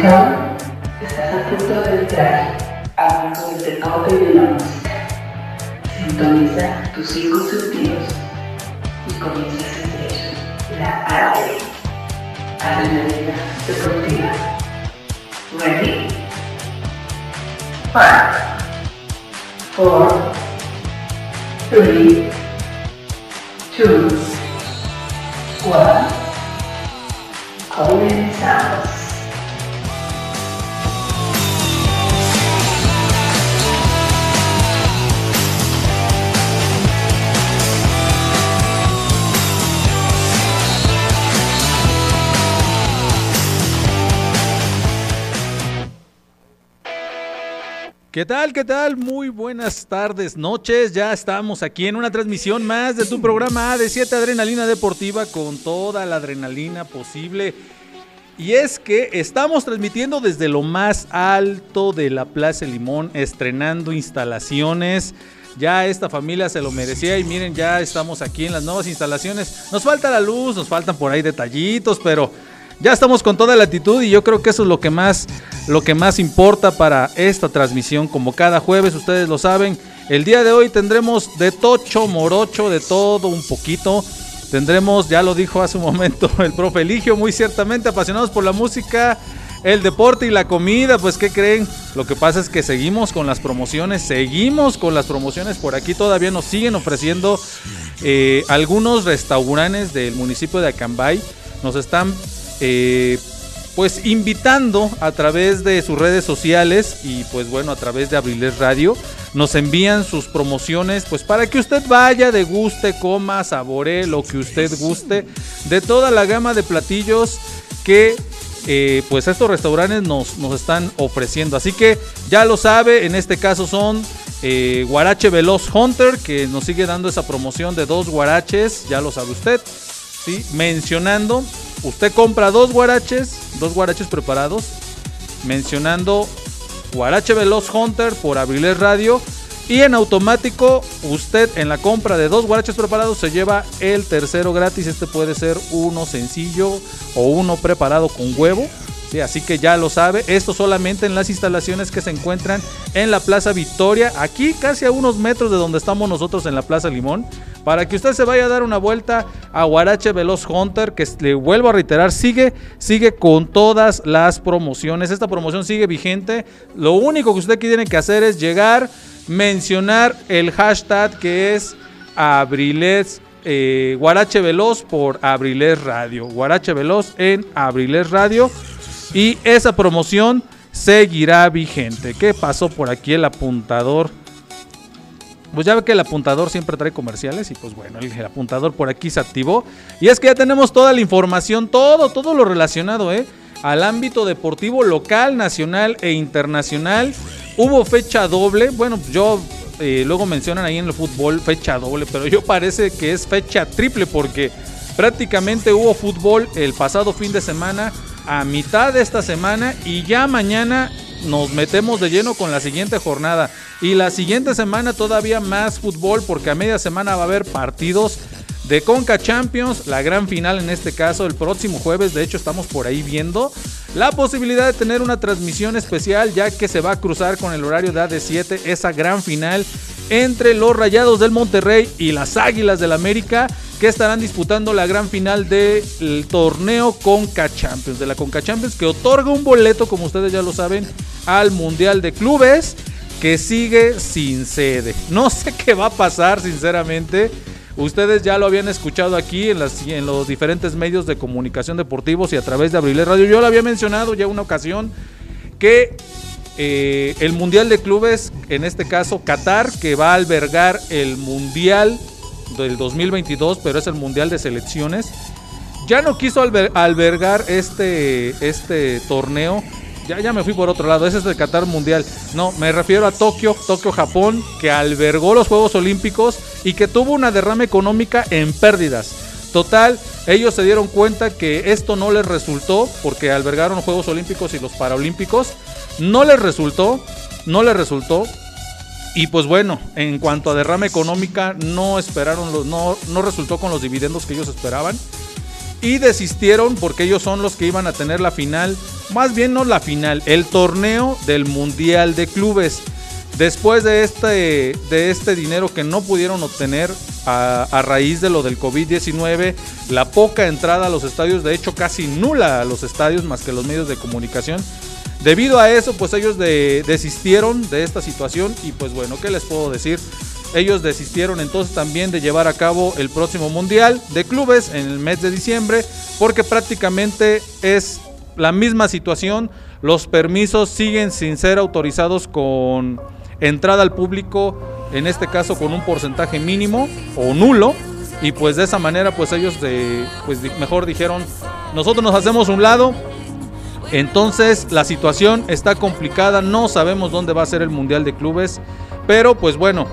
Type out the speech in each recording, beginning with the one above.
Estás a punto de entrar al mundo del deporte y de la música. Sintoniza tus cinco sentidos y comienza a sentir la arte. Adrenalina deportiva. Ready? Five, ¿Qué tal? ¿Qué tal? Muy buenas tardes, noches. Ya estamos aquí en una transmisión más de tu programa de 7 Adrenalina Deportiva con toda la adrenalina posible. Y es que estamos transmitiendo desde lo más alto de la Plaza Limón, estrenando instalaciones. Ya esta familia se lo merecía y miren, ya estamos aquí en las nuevas instalaciones. Nos falta la luz, nos faltan por ahí detallitos, pero ya estamos con toda la actitud y yo creo que eso es lo que más lo que más importa para esta transmisión como cada jueves ustedes lo saben. El día de hoy tendremos de tocho morocho de todo un poquito. Tendremos ya lo dijo hace un momento el profe Eligio muy ciertamente apasionados por la música el deporte y la comida. Pues qué creen lo que pasa es que seguimos con las promociones seguimos con las promociones. Por aquí todavía nos siguen ofreciendo eh, algunos restaurantes del municipio de Acambay. Nos están eh, pues invitando a través de sus redes sociales y pues bueno a través de Abriles Radio nos envían sus promociones pues para que usted vaya, deguste, coma, saboree lo que usted guste de toda la gama de platillos que eh, pues estos restaurantes nos, nos, están ofreciendo. Así que ya lo sabe, en este caso son eh, Guarache Veloz Hunter que nos sigue dando esa promoción de dos guaraches, ya lo sabe usted, ¿sí? mencionando usted compra dos guaraches, dos guaraches preparados, mencionando Guarache Veloz Hunter por Abriles Radio. Y en automático, usted en la compra de dos guaraches preparados se lleva el tercero gratis. Este puede ser uno sencillo o uno preparado con huevo. Sí, así que ya lo sabe. Esto solamente en las instalaciones que se encuentran en la Plaza Victoria, aquí casi a unos metros de donde estamos nosotros en la Plaza Limón para que usted se vaya a dar una vuelta a Guarache Veloz Hunter, que le vuelvo a reiterar, sigue, sigue con todas las promociones. Esta promoción sigue vigente. Lo único que usted tiene que hacer es llegar, mencionar el hashtag que es Abriles. Eh, Guarache Veloz por Abriles Radio. Guarache Veloz en Abriles Radio. Y esa promoción seguirá vigente. ¿Qué pasó por aquí el apuntador? Pues ya ve que el apuntador siempre trae comerciales y pues bueno, el, apuntador por aquí se activó. Y es que ya tenemos toda la información, todo, todo lo relacionado, ¿eh? Al ámbito deportivo local, nacional e internacional. Hubo fecha doble, bueno, yo eh, luego mencionan ahí en el fútbol fecha doble, pero yo parece que es fecha triple porque prácticamente hubo fútbol el pasado fin de semana, a mitad de esta semana y ya mañana nos metemos de lleno con la siguiente jornada. Y la siguiente semana todavía más fútbol porque a media semana va a haber partidos de Conca Champions, la gran final en este caso el próximo jueves, de hecho estamos por ahí viendo la posibilidad de tener una transmisión especial ya que se va a cruzar con el horario de AD7 esa gran final entre los Rayados del Monterrey y las Águilas del América que estarán disputando la gran final del torneo Conca Champions, de la Conca Champions que otorga un boleto, como ustedes ya lo saben, al Mundial de Clubes que sigue sin sede. No sé qué va a pasar, sinceramente. Ustedes ya lo habían escuchado aquí en, los diferentes medios de comunicación deportivos y a través de Abril Radio. Yo lo había mencionado ya una ocasión que eh, el Mundial de Clubes, en este caso Qatar, que va a albergar el Mundial del 2022, pero es el Mundial de Selecciones, ya no quiso albergar este, este torneo. Ya, ya me fui por otro lado, ese es el Qatar Mundial. No, me refiero a Tokio, Tokio, Japón, que albergó los Juegos Olímpicos y que tuvo una derrama económica en pérdidas. Total, ellos se dieron cuenta que esto no les resultó porque albergaron los Juegos Olímpicos y los Paralímpicos. No les resultó, no les resultó. Y pues bueno, en cuanto a derrama económica, no esperaron, no, no resultó con los dividendos que ellos esperaban. Y desistieron porque ellos son los que iban a tener la final, más bien no la final, el torneo del Mundial de Clubes. Después de este, de este dinero que no pudieron obtener a, a raíz de lo del COVID-19, la poca entrada a los estadios, de hecho casi nula a los estadios más que los medios de comunicación, Debido a eso, pues ellos desistieron de esta situación y pues bueno, ¿qué les puedo decir? Ellos desistieron entonces también de llevar a cabo el próximo Mundial de Clubes en el mes de diciembre porque prácticamente es la misma situación. Los permisos siguen sin ser autorizados con entrada al público, en este caso con un porcentaje mínimo o nulo. Y pues de esa manera pues ellos pues mejor dijeron, nosotros nos hacemos un lado, entonces la situación está complicada, no sabemos dónde va a ser el Mundial de Clubes, pero pues bueno,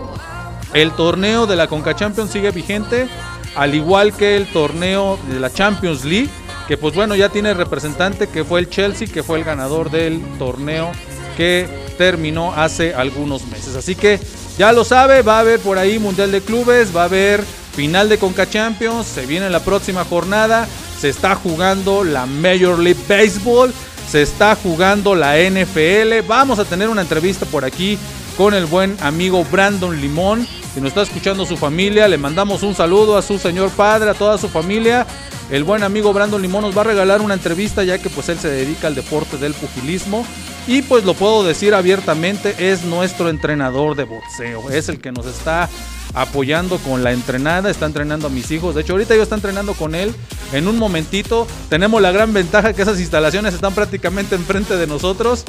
el torneo de la Conca Champions sigue vigente, al igual que el torneo de la Champions League, que pues bueno, ya tiene representante que fue el Chelsea, que fue el ganador del torneo que terminó hace algunos meses. Así que ya lo sabe, va a haber por ahí Mundial de Clubes, va a haber final de Conca Champions, se viene la próxima jornada, se está jugando la Major League Baseball se está jugando la NFL. Vamos a tener una entrevista por aquí con el buen amigo Brandon Limón, que nos está escuchando su familia. Le mandamos un saludo a su señor padre, a toda su familia. El buen amigo Brandon Limón nos va a regalar una entrevista ya que pues él se dedica al deporte del pugilismo. Y pues lo puedo decir abiertamente, es nuestro entrenador de boxeo. Es el que nos está apoyando con la entrenada, está entrenando a mis hijos. De hecho, ahorita yo está entrenando con él. En un momentito tenemos la gran ventaja que esas instalaciones están prácticamente enfrente de nosotros.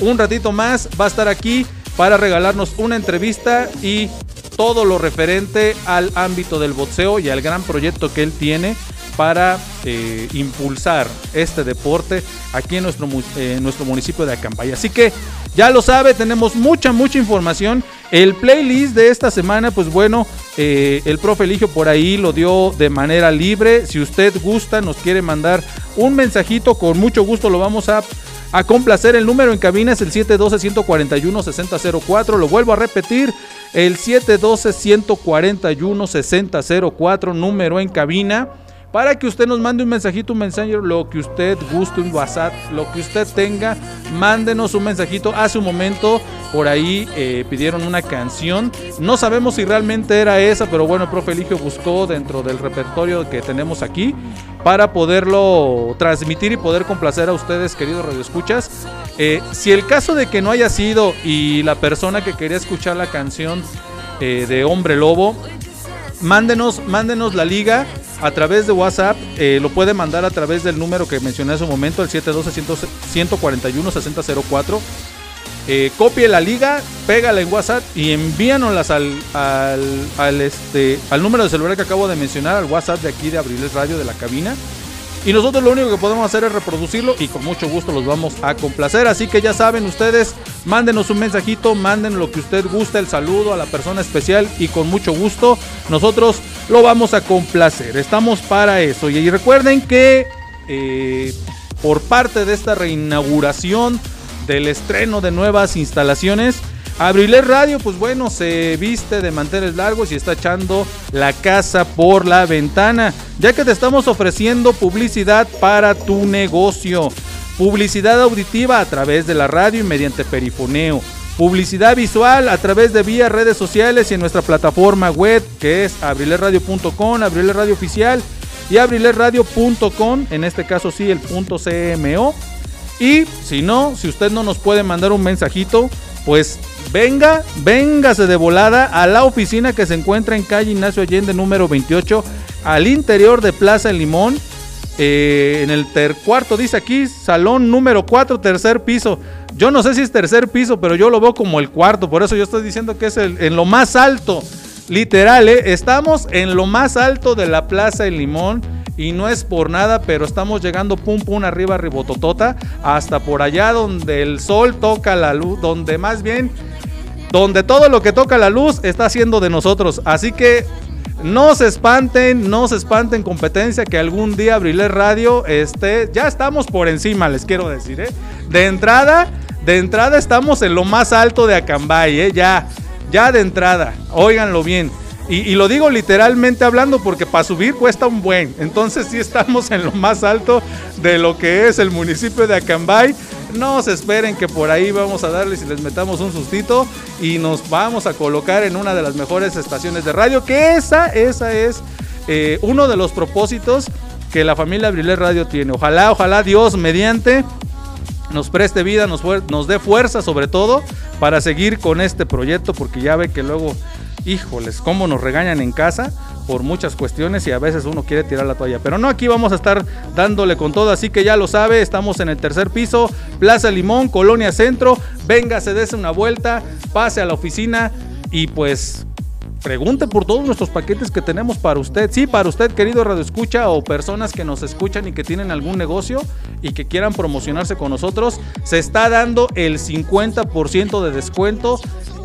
Un ratito más va a estar aquí para regalarnos una entrevista y todo lo referente al ámbito del boxeo y al gran proyecto que él tiene para eh, impulsar este deporte aquí en nuestro, nuestro municipio de Acambay. Así que ya lo sabe, tenemos mucha, mucha información. El playlist de esta semana, pues bueno, eh, el profe Eligio por ahí lo dio de manera libre. Si usted gusta, nos quiere mandar un mensajito, con mucho gusto lo vamos a, a complacer. El número en cabina es el 712-141-6004. Lo vuelvo a repetir, el 712-141-6004, número en cabina para que usted nos mande un mensajito, un mensaje, lo que usted guste, un WhatsApp, lo que usted tenga, mándenos un mensajito. Hace un momento por ahí eh, pidieron una canción. No sabemos si realmente era esa, pero bueno, el profe Eligio buscó dentro del repertorio que tenemos aquí para poderlo transmitir y poder complacer a ustedes, queridos radioescuchas. Eh, si el caso de que no haya sido y la persona que quería escuchar la canción eh, de Hombre Lobo, mándenos, mándenos la liga a través de WhatsApp. Eh, lo puede mandar a través del número que mencioné hace un momento, el 712-141-6004. Eh, copie la liga, pégala en WhatsApp y envíanoslas al, al, este, al número de celular que acabo de mencionar, al WhatsApp de aquí de Abriles Radio de la cabina. Y nosotros lo único que podemos hacer es reproducirlo y con mucho gusto los vamos a complacer. Así que ya saben ustedes, mándenos un mensajito, manden lo que usted guste, el saludo a la persona especial y con mucho gusto nosotros lo vamos a complacer. Estamos para eso. Y recuerden que eh, por parte de esta reinauguración del estreno de nuevas instalaciones, Abriler Radio, pues bueno, se viste de manteles largos y está echando la casa por la ventana, ya que te estamos ofreciendo publicidad para tu negocio. Publicidad auditiva a través de la radio y mediante perifoneo. Publicidad visual a través de vía redes sociales y en nuestra plataforma web que es abrilerradio.com, Abriler Radio Oficial y abrilerradio.com, en este caso sí el punto CMO. Y si no, si usted no nos puede mandar un mensajito, pues venga, véngase de volada a la oficina que se encuentra en calle Ignacio Allende número 28, al interior de Plaza El Limón. eh, en el ter cuarto, dice aquí, salón número 4, tercer piso. Yo no sé si es tercer piso, pero yo lo veo como el cuarto, por eso yo estoy diciendo que es en lo más alto. Literal, ¿eh? estamos en lo más alto de la Plaza El Limón y no es por nada, pero estamos llegando pum pum arriba, ribototota, hasta por allá donde el sol toca la luz, donde más bien, donde todo lo que toca la luz está haciendo de nosotros. Así que no se espanten, no se espanten competencia que algún día Abriler Radio esté, ya estamos por encima, les quiero decir, ¿eh? De entrada, de entrada estamos en lo más alto de Acambay, ¿eh? Ya, ya de entrada, óiganlo bien. Y, lo digo literalmente hablando porque para subir cuesta un buen. Entonces sí estamos en lo más alto de lo que es el municipio de Acambay. No se esperen que por ahí vamos a darles y les metamos un sustito y nos vamos a colocar en una de las mejores estaciones de radio. Que esa, esa es eh, uno de los propósitos que la familia Abriler Radio tiene. Ojalá, ojalá Dios mediante nos preste vida, nos, nos dé fuerza sobre todo para seguir con este proyecto porque ya ve que luego híjoles, cómo nos regañan en casa por muchas cuestiones y a veces uno quiere tirar la toalla. Pero no, aquí vamos a estar dándole con todo, así que ya lo sabe, estamos en el tercer piso, Plaza Limón, Colonia Centro, venga, se dese una vuelta, pase a la oficina y pues pregunte por todos nuestros paquetes que tenemos para usted. Sí, para usted, querido Radio Escucha, o personas que nos escuchan y que tienen algún negocio y que quieran promocionarse con nosotros, se está dando el 50% de descuento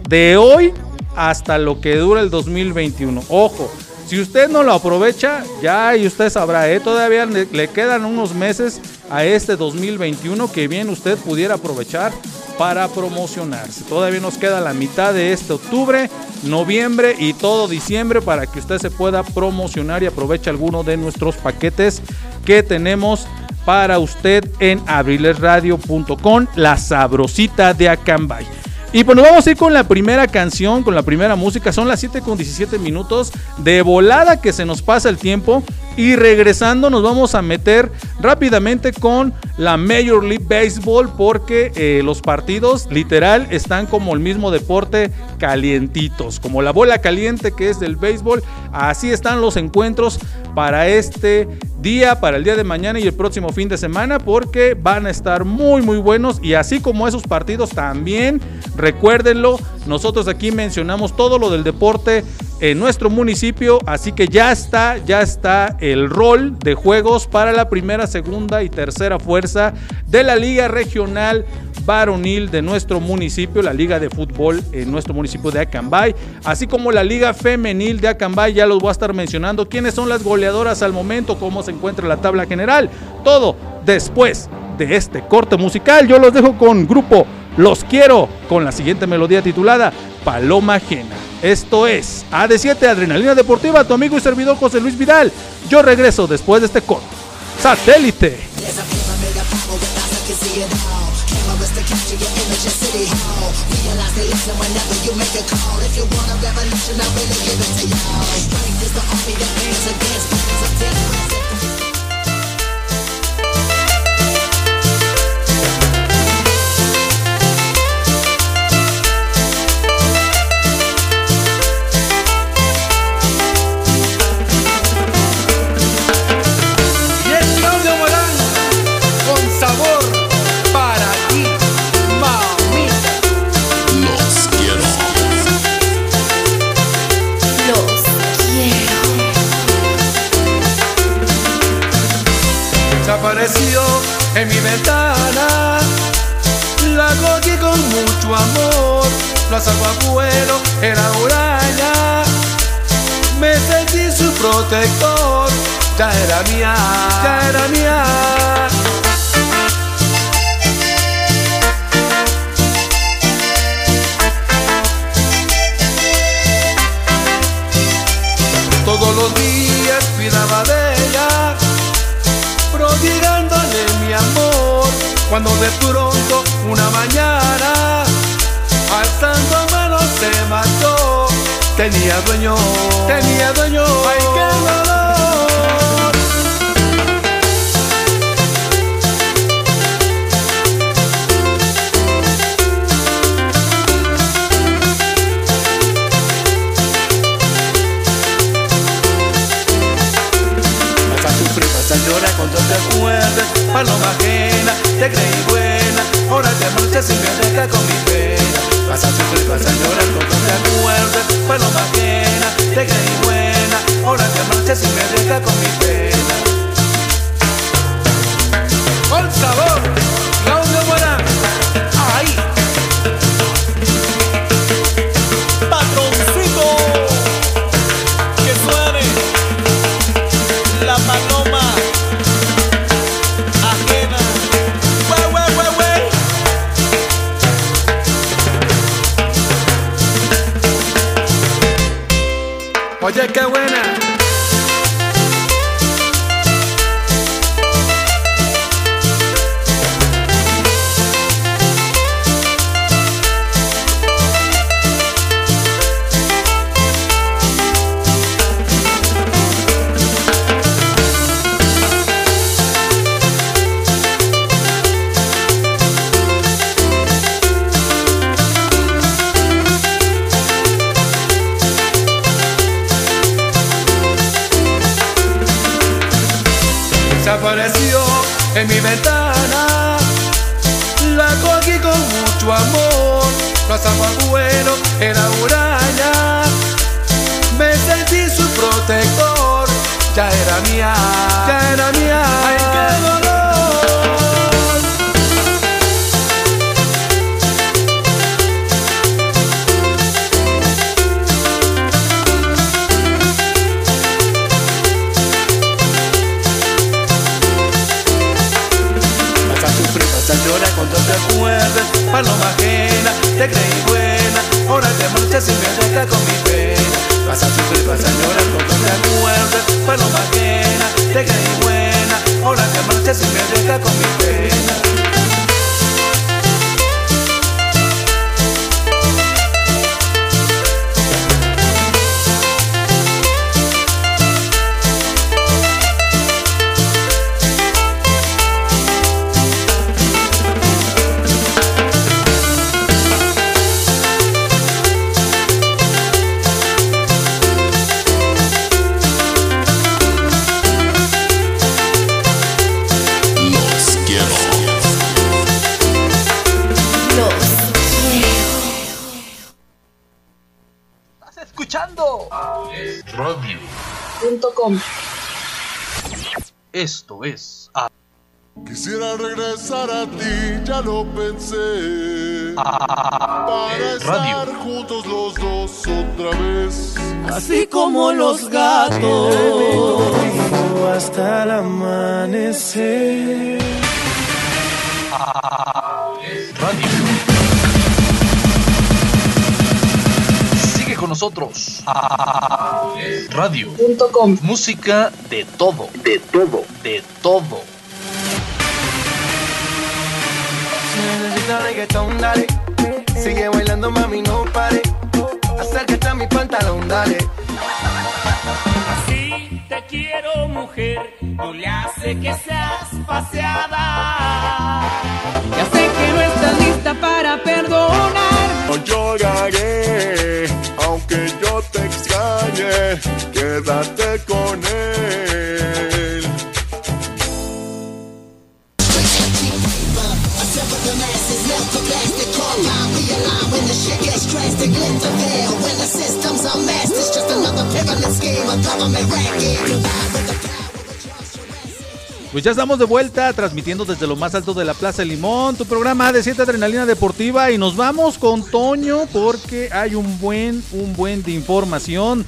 de hoy hasta lo que dura el 2021. Ojo, si usted no lo aprovecha, ya y usted sabrá, ¿eh? todavía le, quedan unos meses a este 2021 que bien usted pudiera aprovechar para promocionarse. Todavía nos queda la mitad de este octubre, noviembre y todo diciembre para que usted se pueda promocionar y aproveche alguno de nuestros paquetes que tenemos para usted en abrilesradio.com, la sabrosita de Acambay. Y pues nos vamos a ir con la primera canción, con la primera música. Son las 7 con 17 minutos de volada que se nos pasa el tiempo. Y regresando nos vamos a meter rápidamente con la Major League Baseball porque eh, los partidos literal están como el mismo deporte calientitos, como la bola caliente que es del béisbol. Así están los encuentros para este día, para el día de mañana y el próximo fin de semana porque van a estar muy muy buenos y así como esos partidos también, recuérdenlo, nosotros aquí mencionamos todo lo del deporte en nuestro municipio, así que ya está, ya está el rol de juegos para la primera, segunda y tercera fuerza de la Liga Regional Varonil de nuestro municipio, la Liga de Fútbol en nuestro municipio de Acambay, así como la Liga Femenil de Acambay, ya los voy a estar mencionando, quiénes son las goleadoras al momento, cómo se encuentra la tabla general, todo después de este corte musical. Yo los dejo con grupo Los Quiero con la siguiente melodía titulada Paloma Ajena. Esto es AD7 Adrenalina Deportiva, tu amigo y servidor José Luis Vidal. Yo regreso después de este corte. Satélite. can see it all. Cameras to capture your image at City Hall. Realize they listen whenever you make a call. If you want a revolution, I really give it to y'all. Strength is the army that bands against bands of en mi ventana. La cogí con mucho amor, la salvo a vuelo, era huraña. Me sentí su protector, ya era mía, ya era mía. Todos los días cuidaba de Cuando de pronto una mañana, alzando manos se mató. Tenía dueño, tenía dueño, ay qué dolor. Vas a sufrir, vas a llorar con todo te creí buena, ahora te marchas y me dejas con mi pena. Vas a sufrir, vas a llorar cuando te acuerdes, paloma ajena, te creí buena, ahora te marchas y me dejas con mi pena. Oye, qué pasaba bueno, era huraña. Me sentí su protector, ya era mía, ya era mía. Ya lo pensé. Para estar juntos los dos otra vez. así como los gatos. hasta el amanecer Radio. Sigue con nosotros. Radio. Punto com. Música de todo. De todo. De todo. Sigue bailando, mami, no pare. Acércate a mi pantalón, dale. Así te quiero, mujer, no le hace que seas paseada. Pues ya estamos de vuelta transmitiendo desde lo más alto de la Plaza Limón, tu programa de 7 Adrenalina Deportiva y nos vamos con Toño porque hay un buen, un buen de información.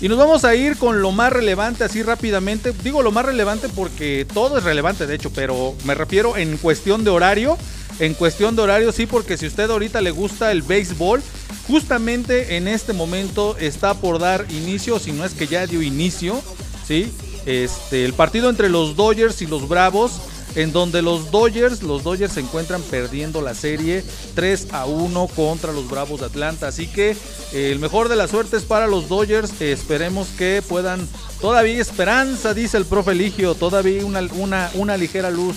Y nos vamos a ir con lo más relevante así rápidamente. Digo lo más relevante porque todo es relevante de hecho, pero me refiero en cuestión de horario. En cuestión de horario sí, porque si usted ahorita le gusta el béisbol, justamente en este momento está por dar inicio, si no es que ya dio inicio, ¿sí? Este, el partido entre los Dodgers y los Bravos, en donde los Dodgers, los Dodgers se encuentran perdiendo la serie 3 a 1 contra los Bravos de Atlanta. Así que eh, el mejor de las suertes para los Dodgers. Esperemos que puedan, todavía esperanza, dice el profe Ligio, todavía una, una, una ligera luz.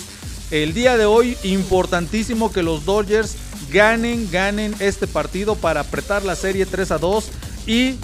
El día de hoy, importantísimo que los Dodgers ganen, ganen este partido para apretar la serie 3 a 2 y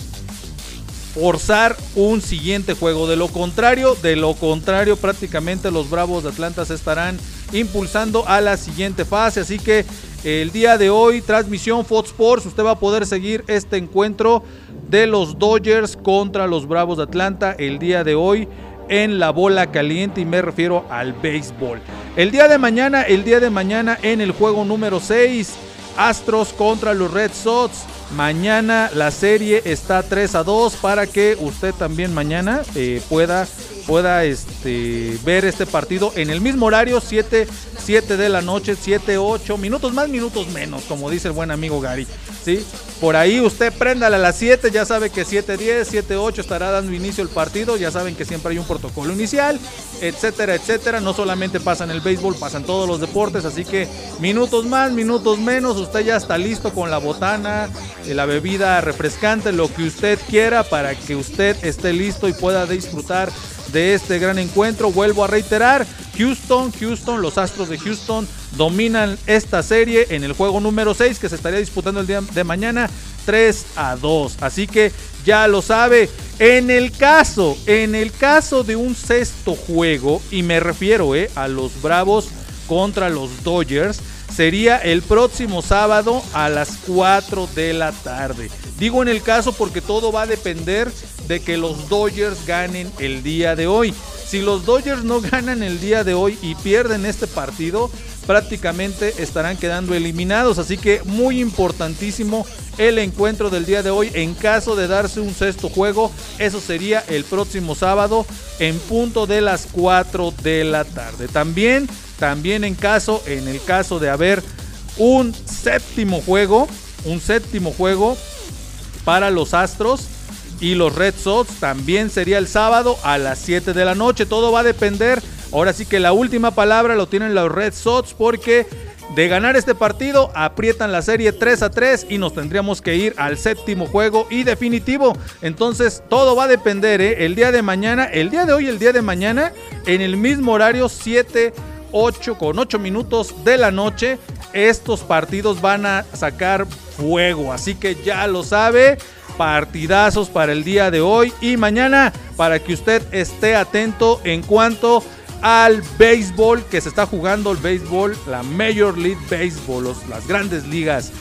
forzar un siguiente juego. De lo contrario, de lo contrario, prácticamente los Bravos de Atlanta se estarán impulsando a la siguiente fase. Así que el día de hoy, transmisión Fox Sports, usted va a poder seguir este encuentro de los Dodgers contra los Bravos de Atlanta el día de hoy en la bola caliente y me refiero al béisbol. El día de mañana, el día de mañana en el juego número 6, Astros contra los Red Sox. Mañana la serie está 3 a 2 para que usted también mañana eh, pueda, pueda este, ver este partido en el mismo horario, 7, 7 de la noche, 7, 8, minutos más, minutos menos, como dice el buen amigo Gary. ¿sí? Por ahí usted préndale a las 7, ya sabe que 7-10, 7-8 estará dando inicio el partido, ya saben que siempre hay un protocolo inicial, etcétera, etcétera. No solamente pasa en el béisbol, pasan todos los deportes, así que minutos más, minutos menos, usted ya está listo con la botana, eh, la bebida refrescante, lo que usted quiera para que usted esté listo y pueda disfrutar de este gran encuentro. Vuelvo a reiterar, Houston, Houston, los Astros de Houston dominan esta serie en el juego número 6 que se estaría disputando el día de mañana 3 a 2. Así que ya lo sabe, en el caso, en el caso de un sexto juego, y me refiero eh, a los Bravos contra los Dodgers, sería el próximo sábado a las 4 de la tarde. Digo en el caso porque todo va a depender de que los Dodgers ganen el día de hoy. Si los Dodgers no ganan el día de hoy y pierden este partido, prácticamente estarán quedando eliminados. Así que muy importantísimo el encuentro del día de hoy. En caso de darse un sexto juego, eso sería el próximo sábado en punto de las 4 de la tarde. También, también en caso, en el caso de haber un séptimo juego, un séptimo juego para los Astros y los Red Sox también sería el sábado a las 7 de la noche. Todo va a depender. Ahora sí que la última palabra lo tienen los Red Sox porque de ganar este partido aprietan la serie 3 a 3 y nos tendríamos que ir al séptimo juego y definitivo. Entonces todo va a depender. ¿eh? El día de mañana, el día de hoy, el día de mañana, en el mismo horario 7, 8 con 8 minutos de la noche. Estos partidos van a sacar fuego. Así que ya lo sabe partidazos para el día de hoy y mañana para que usted esté atento en cuanto al béisbol que se está jugando el béisbol, la Major League Baseball, las grandes ligas.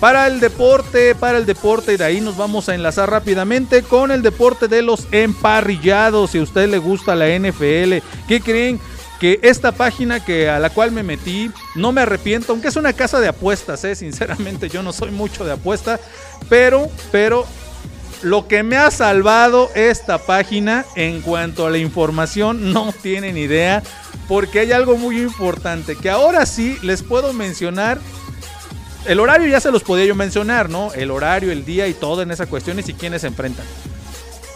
Para el deporte, para el deporte, y de ahí nos vamos a enlazar rápidamente con el deporte de los emparrillados. Si a usted le gusta la NFL, ¿qué creen? Que esta página que a la cual me metí, no me arrepiento, aunque es una casa de apuestas, ¿eh? sinceramente yo no soy mucho de apuesta, pero, pero lo que me ha salvado esta página en cuanto a la información no tienen idea, porque hay algo muy importante que ahora sí les puedo mencionar. El horario ya se los podía yo mencionar, ¿no? El horario, el día y todo en esa cuestión y si quienes se enfrentan.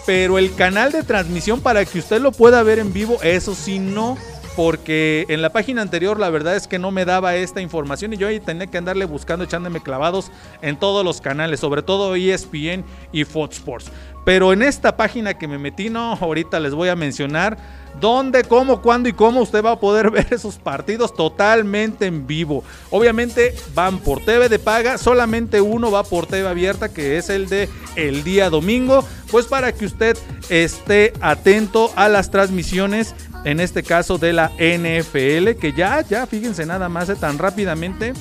Pero el canal de transmisión para que usted lo pueda ver en vivo, eso sí no porque en la página anterior la verdad es que no me daba esta información y yo ahí tenía que andarle buscando, echándome clavados en todos los canales, sobre todo ESPN y Fox Sports. Pero en esta página que me metí, no, ahorita les voy a mencionar dónde, cómo, cuándo y cómo usted va a poder ver esos partidos totalmente en vivo. Obviamente van por TV de paga, solamente uno va por TV abierta, que es el de el día domingo, pues para que usted esté atento a las transmisiones en este caso de la NFL, que ya, ya, fíjense nada más, eh, tan rápidamente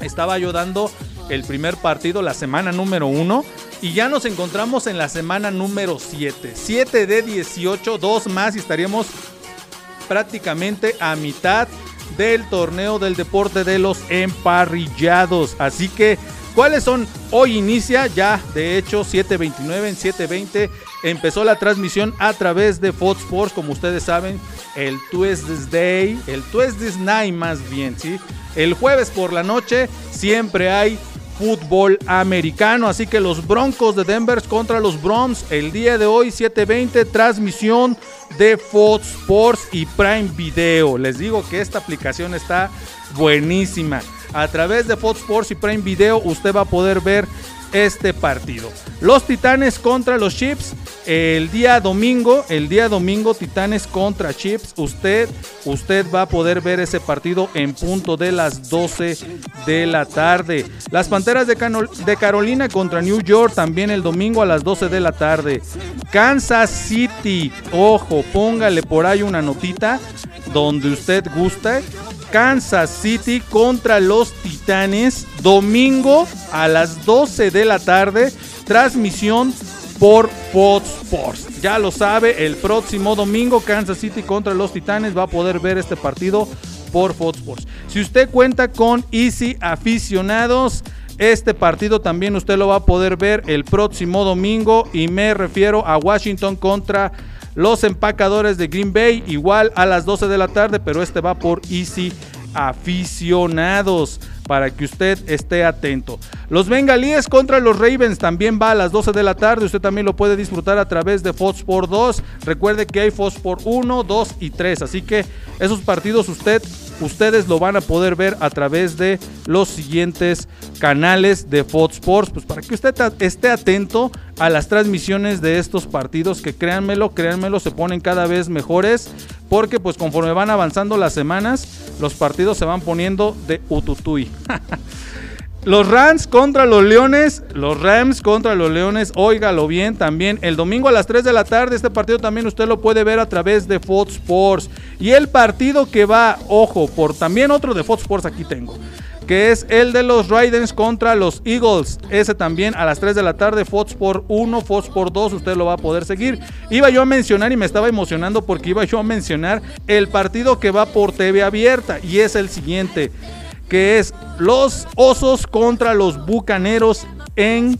estaba yo dando el primer partido, la semana número uno, y ya nos encontramos en la semana número 7. 7 de 18, dos más y estaríamos prácticamente a mitad del torneo del deporte de los emparrillados. Así que ¿Cuáles son? Hoy inicia ya, de hecho, 7.29 en 7.20 empezó la transmisión a través de Fox Sports, como ustedes saben, el Tuesday Day, el Tuesday Night más bien, ¿sí? El jueves por la noche siempre hay fútbol americano, así que los Broncos de Denver contra los Browns el día de hoy 7:20 transmisión de Fox Sports y Prime Video. Les digo que esta aplicación está buenísima a través de Fox Sports y Prime Video usted va a poder ver este partido. Los Titanes contra los Chips el día domingo, el día domingo Titanes contra Chips. Usted usted va a poder ver ese partido en punto de las 12 de la tarde. Las Panteras de, de Carolina contra New York también el domingo a las 12 de la tarde. Kansas City, ojo, póngale por ahí una notita donde usted guste Kansas City contra los Titanes, domingo a las 12 de la tarde, transmisión por Fox Sports. Ya lo sabe, el próximo domingo Kansas City contra los Titanes va a poder ver este partido por Fox Sports. Si usted cuenta con Easy aficionados, este partido también usted lo va a poder ver el próximo domingo y me refiero a Washington contra los empacadores de Green Bay, igual a las 12 de la tarde, pero este va por Easy aficionados para que usted esté atento. Los Bengalíes contra los Ravens también va a las 12 de la tarde. Usted también lo puede disfrutar a través de Fox Sport 2. Recuerde que hay Fox Sport 1, 2 y 3. Así que esos partidos usted ustedes lo van a poder ver a través de los siguientes canales de Fox Sports, pues para que usted esté atento a las transmisiones de estos partidos que créanmelo, créanmelo, se ponen cada vez mejores porque pues conforme van avanzando las semanas, los partidos se van poniendo de ututui. Los Rams contra los Leones, los Rams contra los Leones, óigalo bien también. El domingo a las 3 de la tarde, este partido también usted lo puede ver a través de Fox Sports. Y el partido que va, ojo, por también otro de Fox Sports aquí tengo, que es el de los Riders contra los Eagles. Ese también a las 3 de la tarde, Fox Sports 1, Fox Sports 2, usted lo va a poder seguir. Iba yo a mencionar y me estaba emocionando porque iba yo a mencionar el partido que va por TV abierta y es el siguiente que es los Osos contra los Bucaneros en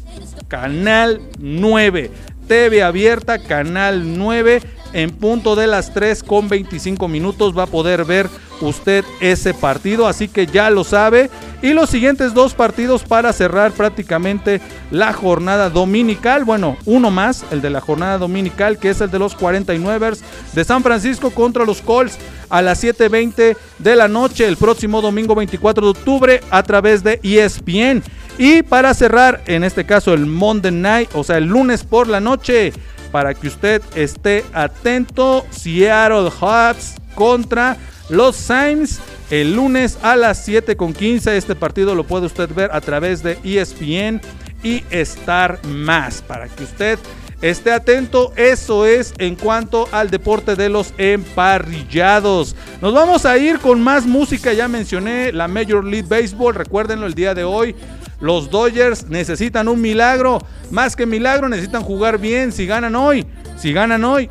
Canal 9. TV abierta, Canal 9 en punto de las 3 con 25 minutos va a poder ver usted ese partido, así que ya lo sabe. Y los siguientes dos partidos para cerrar prácticamente la jornada dominical, bueno, uno más, el de la jornada dominical, que es el de los 49ers de San Francisco contra los Colts a las 7.20 de la noche el próximo domingo 24 de octubre a través de ESPN. Y para cerrar, en este caso el Monday Night, o sea, el lunes por la noche, para que usted esté atento. Seattle Hubs contra los Saints el lunes a las 7.15. Este partido lo puede usted ver a través de ESPN y Star Más para que usted esté atento. Eso es en cuanto al deporte de los emparrillados. Nos vamos a ir con más música. Ya mencioné la Major League Baseball. Recuérdenlo el día de hoy. Los Dodgers necesitan un milagro. Más que milagro, necesitan jugar bien. Si ganan hoy, si ganan hoy,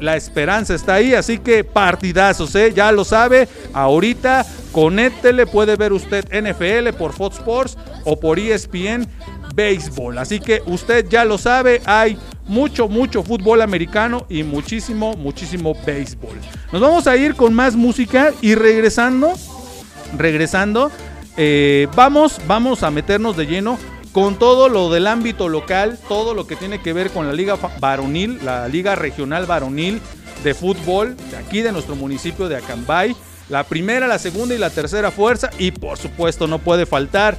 la esperanza está ahí. Así que partidazos, ¿eh? ya lo sabe. Ahorita conéctele, puede ver usted NFL por Fox Sports o por ESPN Béisbol. Así que usted ya lo sabe, hay mucho, mucho fútbol americano y muchísimo, muchísimo béisbol. Nos vamos a ir con más música y regresando, regresando eh, vamos, vamos a meternos de lleno con todo lo del ámbito local, todo lo que tiene que ver con la liga varonil, la liga regional varonil de fútbol de aquí de nuestro municipio de Acambay. La primera, la segunda y la tercera fuerza y por supuesto no puede faltar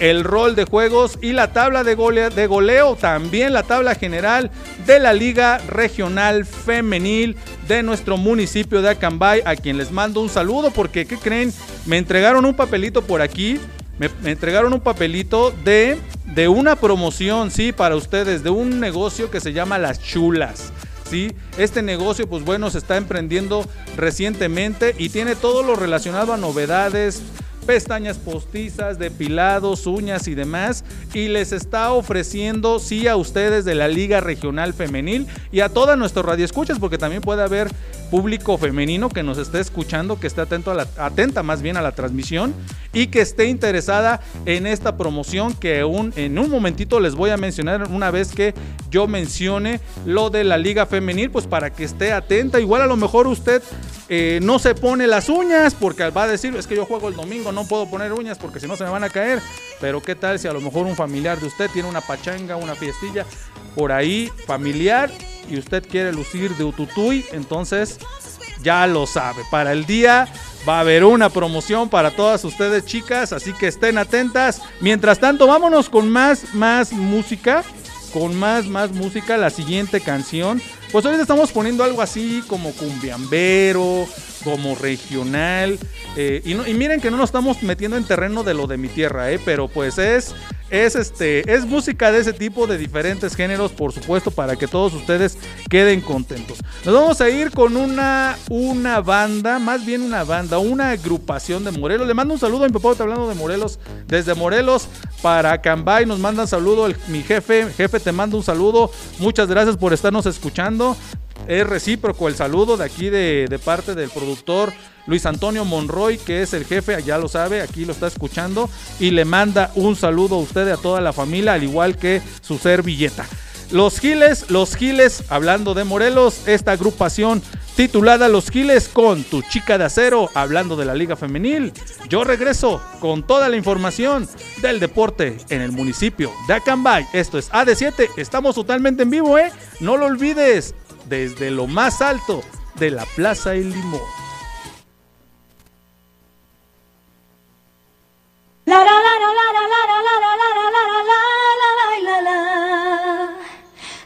el rol de juegos y la tabla de goleo, de goleo, también la tabla general de la Liga Regional Femenil de nuestro municipio de Acambay, a quien les mando un saludo porque, ¿qué creen? Me entregaron un papelito por aquí, me, entregaron un papelito de, de una promoción, sí, para ustedes, de un negocio que se llama Las Chulas. ¿sí? Este negocio, pues bueno, se está emprendiendo recientemente y tiene todo lo relacionado a novedades, pestañas postizas, depilados, uñas y demás. Y les está ofreciendo, sí, a ustedes de la Liga Regional Femenil y a toda nuestra radio escuchas, porque también puede haber público femenino que nos esté escuchando, que esté atento a la, atenta más bien a la transmisión y que esté interesada en esta promoción que un, en un momentito les voy a mencionar una vez que yo mencione lo de la liga femenil, pues para que esté atenta. Igual a lo mejor usted eh, no se pone las uñas porque va a decir, es que yo juego el domingo, no puedo poner uñas porque si no se me van a caer. Pero qué tal si a lo mejor un familiar de usted tiene una pachanga, una fiestilla por ahí familiar y usted quiere lucir de Ututuy, entonces ya lo sabe. Para el día va a haber una promoción para todas ustedes chicas, así que estén atentas. Mientras tanto, vámonos con más, más música. Con más, más música, la siguiente canción. Pues ahorita estamos poniendo algo así como cumbiambero, como regional. Eh, y, miren que no nos estamos metiendo en terreno de lo de mi tierra, eh, pero pues es es este es música de ese tipo de diferentes géneros, por supuesto, para que todos ustedes queden contentos. Nos vamos a ir con una una banda, más bien una banda, una agrupación de Morelos. Le mando un saludo a mi papá, está hablando de Morelos, desde Morelos para Cambay nos mandan saludo mi jefe, jefe te mando un saludo. Muchas gracias por estarnos escuchando. Es recíproco el saludo de aquí de, de parte del productor Luis Antonio Monroy, que es el jefe, ya lo sabe, aquí lo está escuchando, y le manda un saludo a usted y a toda la familia, al igual que su servilleta. Los Giles, los Giles, hablando de Morelos, esta agrupación titulada Los Giles con tu chica de acero, hablando de la Liga Femenil. Yo regreso con toda la información del deporte en el municipio de Acambay. Esto es AD7, estamos totalmente en vivo, ¿eh? No lo olvides, desde lo más alto de la Plaza El Limón. La la la la la la la la la la la la la la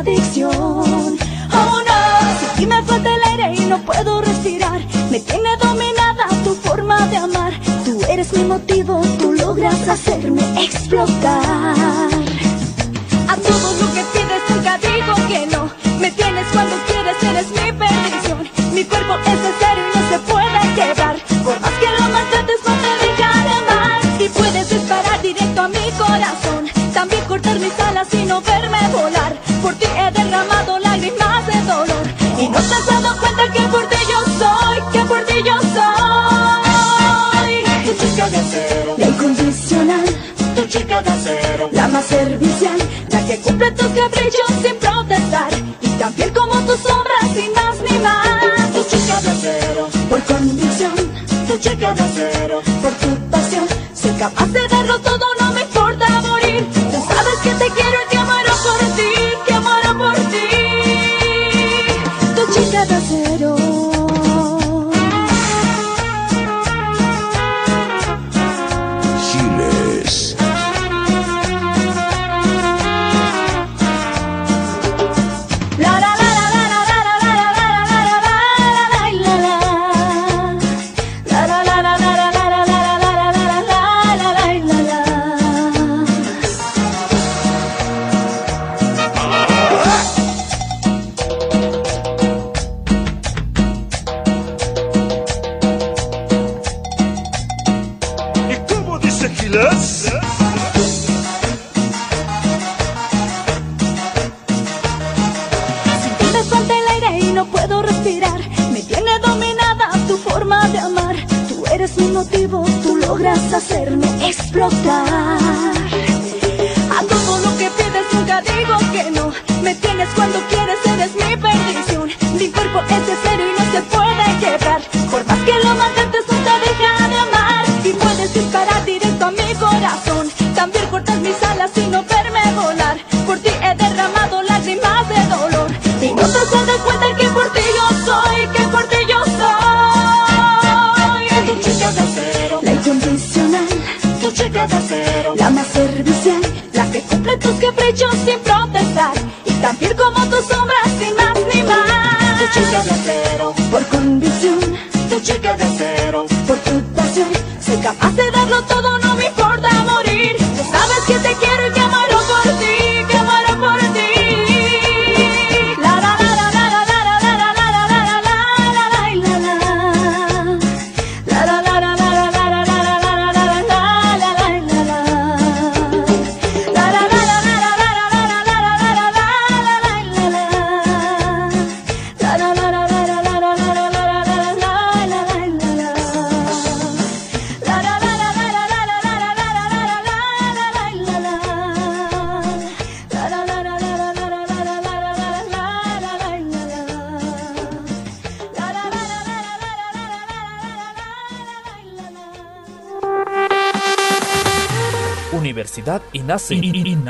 adicción. Oh no, ti me falta el aire y no puedo respirar. Me tiene dominada tu forma de amar. Tú eres mi motivo, tú logras hacerme explotar. A todo lo que pides nunca digo que no. Me tienes cuando quieres, eres mi perdición. Mi cuerpo es de cero y no se puede quedar. Por más que lo maltrates, no te deja de amar. Y puedes disparar directo a mi corazón. También cortar mis alas y no verme volar. No te dado cuenta que por ti yo soy, que por ti yo soy. Tu chica de acero, la incondicional. Tu chica de acero, la más servicial. La que cumple tus caprichos sin protestar. Y fiel como tus sombras, sin más ni más. Tu chica de acero, por convicción. Tu chica de acero, por tu pasión. Soy capaz de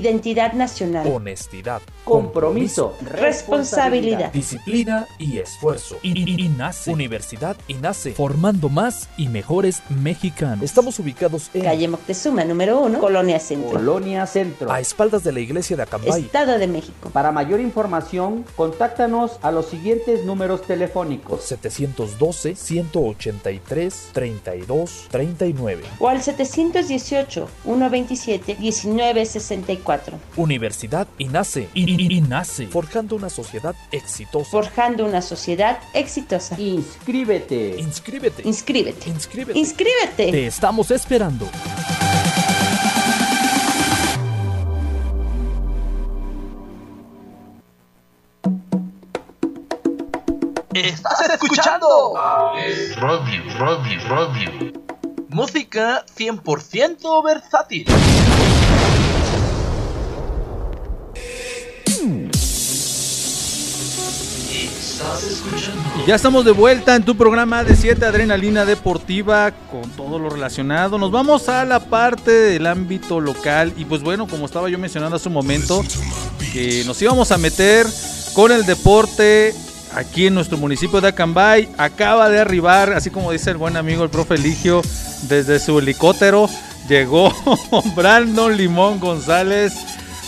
Identidad nacional. Honestidad. compromiso, Responsabilidad. Disciplina y esfuerzo. INACE. Universidad INACE. Formando más y mejores mexicanos. Estamos ubicados en Calle Moctezuma, número 1, Colonia Centro. Colonia Centro. a espaldas de la iglesia de Acambay. Estado de México. Para mayor información, contáctanos a los siguientes números telefónicos. 712 183 32 39. O al 718 127 1964. Universidad INACE. INACE. Forjando una sociedad exitosa. Forjando una sociedad exitosa. Inscríbete. Inscríbete. Inscríbete. Inscríbete. Inscríbete. Te estamos esperando. Estás escuchando Radio, radio, radio. música 100% versátil. Estás escuchando Y ya estamos de vuelta en tu programa de 7 Adrenalina Deportiva con todo lo relacionado. Nos vamos a la parte del ámbito local y pues bueno, como estaba yo mencionando hace un momento, que nos íbamos a meter con el deporte aquí en nuestro municipio de Acambay. Acaba de arribar, así como dice el buen amigo el profe Eligio, desde su helicóptero llegó Brandon Limón González,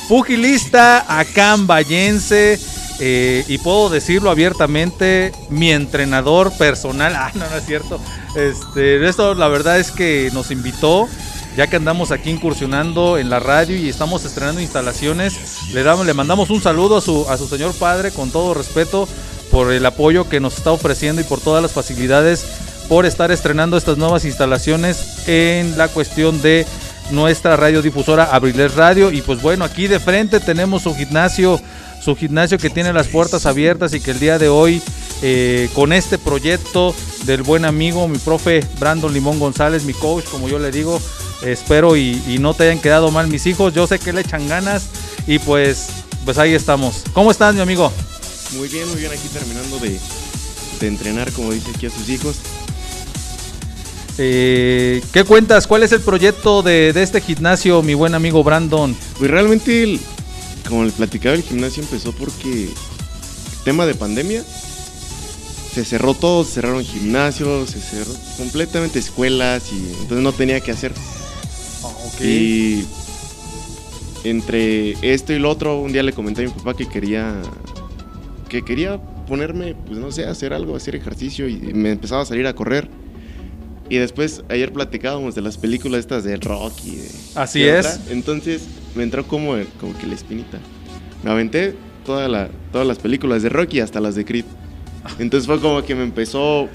pugilista acambayense. eh, y puedo decirlo abiertamente, mi entrenador personal, ah, no, no es cierto. Este, esto la verdad es que nos invitó, ya que andamos aquí incursionando en la radio y estamos estrenando instalaciones. Le, le mandamos un saludo a su, a su señor padre, con todo respeto, por el apoyo que nos está ofreciendo y por todas las facilidades, por estar estrenando estas nuevas instalaciones en la cuestión de nuestra radiodifusora Abriles Radio. Y pues bueno, aquí de frente tenemos su gimnasio, su gimnasio que tiene las puertas abiertas y que el día de hoy, eh, con este proyecto del buen amigo, mi profe Brandon Limón González, mi coach, como yo le digo, espero y, y no te hayan quedado mal mis hijos. Yo sé que le echan ganas y pues, pues ahí estamos. ¿Cómo estás, mi amigo? Muy bien, muy bien, aquí terminando de, de entrenar, como dice aquí a sus hijos. Eh, ¿Qué cuentas? ¿Cuál es el proyecto de, de este gimnasio, mi buen amigo Brandon? Pues realmente, el- como les platicaba, el gimnasio empezó porque tema de pandemia. Se cerró todo, se cerraron gimnasios, se cerró completamente escuelas y entonces no tenía que hacer. Y entre esto y lo otro, un día le comenté a mi papá que quería que quería ponerme, pues no sé, hacer algo, hacer ejercicio y me empezaba a salir a correr. Y después ayer platicábamos de las películas estas de rock y de Así de es. otra. Entonces me entró como, como que la espinita. Me aventé toda la, todas las películas de rock y hasta las de Creed. Entonces fue como que me empezó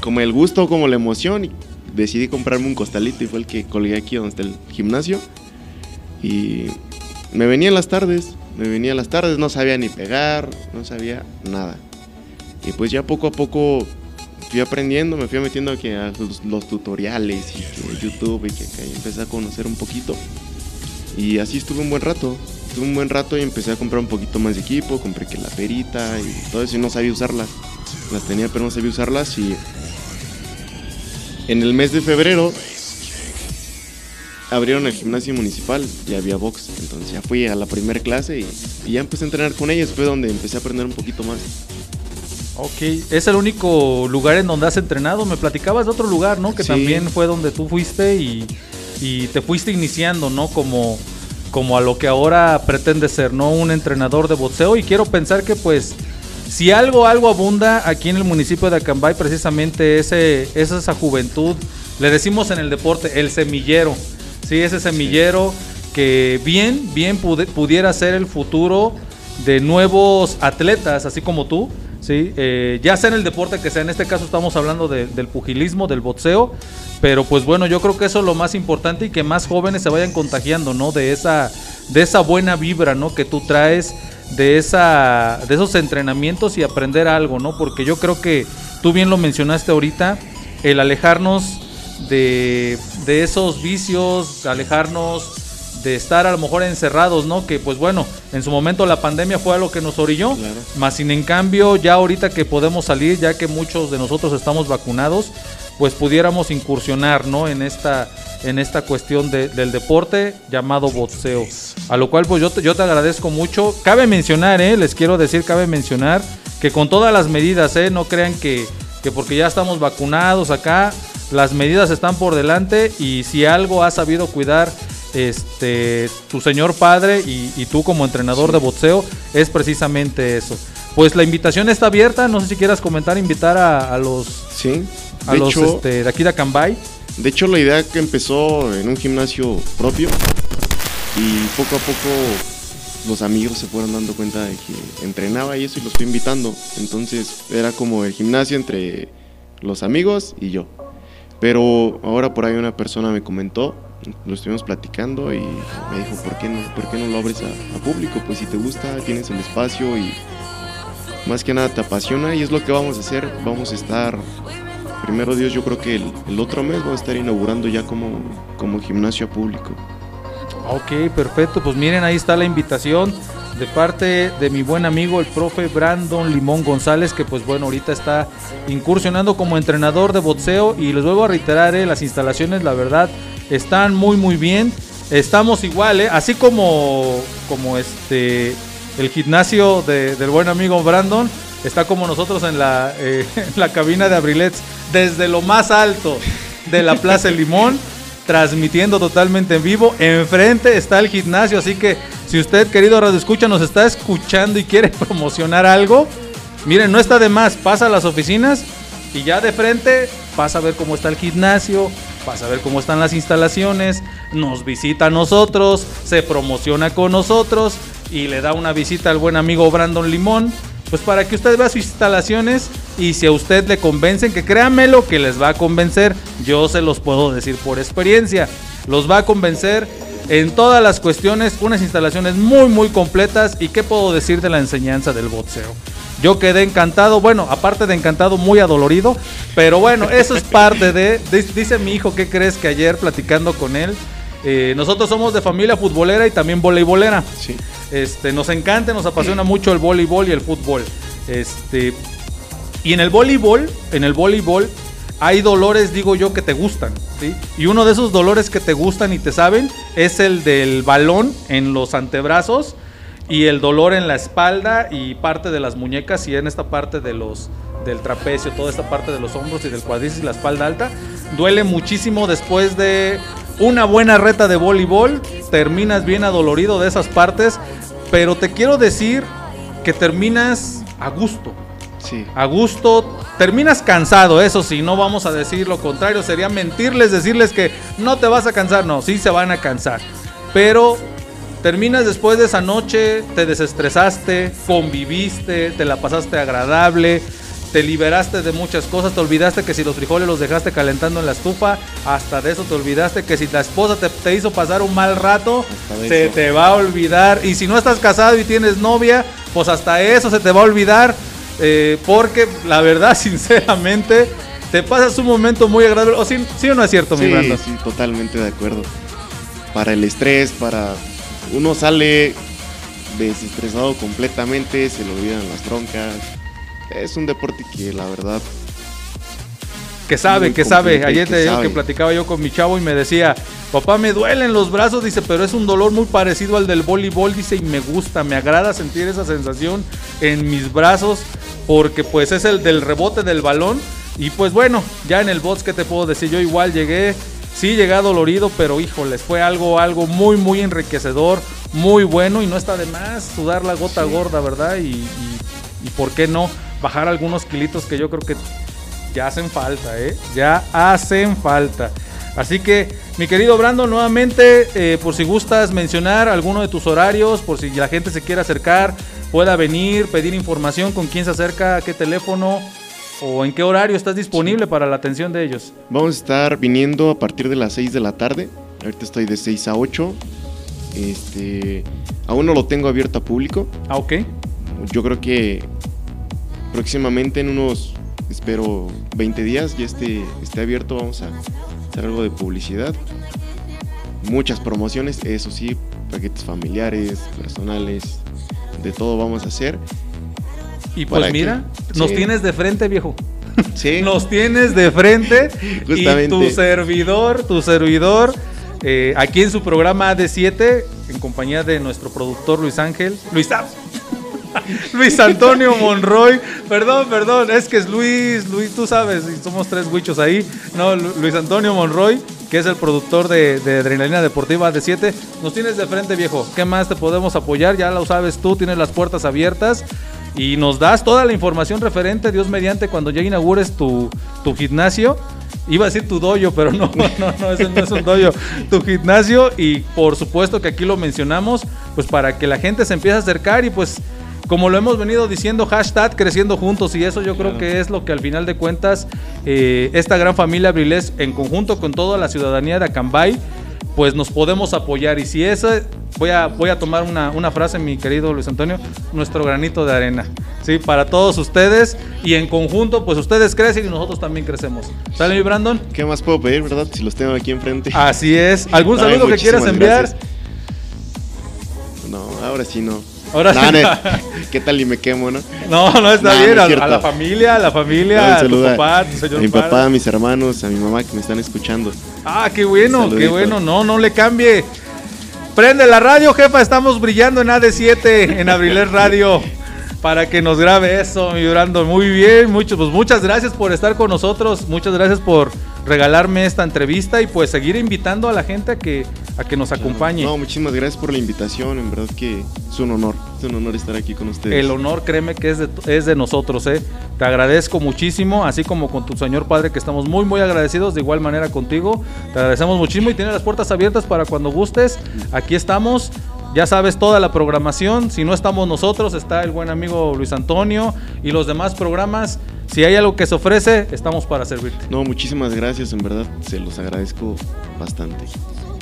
como el gusto, como la emoción y decidí comprarme un costalito y fue el que colgué aquí donde está el gimnasio. Y me venía en las tardes, me venía en las tardes, no sabía ni pegar, no sabía nada. Y pues ya poco a poco fui aprendiendo, me fui metiendo aquí a los, tutoriales y que YouTube y que, que empecé a conocer un poquito. Y así estuve un buen rato. Estuve un buen rato y empecé a comprar un poquito más de equipo, compré que la perita y todo eso y no sabía usarlas. Las tenía pero no sabía usarlas y en el mes de febrero abrieron el gimnasio municipal y había box. Entonces ya fui a la primera clase y, y ya empecé a entrenar con ellos. Fue donde empecé a aprender un poquito más. Ok, es el único lugar en donde has entrenado. Me platicabas de otro lugar, ¿no? Que Sí. también fue donde tú fuiste y, y te fuiste iniciando, ¿no? Como, como a lo que ahora pretende ser, ¿no? Un entrenador de boxeo. Y quiero pensar que, pues, si algo, algo abunda aquí en el municipio de Acambay, precisamente ese, es esa juventud. Le decimos en el deporte, el semillero. Sí, ese semillero que bien, bien pudiera ser el futuro de nuevos atletas, así como tú, ¿sí? Eh, ya sea en el deporte que sea, en este caso estamos hablando de- del pugilismo, del boxeo, pero pues bueno, yo creo que eso es lo más importante y que más jóvenes se vayan contagiando, ¿no? De esa, de esa buena vibra, ¿no? Que tú traes, de, esa, de esos entrenamientos y aprender algo, ¿no? Porque yo creo que tú bien lo mencionaste ahorita, el alejarnos de, de esos vicios, alejarnos de estar a lo mejor encerrados, ¿no? Que pues bueno, en su momento la pandemia fue algo que nos orilló, más sin en cambio ya ahorita que podemos salir, ya que muchos de nosotros estamos vacunados, pues pudiéramos incursionar, ¿no? En esta, en esta cuestión de- del deporte llamado boxeo. A lo cual pues yo te, yo te agradezco mucho. Cabe mencionar, ¿eh? Les quiero decir, cabe mencionar que con todas las medidas, ¿eh? No crean que, que porque ya estamos vacunados acá, las medidas están por delante y si algo ha sabido cuidar este tu señor padre y, y tú como entrenador de boxeo es precisamente eso. Pues la invitación está abierta, no sé si quieras comentar, invitar a, a los Sí. a De los hecho- este, de aquí de Acambay. De hecho, la idea que empezó en un gimnasio propio y poco a poco los amigos se fueron dando cuenta de que entrenaba y eso y los fui invitando. Entonces era como el gimnasio entre los amigos y yo. Pero ahora por ahí una persona me comentó, lo estuvimos platicando y me dijo, ¿por qué no, por qué no lo abres a, a público? Pues si te gusta, tienes el espacio y más que nada te apasiona y es lo que vamos a hacer. Vamos a estar primero Dios, yo creo que el, otro mes vamos a estar inaugurando ya como, como gimnasio a público. Ok, perfecto. Pues miren, ahí está la invitación de parte de mi buen amigo el profe Brandon Limón González, que pues bueno, ahorita está incursionando como entrenador de boxeo y les vuelvo a reiterar, eh, las instalaciones, la verdad, están muy muy bien. Estamos igual, eh, así como, como este, el gimnasio de- del buen amigo Brandon, está como nosotros en la, eh, en la cabina de Abrilets, desde lo más alto de la Plaza Limón transmitiendo totalmente en vivo. Enfrente está el gimnasio, así que si usted, querido Radio Escucha, nos está escuchando y quiere promocionar algo, miren, no está de más, pasa a las oficinas y ya de frente pasa a ver cómo está el gimnasio, pasa a ver cómo están las instalaciones, nos visita a nosotros, se promociona con nosotros y le da una visita al buen amigo Brandon Limón. Pues para que usted vea sus instalaciones y si a usted le convencen, que créanmelo que les va a convencer, yo se los puedo decir por experiencia, los va a convencer en todas las cuestiones, unas instalaciones muy muy completas y qué puedo decir de la enseñanza del boxeo. Yo quedé encantado, bueno, aparte de encantado, muy adolorido, pero bueno, eso es parte de, dice mi hijo, ¿qué crees que ayer platicando con él? eh, nosotros somos de familia futbolera y también voleibolera. Este, nos encanta, nos apasiona mucho el voleibol y el fútbol. Este, y en el voleibol, en el voleibol hay dolores, digo yo, que te gustan, ¿sí? Y uno de esos dolores que te gustan y te saben es el del balón en los antebrazos y el dolor en la espalda y parte de las muñecas y en esta parte de los del trapecio, toda esta parte de los hombros y del cuádriceps y la espalda alta. Duele muchísimo después de una buena reta de voleibol, terminas bien adolorido de esas partes, pero te quiero decir que terminas a gusto. Sí. A gusto, terminas cansado, eso sí, no vamos a decir lo contrario, sería mentirles, decirles que no te vas a cansar, no, sí se van a cansar, pero terminas después de esa noche, te desestresaste, conviviste, te la pasaste agradable, te liberaste de muchas cosas, te olvidaste que si los frijoles los dejaste calentando en la estufa, hasta de eso te olvidaste que si la esposa te, te hizo pasar un mal rato, se eso. te va a olvidar, y si no estás casado y tienes novia, pues hasta eso se te va a olvidar, eh, porque la verdad, sinceramente, te pasas un momento muy agradable, o sí, sí o no es cierto, mi Sí, Brandon? sí, totalmente de acuerdo. Para el estrés, para... Uno sale desestresado completamente, se le olvidan las troncas. Es un deporte que la verdad... Que sabe, que sabe. Ayer que te digo que platicaba yo con mi chavo y me decía, papá, me duelen los brazos, dice, pero es un dolor muy parecido al del voleibol, dice, y me gusta, me agrada sentir esa sensación en mis brazos, porque pues es el del rebote del balón. Y pues bueno, ya en el box, ¿qué te puedo decir? Yo igual llegué, sí llegué dolorido, pero híjoles, fue algo, algo muy, muy enriquecedor, muy bueno, y no está de más sudar la gota gorda, ¿verdad? Y, y, y por qué no bajar algunos kilitos que yo creo que ya hacen falta, ¿eh? Ya hacen falta. Así que, mi querido Brando, nuevamente, eh, por si gustas mencionar alguno de tus horarios, por si la gente se quiere acercar, pueda venir, pedir información, con quién se acerca, a qué teléfono o en qué horario estás disponible para la atención de ellos. Vamos a estar viniendo a partir de las 6 de la tarde. Ahorita estoy de 6 a 8. Este, aún no lo tengo abierto a público. Ah, ok. Yo creo que próximamente en unos, espero, 20 días ya esté, esté abierto. Vamos a hacer algo de publicidad. Muchas promociones, eso sí, paquetes familiares, personales, de todo vamos a hacer. Y pues ¿Para mira, nos Sí. tienes de frente, viejo. Sí. Nos tienes de frente. y Justamente. tu servidor, tu servidor, eh, aquí en su programa AD7, en compañía de nuestro productor Luis Ángel. Luis Am- Luis Antonio Monroy. Perdón, perdón, es que es Luis, Luis, tú sabes, somos tres huichos ahí. No, Lu- Luis Antonio Monroy, que es el productor de, de Adrenalina Deportiva AD7. Nos tienes de frente, viejo. ¿Qué más te podemos apoyar? Ya lo sabes tú, tienes las puertas abiertas. Y nos das toda la información referente, Dios mediante, cuando ya inaugures tu, tu gimnasio. Iba a decir tu dojo, pero no, no, no, ese no es un dojo. Tu gimnasio y por supuesto que aquí lo mencionamos, pues para que la gente se empiece a acercar y pues como lo hemos venido diciendo, hashtag creciendo juntos y eso yo creo que es lo que al final de cuentas eh, esta gran familia Brilés en conjunto con toda la ciudadanía de Acambay pues nos podemos apoyar y si eso voy a, voy a tomar una, una frase mi querido Luis Antonio, nuestro granito de arena, ¿sí? Para todos ustedes y en conjunto pues ustedes crecen y nosotros también crecemos. ¿Sale mi Brandon? ¿Qué más puedo pedir, verdad? Si los tengo aquí enfrente. Así es. ¿Algún Ay, saludo que quieras enviar? gracias. No, ahora sí no. Ahora sí. no, ¿Qué tal y me quemo, no? No, no está bien. no a, es cierto. a la familia, a la familia, a tu papá, a tu señor a mi padre. papá, a mis hermanos, a mi mamá que me están escuchando. Ah, qué bueno, qué bueno. No, no le cambie. Prende la radio, jefa. Estamos brillando en AD7, en Abriler Radio. Para que nos grabe eso, mi Brandon. Muy bien, mucho, pues muchas gracias por estar con nosotros. Muchas gracias por regalarme esta entrevista y pues seguir invitando a la gente a que, a que nos acompañe. No, muchísimas gracias por la invitación. En verdad que es un honor. Es un honor estar aquí con ustedes. El honor, créeme que es de, es de nosotros, ¿eh? Te agradezco muchísimo, así como con tu señor padre, que estamos muy, muy agradecidos, de igual manera contigo. Te agradecemos muchísimo y tienes las puertas abiertas para cuando gustes. Aquí estamos. Ya sabes toda la programación. Si no estamos nosotros, está el buen amigo Luis Antonio y los demás programas. Si hay algo que se ofrece, estamos para servirte. No, muchísimas gracias. En verdad, se los agradezco bastante.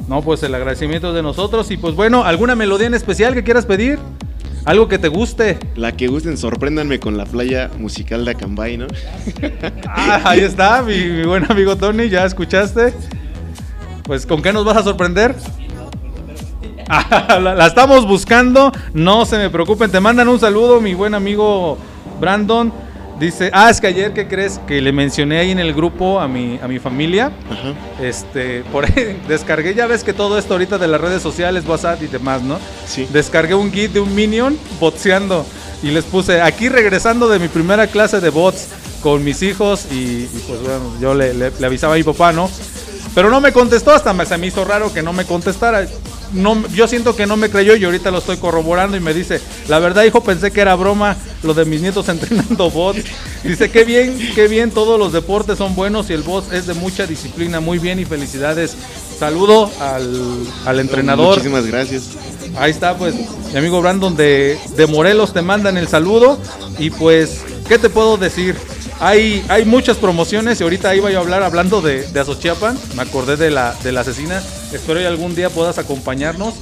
No, pues el agradecimiento es de nosotros. Y pues bueno, ¿alguna melodía en especial que quieras pedir? Algo que te guste. La que gusten, sorpréndanme con la playa musical de Acambay, ¿no? Ah, ahí está, mi, mi buen amigo Tony, ya escuchaste. Pues, ¿con qué nos vas a sorprender? La, la estamos buscando, no se me preocupen, te mandan un saludo, mi buen amigo Brandon. Dice, ah, es que ayer, ¿qué crees? Que le mencioné ahí en el grupo a mi, a mi familia. Este, por ahí descargué, ya ves que todo esto ahorita de las redes sociales, WhatsApp y demás, ¿no? Sí. Descargué un git de un Minion boxeando y les puse, aquí regresando de mi primera clase de bots con mis hijos y, y pues bueno, yo le, le- le avisaba a mi papá, ¿no? Pero no me contestó, hasta me, se me hizo raro que no me contestara. No, yo siento que no me creyó y ahorita lo estoy corroborando y me dice, la verdad hijo, pensé que era broma lo de mis nietos entrenando bots. Dice, qué bien, qué bien, todos los deportes son buenos y el bot es de mucha disciplina, muy bien y felicidades. Saludo al, al entrenador. Muchísimas gracias. Ahí está, pues, mi amigo Brandon de, de Morelos te mandan el saludo. Y pues, ¿qué te puedo decir? Hay, hay muchas promociones y ahorita iba yo a hablar hablando de, de Azochiapan. Me acordé de la, de la asesina. Espero que algún día puedas acompañarnos.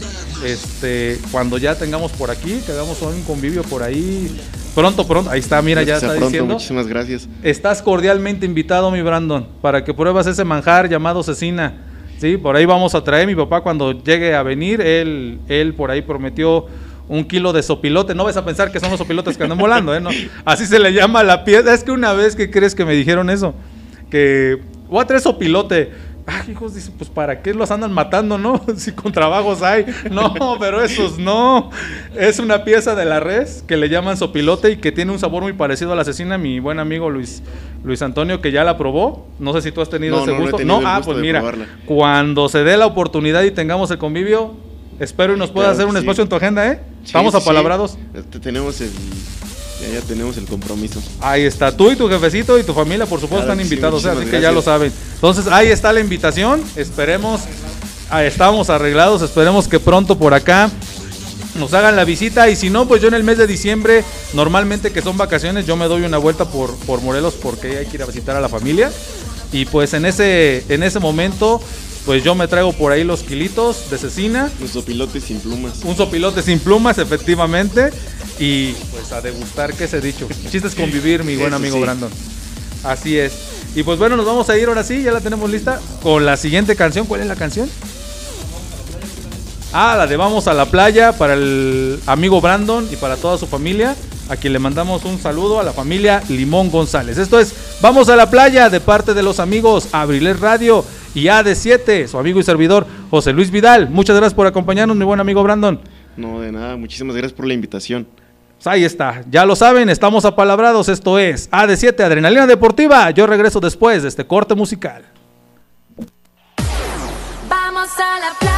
Este, cuando ya tengamos por aquí, que hagamos un convivio por ahí. Pronto, pronto. Ahí está, mira, ya está pronto, diciendo. Muchísimas gracias. Estás cordialmente invitado, mi Brandon, para que pruebas ese manjar llamado cecina. Sí, por ahí vamos a traer. Mi papá cuando llegue a venir, él, él por ahí prometió un kilo de sopilote. No vas a pensar que son los sopilotes que andan volando, ¿eh? No. Así se le llama la pieza. Es que una vez que crees que me dijeron eso, que voy a traer sopilote. Ah, hijos, dice, pues para qué los andan matando, ¿no? Si con trabajos hay. No, pero esos no. Es una pieza de la res que le llaman sopilote y que tiene un sabor muy parecido a la asesina. Mi buen amigo Luis, Luis Antonio, que ya la probó. No sé si tú has tenido No, ese no, no he gusto. tenido el ah, gusto pues mira, probarla. cuando se dé la oportunidad y tengamos el convivio, espero y nos pueda Claro hacer un sí. espacio en tu agenda, ¿eh? Sí, Estamos sí. apalabrados. Tenemos el, ya, ya tenemos el compromiso. Ahí está, tú y tu jefecito y tu familia, por supuesto, Claro están sí, invitados, ¿eh? así muchísimas que ya lo saben. Entonces, ahí está la invitación. Esperemos, estamos arreglados. Esperemos que pronto por acá nos hagan la visita y si no, pues yo en el mes de diciembre, normalmente que son vacaciones, yo me doy una vuelta por, por Morelos porque hay que ir a visitar a la familia. Y pues en ese, en ese momento, pues yo me traigo por ahí los kilitos de cecina. Un sopilote sin plumas. Un sopilote sin plumas, efectivamente. Y pues a degustar, ¿qué se ha dicho? Chistes convivir, mi buen Eso amigo sí. Brandon. Así es. Y pues bueno, nos vamos a ir ahora sí, ya la tenemos lista, con la siguiente canción. ¿Cuál es la canción? Ah, la de Vamos a la playa para el amigo Brandon y para toda su familia. A quien le mandamos un saludo a la familia Limón González. Esto es Vamos a la playa de parte de los amigos Abriles Radio y AD7, su amigo y servidor José Luis Vidal. Muchas gracias por acompañarnos, mi buen amigo Brandon. No, de nada. Muchísimas gracias por la invitación. Pues ahí está, ya lo saben, estamos apalabrados. Esto es AD7 Adrenalina Deportiva. Yo regreso después de este corte musical. Vamos a la playa,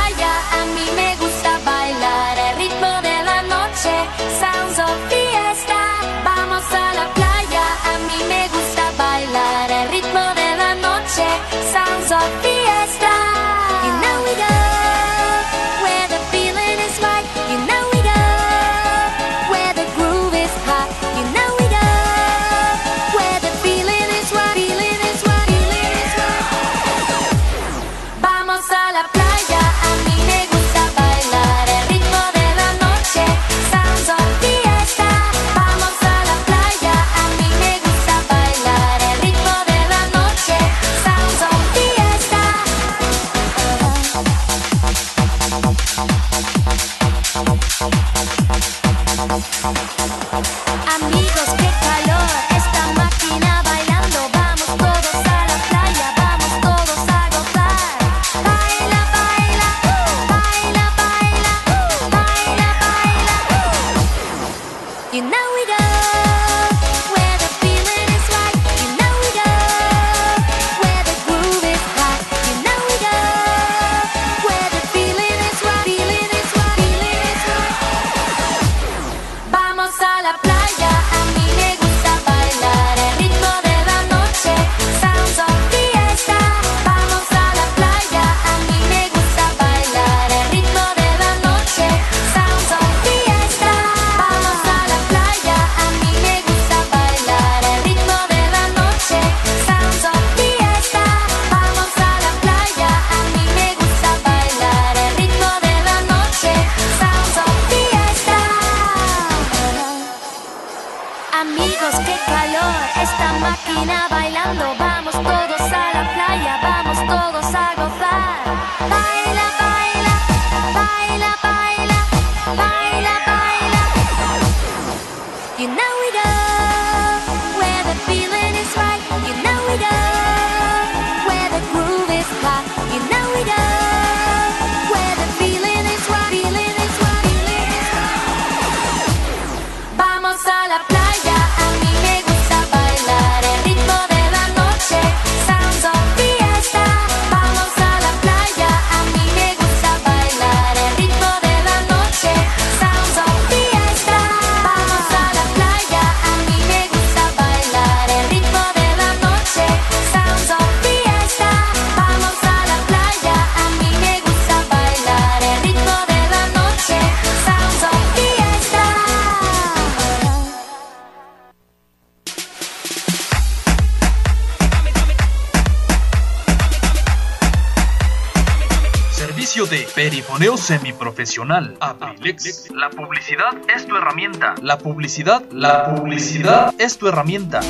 semiprofesional. Abrilex. La publicidad es tu herramienta. La publicidad, la publicidad es tu herramienta.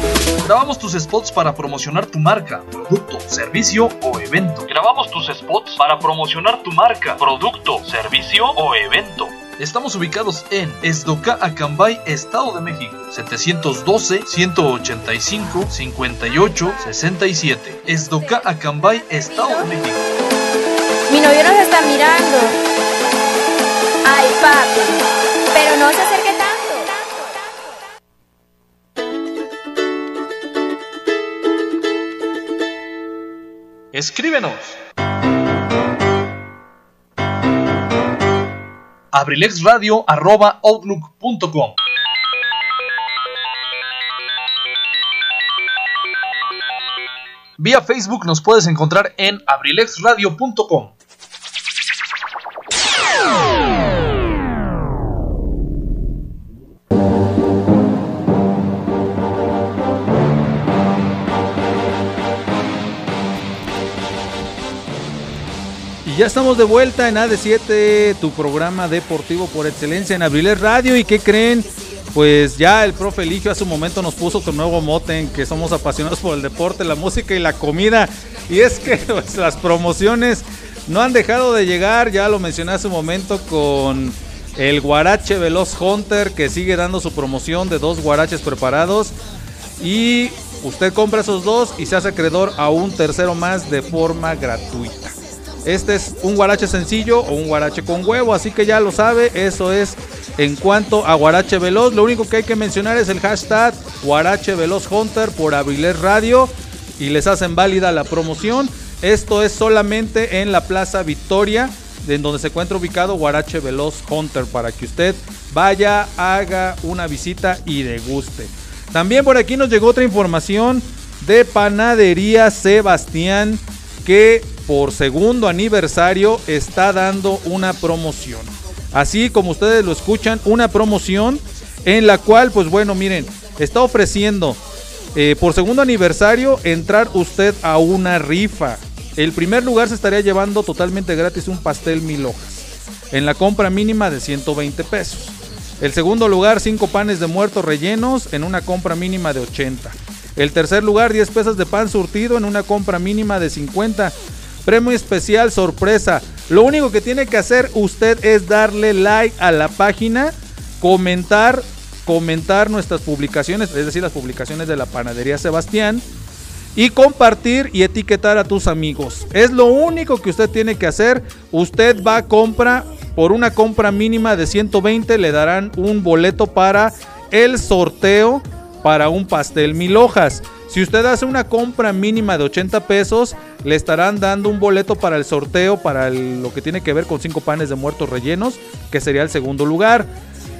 Grabamos tus spots para promocionar tu marca, producto, servicio o evento. Grabamos tus spots para promocionar tu marca, producto, servicio o evento. Estamos ubicados en Esdoca, Acambay, Estado de México. 712-185-58-67. Esdoca, Acambay, Estado de México. Mi novio nos está mirando. Ay, papi. Pero no se acerque tanto. Escríbenos. abrilexradio.outlook.com Vía Facebook nos puedes encontrar en abrilexradio.com. ya estamos de vuelta en AD7, tu programa deportivo por excelencia en Abriles Radio. ¿Y qué creen? Pues ya el profe Eligio hace un momento nos puso otro nuevo mote en que somos apasionados por el deporte, la música y la comida. Y es que pues, las promociones no han dejado de llegar, ya lo mencioné hace un momento con el Guarache Veloz Hunter que sigue dando su promoción de dos guaraches preparados. Y usted compra esos dos y se hace acreedor a un tercero más de forma gratuita. Este es un guarache sencillo o un guarache con huevo, así que ya lo sabe, eso es en cuanto a guarache veloz. Lo único que hay que mencionar es el hashtag guarache veloz hunter por Avilés Radio y les hacen válida la promoción. Esto es solamente en la Plaza Victoria, en donde se encuentra ubicado Guarache Veloz Hunter, para que usted vaya, haga una visita y deguste. También por aquí nos llegó otra información de Panadería Sebastián que por segundo aniversario está dando una promoción. Así como ustedes lo escuchan, una promoción en la cual, pues bueno, miren, está ofreciendo eh, por segundo aniversario entrar usted a una rifa. El primer lugar se estaría llevando totalmente gratis un pastel mil hojas. En la compra mínima de 120 pesos. El segundo lugar, 5 panes de muertos rellenos en una compra mínima de 80. El tercer lugar, 10 pesos de pan surtido en una compra mínima de 50. Premio especial sorpresa. Lo único que tiene que hacer usted es darle like a la página, comentar, comentar nuestras publicaciones, es decir, las publicaciones de la panadería Sebastián y compartir y etiquetar a tus amigos. Es lo único que usted tiene que hacer. Usted va a compra por una compra mínima de 120 le darán un boleto para el sorteo para un pastel mil hojas. Si usted hace una compra mínima de 80 pesos, le estarán dando un boleto para el sorteo para lo que tiene que ver con 5 panes de muertos rellenos, que sería el segundo lugar.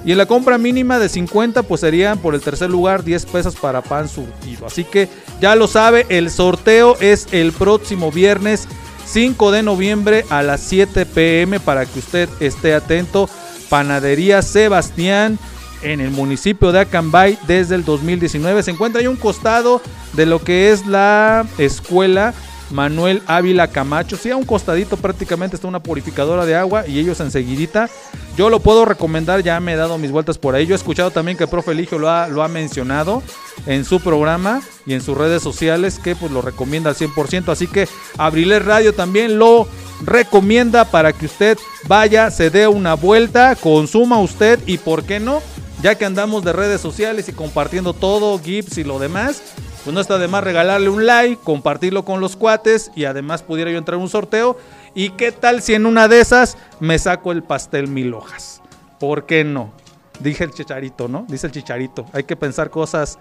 Y en la compra mínima de 50, pues serían por el tercer lugar 10 pesos para pan surtido. Así que ya lo sabe, el sorteo es el próximo viernes 5 de noviembre a las 7 pm para que usted esté atento. Panadería Sebastián en el municipio de Acambay desde el 2019. Se encuentra ahí un costado de lo que es la escuela Manuel Ávila Camacho. Sí, a un costadito prácticamente está una purificadora de agua y ellos enseguidita. Yo lo puedo recomendar, ya me he dado mis vueltas por ahí. Yo he escuchado también que el profe Eligio lo ha, lo ha mencionado en su programa y en sus redes sociales que pues lo recomienda al 100%. Así que Abriles Radio también lo recomienda para que usted vaya, se dé una vuelta, consuma usted y por qué no ya que andamos de redes sociales y compartiendo todo, GIFs y lo demás, pues no está de más regalarle un like, compartirlo con los cuates y además pudiera yo entrar en un sorteo. ¿Y qué tal si en una de esas me saco el pastel mil hojas? ¿Por qué no? Dije el chicharito, ¿no? Dice el chicharito. Hay que pensar cosas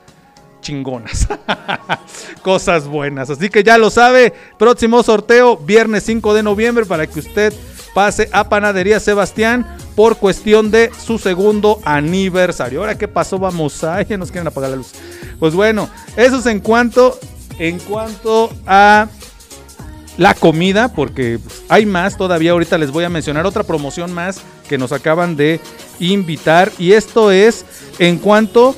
chingonas. cosas buenas. Así que ya lo sabe. Próximo sorteo, viernes 5 de noviembre, para que usted pase a Panadería Sebastián por cuestión de su segundo aniversario. Ahora, ¿qué pasó? Vamos a... Ya nos quieren apagar la luz. Pues bueno, eso es en cuanto, en cuanto a la comida, porque hay más todavía. Ahorita les voy a mencionar otra promoción más que nos acaban de invitar. Y esto es en cuanto,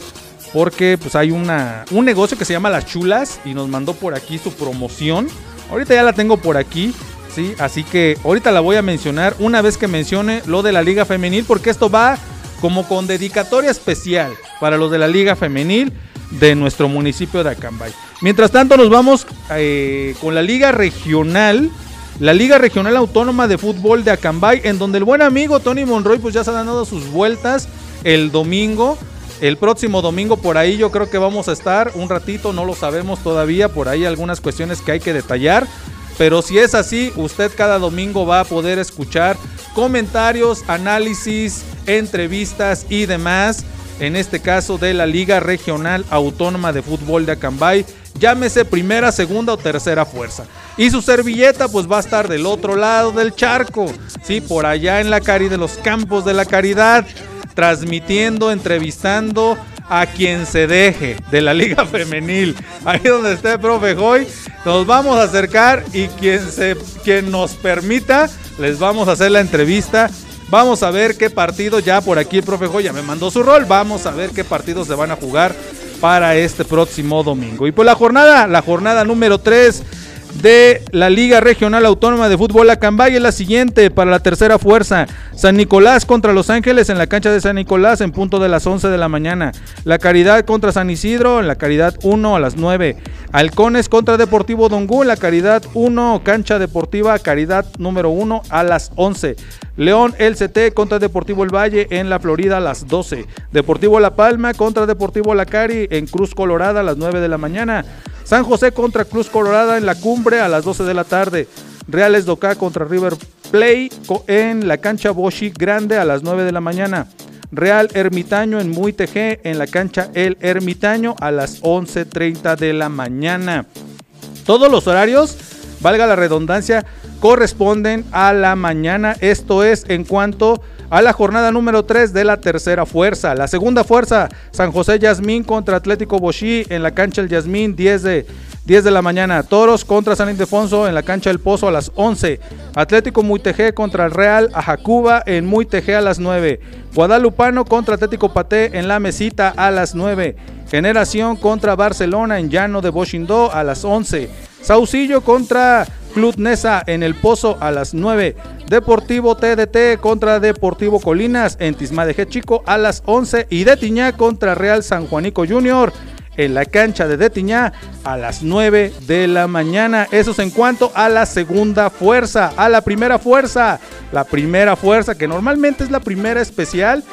porque pues hay una, un negocio que se llama Las Chulas y nos mandó por aquí su promoción. Ahorita ya la tengo por aquí. ¿Sí? Así que ahorita la voy a mencionar una vez que mencione lo de la Liga Femenil, porque esto va como con dedicatoria especial para los de la Liga Femenil de nuestro municipio de Acambay. Mientras tanto nos vamos eh, con la Liga Regional, la Liga Regional Autónoma de Fútbol de Acambay, en donde el buen amigo Tony Monroy pues ya se ha dado sus vueltas el domingo. El próximo domingo por ahí yo creo que vamos a estar un ratito, no lo sabemos todavía, por ahí algunas cuestiones que hay que detallar. Pero si es así, usted cada domingo va a poder escuchar comentarios, análisis, entrevistas y demás. En este caso de la Liga Regional Autónoma de Fútbol de Acambay. Llámese primera, segunda o tercera fuerza. Y su servilleta pues va a estar del otro lado del charco. Sí, por allá en la cari de los campos de la caridad. Transmitiendo, entrevistando a quien se deje de la Liga Femenil. Ahí donde esté el profe Joy, nos vamos a acercar y quien, se, quien nos permita, les vamos a hacer la entrevista. Vamos a ver qué partido, ya por aquí el profe Joy ya me mandó su rol, vamos a ver qué partidos se van a jugar para este próximo domingo. Y pues la jornada, la jornada número 3 de la Liga Regional Autónoma de Fútbol Acambay es la siguiente para la tercera fuerza. San Nicolás contra Los Ángeles en la cancha de San Nicolás en punto de las 11 de la mañana. La Caridad contra San Isidro en la Caridad 1 a las 9. Halcones contra Deportivo Dongú en la Caridad 1, cancha deportiva Caridad número 1 a las 11. León LCT contra Deportivo El Valle en la Florida a las 12. Deportivo La Palma contra Deportivo La Cari en Cruz Colorada a las 9 de la mañana. San José contra Cruz Colorada en la cumbre a las 12 de la tarde. Reales Docá contra River Play en la cancha Boshi Grande a las 9 de la mañana. Real Ermitaño en Muy TG en la cancha El Ermitaño a las 11.30 de la mañana. Todos los horarios, valga la redundancia, corresponden a la mañana. Esto es en cuanto a la jornada número 3 de la tercera fuerza. La segunda fuerza, San José Yasmín contra Atlético Boschí en la cancha El Yasmín, 10 de, 10 de la mañana. Toros contra San Ildefonso en la cancha El Pozo a las 11. Atlético Muitejé contra el Real Ajacuba en Muitejé a las 9. Guadalupano contra Atlético Paté en La Mesita a las 9. Generación contra Barcelona en Llano de Bochindó a las 11. Saucillo contra Club Nesa en El Pozo a las 9. Deportivo TDT contra Deportivo Colinas en Tisma de Chico a las 11. Y de Tiñá contra Real San Juanico Junior en la cancha de Detiñá a las 9 de la mañana. Eso es en cuanto a la segunda fuerza, a la primera fuerza. La primera fuerza, que normalmente es la primera especial.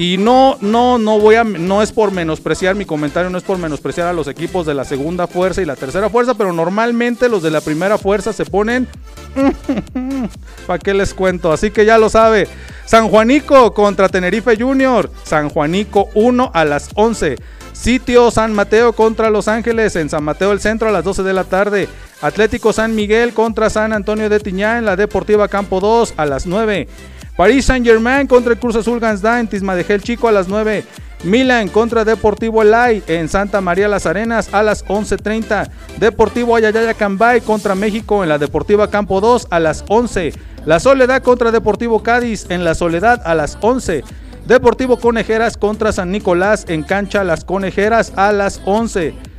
Y no, no, no voy a, no es por menospreciar mi comentario, no es por menospreciar a los equipos de la segunda fuerza y la tercera fuerza, pero normalmente los de la primera fuerza se ponen, ¿para qué les cuento? Así que ya lo sabe. San Juanico contra Tenerife Junior, San Juanico 1 a las 11. Sitio San Mateo contra Los Ángeles en San Mateo el Centro a las 12 de la tarde. Atlético San Miguel contra San Antonio de Tiñá en la Deportiva Campo 2 a las 9. Paris Saint Germain contra el Cruz Azul Gansda en Tismadejel Chico a las 9. Milan contra Deportivo Elay en Santa María Las Arenas a las 11.30. Deportivo Ayayaya Cambay contra México en la Deportiva Campo 2 a las 11. La Soledad contra Deportivo Cádiz en la Soledad a las 11. Deportivo Conejeras contra San Nicolás en cancha Las Conejeras a las 11.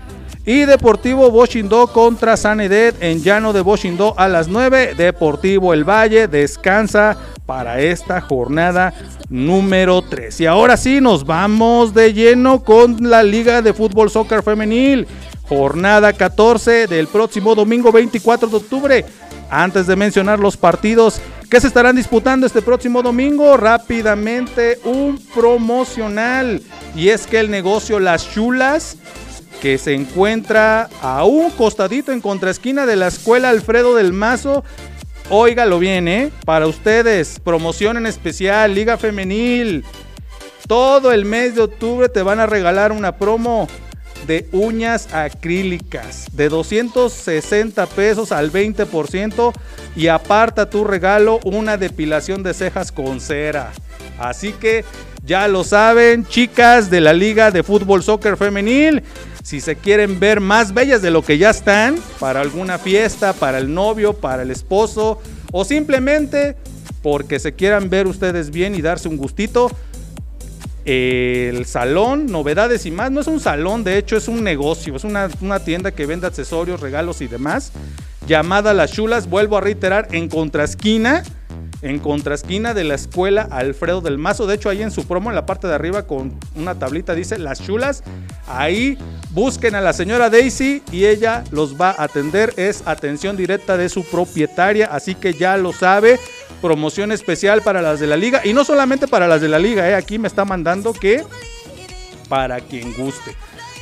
Y Deportivo Bochindó contra San Edet en Llano de Bochindó a las 9. Deportivo El Valle descansa para esta jornada número 3. Y ahora sí, nos vamos de lleno con la Liga de Fútbol Soccer Femenil. Jornada 14 del próximo domingo 24 de octubre. Antes de mencionar los partidos que se estarán disputando este próximo domingo, rápidamente un promocional. Y es que el negocio Las Chulas que se encuentra a un costadito en contraesquina de la escuela Alfredo del Mazo. Óigalo bien, ¿eh? Para ustedes, promoción en especial, Liga Femenil. Todo el mes de octubre te van a regalar una promo de uñas acrílicas de 260 pesos al 20% y aparta tu regalo una depilación de cejas con cera. Así que ya lo saben, chicas de la Liga de Fútbol Soccer Femenil. Si se quieren ver más bellas de lo que ya están, para alguna fiesta, para el novio, para el esposo, o simplemente porque se quieran ver ustedes bien y darse un gustito, el salón, novedades y más, no es un salón, de hecho es un negocio, es una, una tienda que vende accesorios, regalos y demás, llamada Las Chulas, vuelvo a reiterar, en contraesquina en contraesquina de la escuela Alfredo del Mazo. De hecho, ahí en su promo, en la parte de arriba, con una tablita, dice Las Chulas. Ahí busquen a la señora Daisy y ella los va a atender. Es atención directa de su propietaria, así que ya lo sabe. Promoción especial para las de la liga. Y no solamente para las de la liga, ¿eh? aquí me está mandando que para quien guste.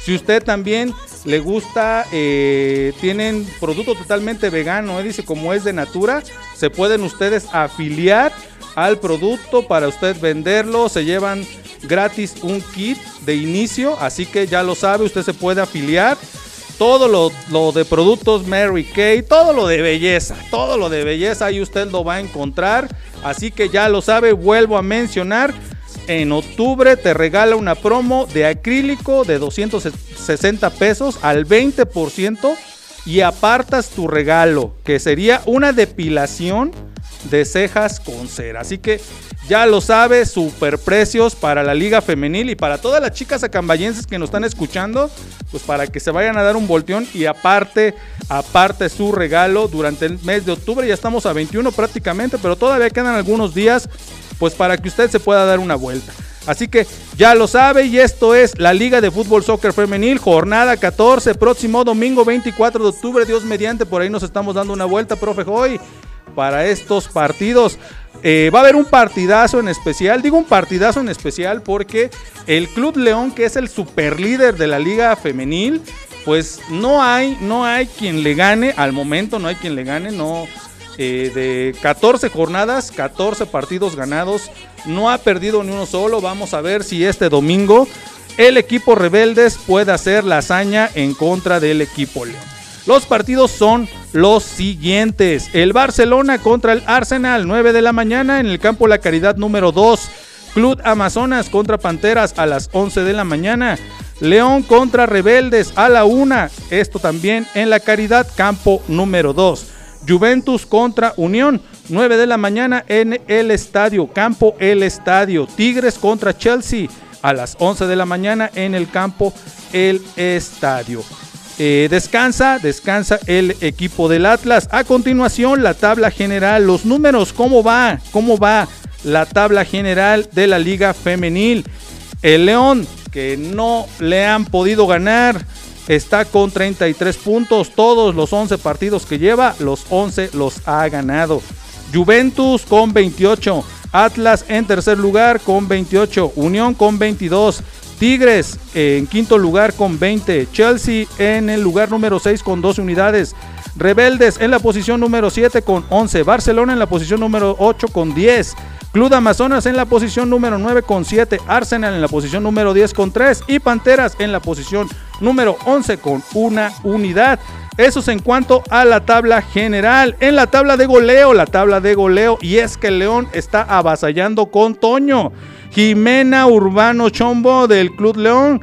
Si usted también le gusta, eh, tienen producto totalmente vegano, eh, dice como es de natura, se pueden ustedes afiliar al producto para usted venderlo, se llevan gratis un kit de inicio, así que ya lo sabe, usted se puede afiliar. Todo lo, lo de productos Mary Kay, todo lo de belleza, todo lo de belleza ahí usted lo va a encontrar. Así que ya lo sabe, vuelvo a mencionar, en octubre te regala una promo de acrílico de 260 pesos al 20% y apartas tu regalo, que sería una depilación de cejas con cera. Así que ya lo sabe, super precios para la liga femenil y para todas las chicas acambayenses que nos están escuchando, pues para que se vayan a dar un volteón y aparte, aparte su regalo durante el mes de octubre, ya estamos a 21 prácticamente, pero todavía quedan algunos días, pues para que usted se pueda dar una vuelta. Así que ya lo sabe y esto es la Liga de Fútbol Soccer Femenil, jornada 14, próximo domingo 24 de octubre, Dios mediante, por ahí nos estamos dando una vuelta, profe Hoy, para estos partidos. Eh, va a haber un partidazo en especial, digo un partidazo en especial porque el Club León, que es el super líder de la Liga Femenil, pues no hay, no hay quien le gane, al momento no hay quien le gane, no, eh, de 14 jornadas, 14 partidos ganados, no ha perdido ni uno solo. Vamos a ver si este domingo el equipo Rebeldes puede hacer la hazaña en contra del equipo León. Los partidos son los siguientes. El Barcelona contra el Arsenal, 9 de la mañana en el campo La Caridad número 2. Club Amazonas contra Panteras a las 11 de la mañana. León contra Rebeldes a la 1. Esto también en La Caridad, campo número 2. Juventus contra Unión, 9 de la mañana en el estadio, campo El Estadio. Tigres contra Chelsea a las 11 de la mañana en el campo El Estadio. Eh, descansa, descansa el equipo del Atlas. A continuación, la tabla general, los números, ¿cómo va? ¿Cómo va la tabla general de la Liga Femenil? El León, que no le han podido ganar está con 33 puntos. Todos los 11 partidos que lleva, los 11 los ha ganado. Juventus con 28. Atlas en tercer lugar con 28. Unión con 22. Tigres en quinto lugar con 20. Chelsea en el lugar número 6 con 12 unidades. Rebeldes en la posición número 7 con 11. Barcelona en la posición número 8 con 10. Club Amazonas en la posición número 9 con 7, Arsenal en la posición número 10 con 3 y Panteras en la posición número 11 con una unidad. Eso es en cuanto a la tabla general. En la tabla de goleo, la tabla de goleo, y es que León está avasallando con Toño. Jimena Urbano Chombo del Club León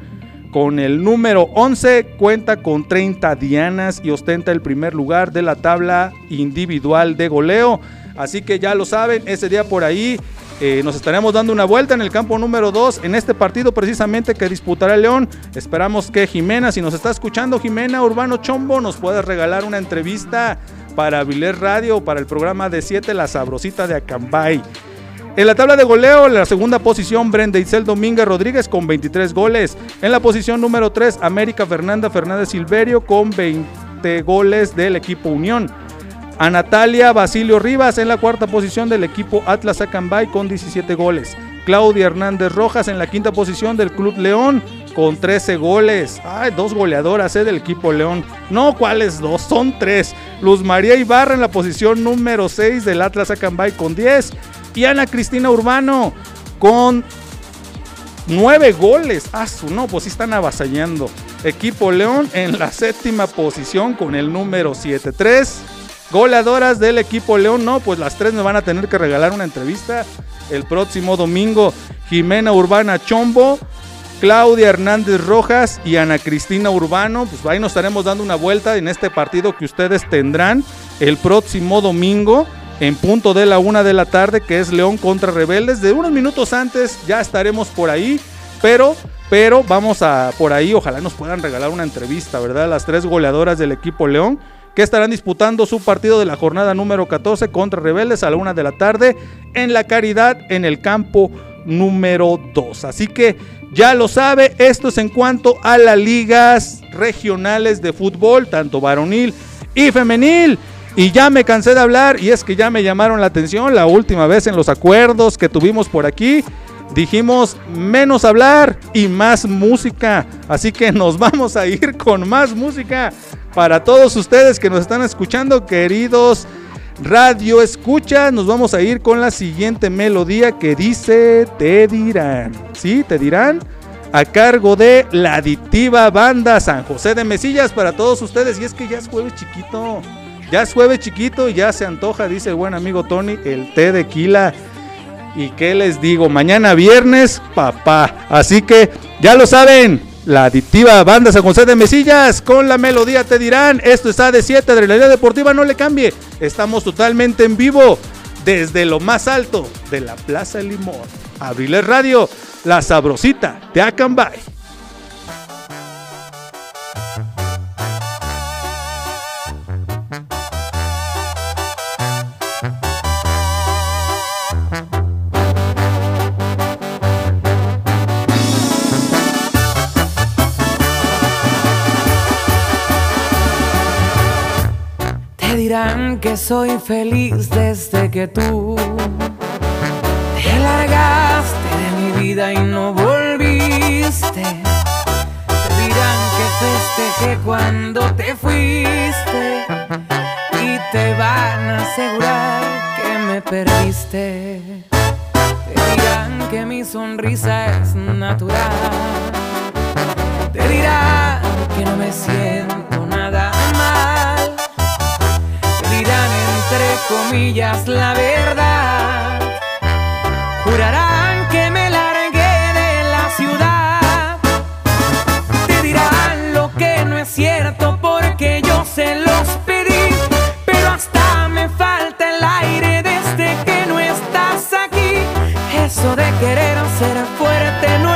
con el número 11 cuenta con 30 dianas y ostenta el primer lugar de la tabla individual de goleo. Así que ya lo saben, ese día por ahí eh, nos estaremos dando una vuelta en el campo número 2 en este partido precisamente que disputará León. Esperamos que Jimena, si nos está escuchando, Jimena Urbano Chombo, nos pueda regalar una entrevista para Viler Radio, para el programa de 7 La Sabrosita de Acambay. En la tabla de goleo, en la segunda posición, Brenda Itzel Domínguez Rodríguez con 23 goles. En la posición número 3, América Fernanda Fernández Silverio con 20 goles del equipo Unión a Natalia Basilio Rivas en la cuarta posición del equipo Atlas Acambay con 17 goles. Claudia Hernández Rojas en la quinta posición del Club León con 13 goles. Ay, dos goleadoras eh, del equipo León. No, ¿cuáles dos? Son tres. Luz María Ibarra en la posición número 6 del Atlas Acambay con 10. Y Ana Cristina Urbano con 9 goles. Ah, su no, pues sí están avasallando. Equipo León en la séptima posición con el número 7-3. Goleadoras del equipo León, no, pues las tres me van a tener que regalar una entrevista el próximo domingo. Jimena Urbana Chombo, Claudia Hernández Rojas y Ana Cristina Urbano. Pues ahí nos estaremos dando una vuelta en este partido que ustedes tendrán el próximo domingo en punto de la una de la tarde, que es León contra Rebeldes. De unos minutos antes ya estaremos por ahí, pero, pero vamos a por ahí, ojalá nos puedan regalar una entrevista, ¿verdad? Las tres goleadoras del equipo León que estarán disputando su partido de la jornada número 14 contra Rebeldes a la una de la tarde en la Caridad en el campo número 2. Así que ya lo sabe, esto es en cuanto a las ligas regionales de fútbol, tanto varonil y femenil. Y ya me cansé de hablar y es que ya me llamaron la atención la última vez en los acuerdos que tuvimos por aquí. Dijimos menos hablar y más música. Así que nos vamos a ir con más música para todos ustedes que nos están escuchando, queridos radio escucha, nos vamos a ir con la siguiente melodía que dice Te dirán. ¿Sí? Te dirán. A cargo de la adictiva banda San José de Mesillas para todos ustedes. Y es que ya es jueves chiquito. Ya es jueves chiquito y ya se antoja, dice el buen amigo Tony, el té de quila. Y qué les digo, mañana viernes, papá. Así que ya lo saben, la adictiva banda San José de Mesillas con la melodía te dirán, esto está de 7, Adrenalina Deportiva, no le cambie, estamos totalmente en vivo desde lo más alto de la Plaza Limón. Abriles Radio, la sabrosita de Acambay. Que soy feliz desde que tú te largaste de mi vida y no volviste. Te dirán que festejé cuando te fuiste y te van a asegurar que me perdiste. Te dirán que mi sonrisa es natural. Te dirán que no me siento nada comillas la verdad. Jurarán que me largué de la ciudad. Te dirán lo que no es cierto porque yo se los pedí. Pero hasta me falta el aire desde que no estás aquí. Eso de querer ser fuerte no es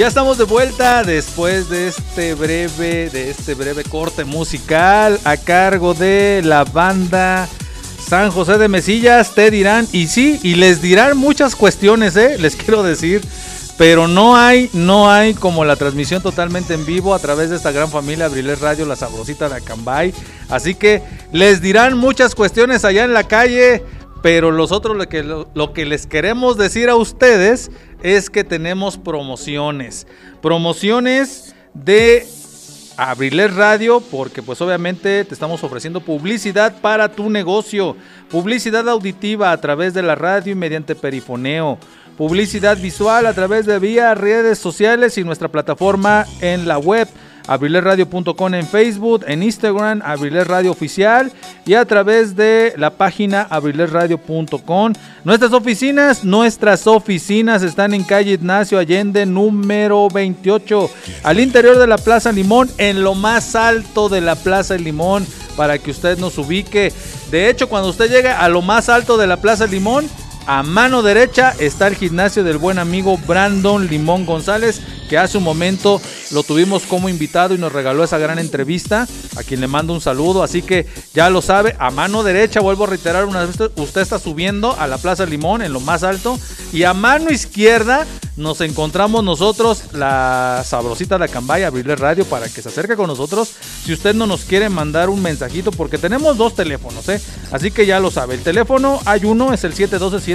Ya estamos de vuelta después de este breve, de este breve corte musical a cargo de la banda San José de Mesillas. Te dirán, y sí, y les dirán muchas cuestiones, ¿eh? Les quiero decir. Pero no hay, no hay como la transmisión totalmente en vivo a través de esta gran familia Abriles Radio, la sabrosita de Acambay. Así que les dirán muchas cuestiones allá en la calle. Pero nosotros lo que, lo, lo que les queremos decir a ustedes es que tenemos promociones. Promociones de Abriles Radio, porque pues obviamente te estamos ofreciendo publicidad para tu negocio. Publicidad auditiva a través de la radio y mediante perifoneo. Publicidad visual a través de vía redes sociales y nuestra plataforma en la web abrilesradio.com en Facebook, en Instagram, Abriles Radio Oficial y a través de la página abrilesradio.com. Nuestras oficinas, nuestras oficinas están en calle Ignacio Allende número 28, al interior de la Plaza Limón, en lo más alto de la Plaza Limón, para que usted nos ubique. De hecho, cuando usted llega a lo más alto de la Plaza Limón, a mano derecha está el gimnasio del buen amigo Brandon Limón González, que hace un momento lo tuvimos como invitado y nos regaló esa gran entrevista, a quien le mando un saludo. Así que ya lo sabe, a mano derecha, vuelvo a reiterar una vez, usted está subiendo a la Plaza Limón en lo más alto, y a mano izquierda nos encontramos nosotros, la sabrosita de Acambay, abrirle radio para que se acerque con nosotros. Si usted no nos quiere mandar un mensajito, porque tenemos dos teléfonos, ¿eh? Así que ya lo sabe. El teléfono hay uno, es el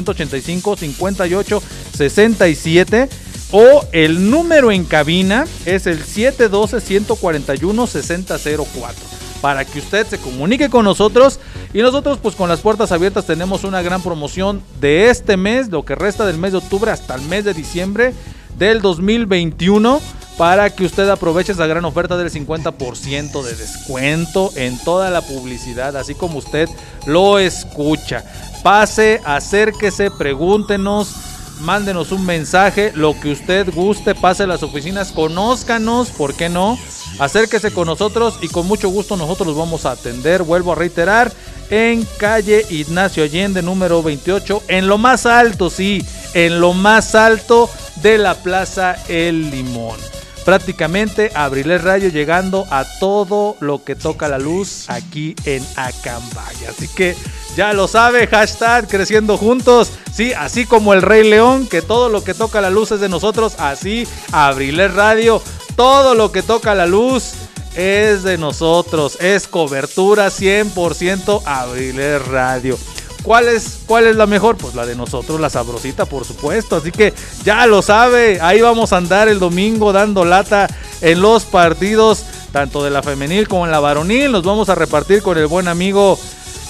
712-185-58-67. O el número en cabina es el 712-141-6004 para que usted se comunique con nosotros y nosotros pues con las puertas abiertas tenemos una gran promoción de este mes, lo que resta del mes de octubre hasta el mes de diciembre del 2021 para que usted aproveche esa gran oferta del 50% de descuento en toda la publicidad, así como usted lo escucha. Pase, acérquese, pregúntenos, mándenos un mensaje, lo que usted guste, pase a las oficinas, conózcanos, ¿por qué no? Acérquese con nosotros y con mucho gusto nosotros los vamos a atender. Vuelvo a reiterar, en calle Ignacio Allende número 28, en lo más alto, sí, en lo más alto de la Plaza El Limón. Prácticamente Abriles Radio llegando a todo lo que toca la luz aquí en Acambay. Así que ya lo sabe, hashtag creciendo juntos. Sí, así como el Rey León, que todo lo que toca la luz es de nosotros. Así, Abriles Radio, todo lo que toca la luz es de nosotros. Es cobertura 100% Abriles Radio. ¿Cuál es, ¿Cuál es la mejor? Pues la de nosotros, la sabrosita, por supuesto. Así que ya lo sabe, ahí vamos a andar el domingo dando lata en los partidos, tanto de la femenil como en la varonil. Nos vamos a repartir con el buen amigo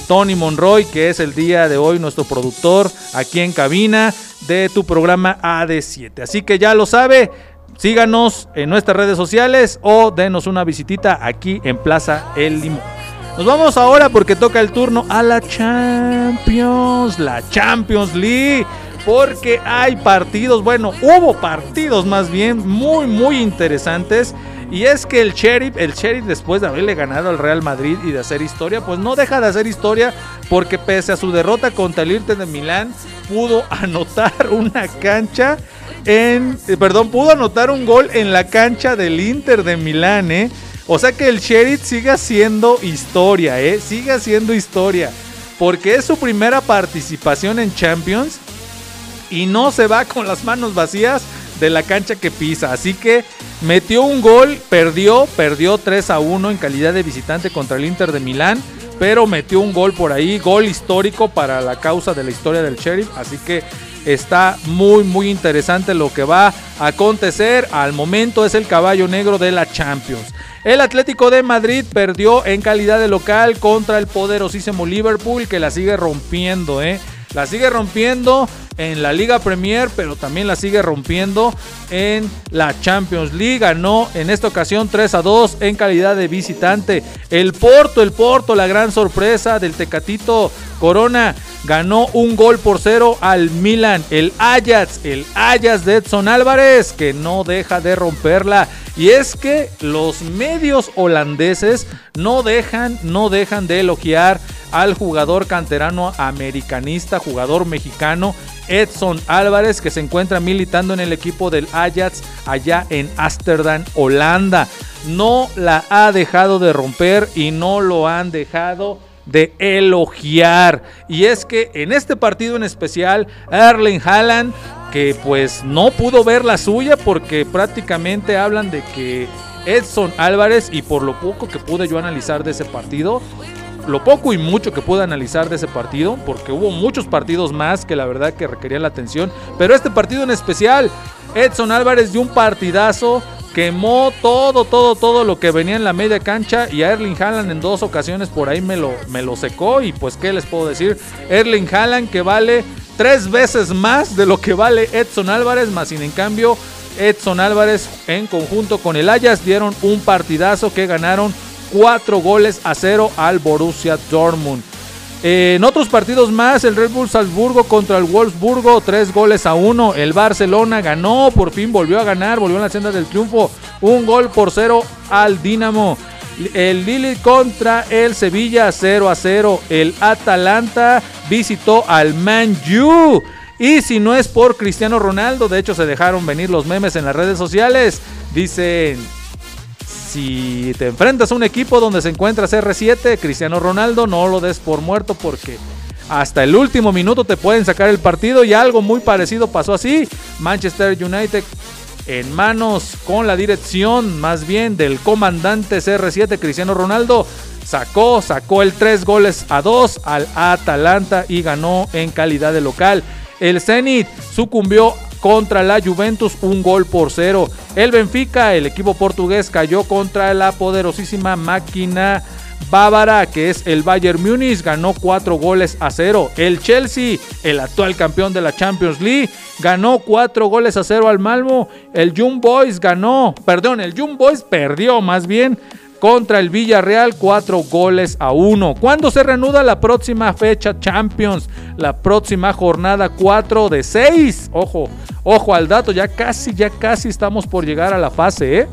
Tony Monroy, que es el día de hoy nuestro productor aquí en cabina de tu programa AD7. Así que ya lo sabe, síganos en nuestras redes sociales o denos una visitita aquí en Plaza El Limón. Nos vamos ahora porque toca el turno a la Champions, la Champions League. Porque hay partidos, bueno, hubo partidos más bien muy, muy interesantes. Y es que el Sheriff, el Sheriff después de haberle ganado al Real Madrid y de hacer historia, pues no deja de hacer historia porque pese a su derrota contra el Inter de Milán, pudo anotar una cancha en, eh, perdón, pudo anotar un gol en la cancha del Inter de Milán, ¿eh? O sea que el Sheriff sigue haciendo historia, ¿eh? Sigue haciendo historia. Porque es su primera participación en Champions y no se va con las manos vacías de la cancha que pisa. Así que metió un gol, perdió, perdió 3 a 1 en calidad de visitante contra el Inter de Milán, pero metió un gol por ahí, gol histórico para la causa de la historia del Sheriff. Así que está muy, muy interesante lo que va a acontecer. Al momento es el caballo negro de la Champions. El Atlético de Madrid perdió en calidad de local contra el poderosísimo Liverpool que la sigue rompiendo, ¿eh? La sigue rompiendo en la Liga Premier, pero también la sigue rompiendo en la Champions League. Ganó en esta ocasión 3 a 2 en calidad de visitante. El Porto, el Porto, la gran sorpresa del Tecatito Corona, ganó un gol por cero al Milan. El Ajax, el Ajax de Edson Álvarez, que no deja de romperla. Y es que los medios holandeses no dejan, no dejan de elogiar al jugador canterano americanista, jugador mexicano Edson Álvarez, que se encuentra militando en el equipo del Ajax allá en Ámsterdam, Holanda. No la ha dejado de romper y no lo han dejado de elogiar. Y es que en este partido en especial, Erling Haaland, que pues no pudo ver la suya porque prácticamente hablan de que Edson Álvarez, y por lo poco que pude yo analizar de ese partido, lo poco y mucho que pude analizar de ese partido, porque hubo muchos partidos más que la verdad que requerían la atención, pero este partido en especial, Edson Álvarez dio un partidazo, quemó todo, todo, todo lo que venía en la media cancha y a Erling Haaland en dos ocasiones por ahí me lo, me lo secó y pues qué les puedo decir, Erling Haaland que vale tres veces más de lo que vale Edson Álvarez, más sin en cambio Edson Álvarez en conjunto con el Ayas dieron un partidazo que ganaron cuatro goles a cero al Borussia Dortmund. En otros partidos más, el Red Bull Salzburgo contra el Wolfsburgo, tres goles a uno. El Barcelona ganó, por fin volvió a ganar, volvió en la senda del triunfo. Un gol por cero al Dinamo. El Lille contra el Sevilla 0 a 0. El Atalanta visitó al Man U. Y si no es por Cristiano Ronaldo, de hecho se dejaron venir los memes en las redes sociales. Dicen, si te enfrentas a un equipo donde se encuentra CR7, Cristiano Ronaldo, no lo des por muerto porque hasta el último minuto te pueden sacar el partido y algo muy parecido pasó así. Manchester United en manos con la dirección más bien del comandante CR7 Cristiano Ronaldo sacó, sacó el 3 goles a 2 al Atalanta y ganó en calidad de local. El Zenit sucumbió contra la Juventus un gol por cero. El Benfica, el equipo portugués, cayó contra la poderosísima máquina bávara que es el Bayern Múnich, ganó cuatro goles a cero. El Chelsea, el actual campeón de la Champions League, ganó cuatro goles a cero al Malmo. El Young Boys ganó, perdón, el Young Boys perdió más bien contra el Villarreal, cuatro goles a uno. ¿Cuándo se reanuda la próxima fecha Champions? La próxima jornada 4 de 6. Ojo, ojo al dato, ya casi, ya casi estamos por llegar a la fase, ¿eh?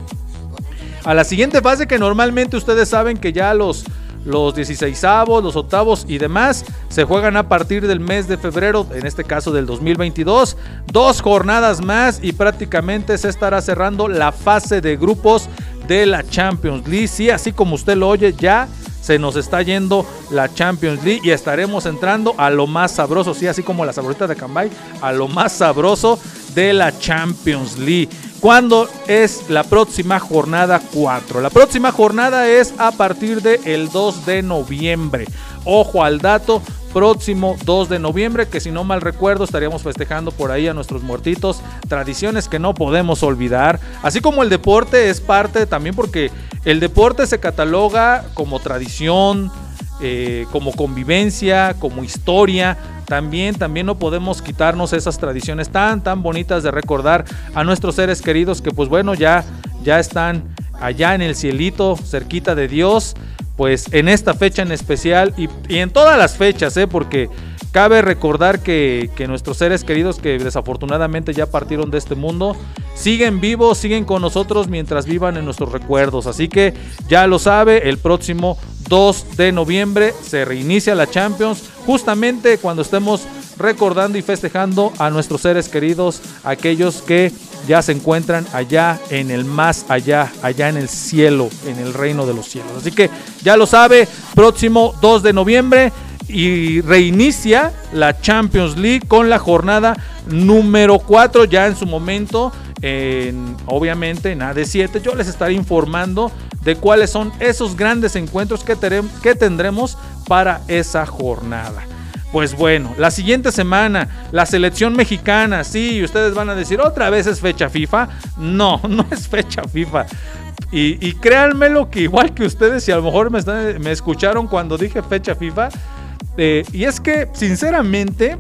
A la siguiente fase que normalmente ustedes saben que ya los los 16 los octavos y demás se juegan a partir del mes de febrero, en este caso del 2022. Dos jornadas más y prácticamente se estará cerrando la fase de grupos de la Champions League. Sí, así como usted lo oye, ya se nos está yendo la Champions League y estaremos entrando a lo más sabroso, sí, así como la sabrita de Cambay, a lo más sabroso de la Champions League. ¿Cuándo es la próxima jornada 4? La próxima jornada es a partir del 2 de noviembre. Ojo al dato, próximo 2 de noviembre, que si no mal recuerdo estaríamos festejando por ahí a nuestros muertitos, tradiciones que no podemos olvidar, así como el deporte es parte también porque el deporte se cataloga como tradición, eh, como convivencia, como historia, también, también no podemos quitarnos esas tradiciones tan, tan bonitas de recordar a nuestros seres queridos que pues bueno, ya, ya están allá en el cielito, cerquita de Dios pues en esta fecha en especial y, en todas las fechas, ¿eh? porque cabe recordar que, que, nuestros seres queridos que desafortunadamente ya partieron de este mundo, siguen vivos, siguen con nosotros mientras vivan en nuestros recuerdos. Así que ya lo sabe, el próximo 2 de noviembre se reinicia la Champions, justamente cuando estemos recordando y festejando a nuestros seres queridos, aquellos que ya se encuentran allá en el más allá, allá en el cielo, en el reino de los cielos. Así que ya lo sabe, próximo 2 de noviembre y reinicia la Champions League con la jornada número 4 ya en su momento. En, obviamente en AD7 yo les estaré informando de cuáles son esos grandes encuentros que, que tendremos para esa jornada. Pues bueno, la siguiente semana, la selección mexicana, sí, ustedes van a decir, otra vez es fecha FIFA. No, no es fecha FIFA. Y, créanme lo que igual que ustedes, si a lo mejor me, escucharon cuando dije fecha FIFA, eh, y es que, sinceramente,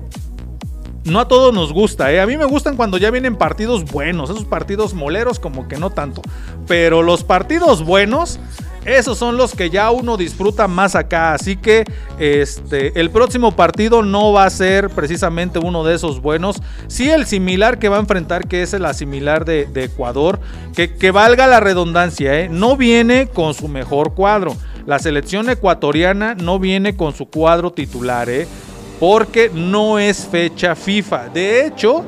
no a todos nos gusta, ¿eh? A mí me gustan cuando ya vienen partidos buenos, esos partidos moleros como que no tanto. Pero los partidos buenos esos son los que ya uno disfruta más acá. Así que este, el próximo partido no va a ser precisamente uno de esos buenos. Sí, el similar que va a enfrentar, que es el similar de, Ecuador, que, que, valga la redundancia, ¿eh? no viene con su mejor cuadro. la selección ecuatoriana no viene con su cuadro titular, ¿eh? porque no es fecha FIFA. De hecho,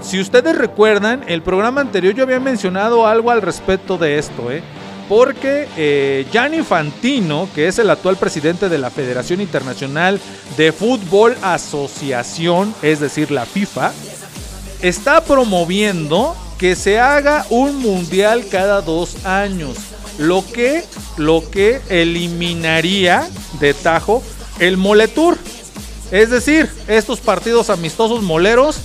si ustedes recuerdan, el programa anterior yo había mencionado algo al respecto de esto, ¿eh? Porque eh, Gianni Fantino, que es el actual presidente de la Federación Internacional de Fútbol Asociación, es decir, la FIFA, está promoviendo que se haga un mundial cada dos años, lo que, lo que eliminaría de tajo el Moletour. Es decir, estos partidos amistosos moleros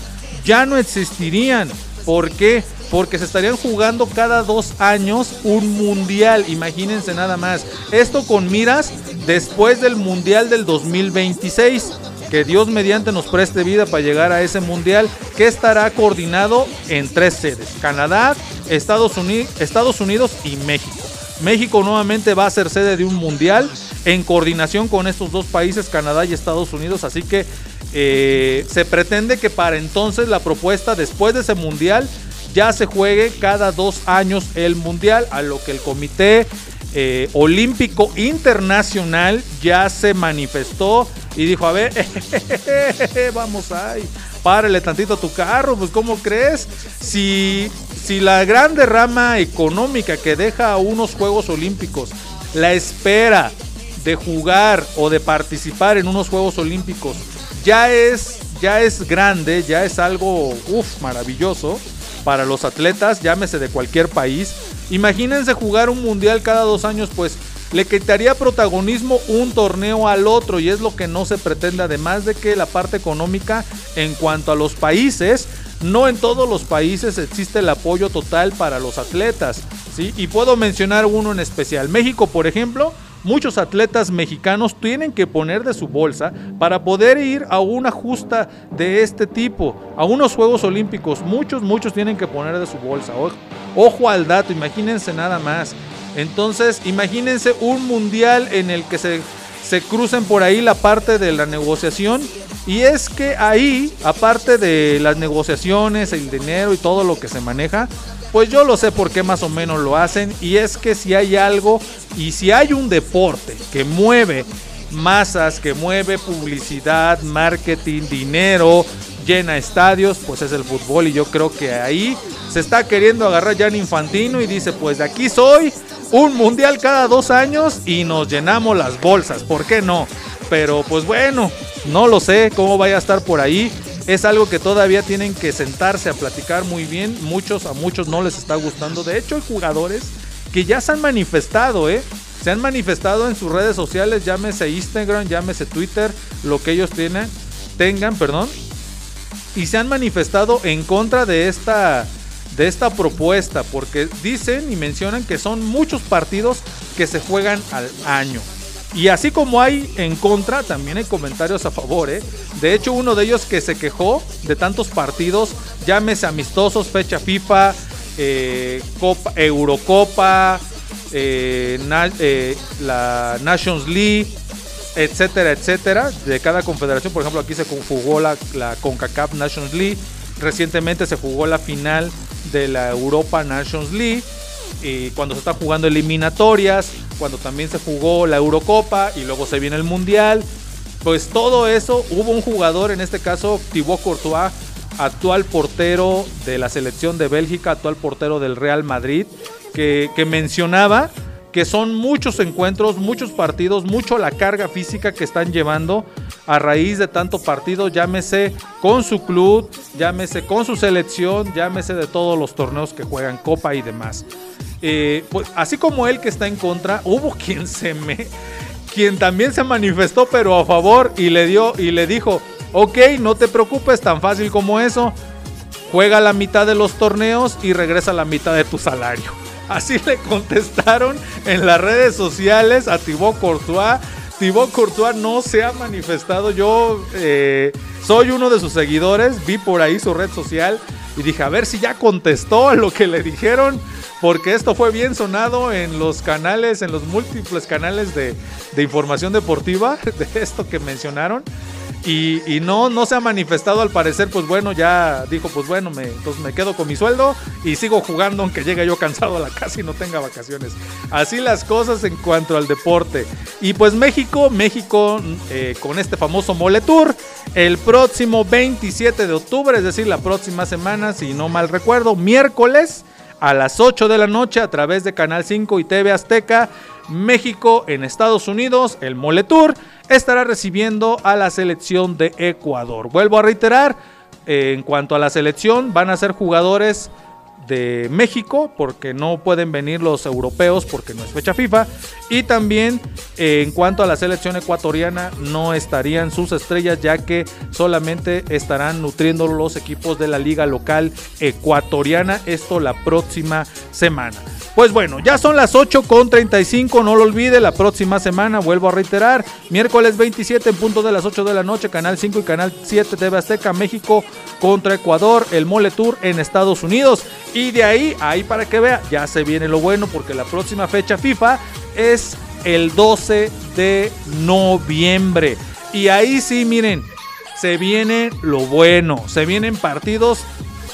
ya no existirían. ¿Por qué? Porque se estarían jugando cada dos años un mundial, imagínense nada más. Esto con miras después del mundial del 2026. Que Dios mediante nos preste vida para llegar a ese mundial que estará coordinado en tres sedes, Canadá, Estados Unidos, y México. México nuevamente va a ser sede de un mundial en coordinación con estos dos países, Canadá y Estados Unidos. Así que eh, se pretende que para entonces la propuesta después de ese mundial ya se juegue cada dos años el mundial, a lo que el Comité eh, Olímpico Internacional ya se manifestó y dijo, a ver, vamos ahí, párale tantito a tu carro, pues ¿cómo crees? Si, si la gran derrama económica que deja unos Juegos Olímpicos, la espera de jugar o de participar en unos Juegos Olímpicos, ya es, ya es grande, ya es algo, uff, maravilloso para los atletas, llámese de cualquier país. Imagínense jugar un mundial cada dos años, pues le quitaría protagonismo un torneo al otro y es lo que no se pretende, además de que la parte económica en cuanto a los países, no en todos los países existe el apoyo total para los atletas, ¿sí? Y puedo mencionar uno en especial, México, por ejemplo, muchos atletas mexicanos tienen que poner de su bolsa para poder ir a una justa de este tipo, a unos Juegos Olímpicos. Muchos, muchos tienen que poner de su bolsa. Ojo, al dato, imagínense nada más. Entonces, imagínense un mundial en el que se, se crucen por ahí la parte de la negociación. Y es que ahí, aparte de las negociaciones, el dinero y todo lo que se maneja, pues yo lo sé por qué más o menos lo hacen. Y es que si hay algo y si hay un deporte que mueve masas, que mueve publicidad, marketing, dinero, llena estadios, pues es el fútbol. Y yo creo que ahí se está queriendo agarrar Jan Infantino y dice, pues de aquí soy, un mundial cada dos años y nos llenamos las bolsas. ¿Por qué no? Pero pues bueno, no lo sé cómo vaya a estar por ahí es algo que todavía tienen que sentarse a platicar muy bien. Muchos, a muchos no les está gustando. De hecho, hay jugadores que ya se han manifestado, ¿eh? Se han manifestado en sus redes sociales, llámese Instagram, llámese Twitter, lo que ellos tienen, tengan, perdón. Y se han manifestado en contra de esta, de esta propuesta, porque dicen y mencionan que son muchos partidos que se juegan al año. Y así como hay en contra, también hay comentarios a favor. ¿eh? De hecho, uno de ellos que se quejó de tantos partidos, llámese amistosos, fecha FIFA, eh, Copa, Eurocopa, eh, eh, la Nations League, etcétera, etcétera, de cada confederación. Por ejemplo, aquí se jugó la, la CONCACAF Nations League. Recientemente se jugó la final de la Europa Nations League. Y cuando se está jugando eliminatorias, cuando también se jugó la Eurocopa y luego se viene el Mundial. Pues todo eso, hubo un jugador, en este caso Thibaut Courtois, actual portero de la selección de Bélgica, actual portero del Real Madrid, que, que mencionaba que son muchos encuentros, muchos partidos, mucho la carga física que están llevando a raíz de tanto partido, llámese con su club, llámese con su selección, llámese de todos los torneos que juegan, Copa y demás. Eh, pues, así como él que está en contra, hubo quien se me. quien también se manifestó, pero a favor, y le dio y le dijo: Ok, no te preocupes, tan fácil como eso. Juega la mitad de los torneos y regresa la mitad de tu salario. Así le contestaron en las redes sociales a Thibaut Courtois. Thibaut Courtois no se ha manifestado. Yo eh, soy uno de sus seguidores. Vi por ahí su red social y dije, a ver si ya contestó a lo que le dijeron porque esto fue bien sonado en los canales, en los múltiples canales de, información deportiva, de esto que mencionaron. Y, y no, no se ha manifestado al parecer, pues bueno, ya dijo, pues bueno, me, entonces me quedo con mi sueldo y sigo jugando aunque llegue yo cansado a la casa y no tenga vacaciones. Así las cosas en cuanto al deporte. Y pues México, México eh, con este famoso Mole Tour, el próximo 27 de octubre, es decir, la próxima semana, si no mal recuerdo, miércoles a las 8 de la noche a través de Canal 5 y TV Azteca. México en Estados Unidos, el Mole Tour, estará recibiendo a la selección de Ecuador. Vuelvo a reiterar, eh, en cuanto a la selección, van a ser jugadores de México, porque no pueden venir los europeos porque no es fecha FIFA. Y también eh, en cuanto a la selección ecuatoriana, no estarían sus estrellas, ya que solamente estarán nutriendo los equipos de la liga local ecuatoriana. Esto la próxima semana. Pues bueno, ya son las 8 con 35, no lo olvide, la próxima semana, vuelvo a reiterar, miércoles 27 en punto de las 8 de la noche, Canal 5 y Canal 7 TV Azteca, México contra Ecuador, el Mole Tour en Estados Unidos. Y de ahí, ahí para que vea, ya se viene lo bueno, porque la próxima fecha FIFA es el 12 de noviembre. Y ahí sí, miren, se viene lo bueno, se vienen partidos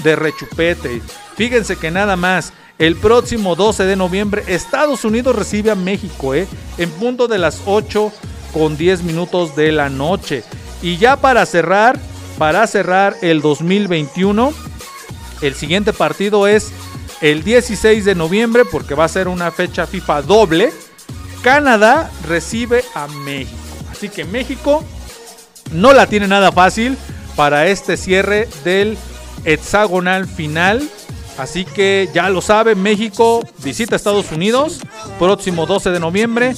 de rechupete. Fíjense que nada más, el próximo 12 de noviembre, Estados Unidos recibe a México, ¿eh? En punto de las 8 con 10 minutos de la noche. Y ya para cerrar, para cerrar el 2021, el siguiente partido es el 16 de noviembre, porque va a ser una fecha FIFA doble. Canadá recibe a México. Así que México no la tiene nada fácil para este cierre del hexagonal final Así que ya lo sabe, México visita Estados Unidos próximo 12 de noviembre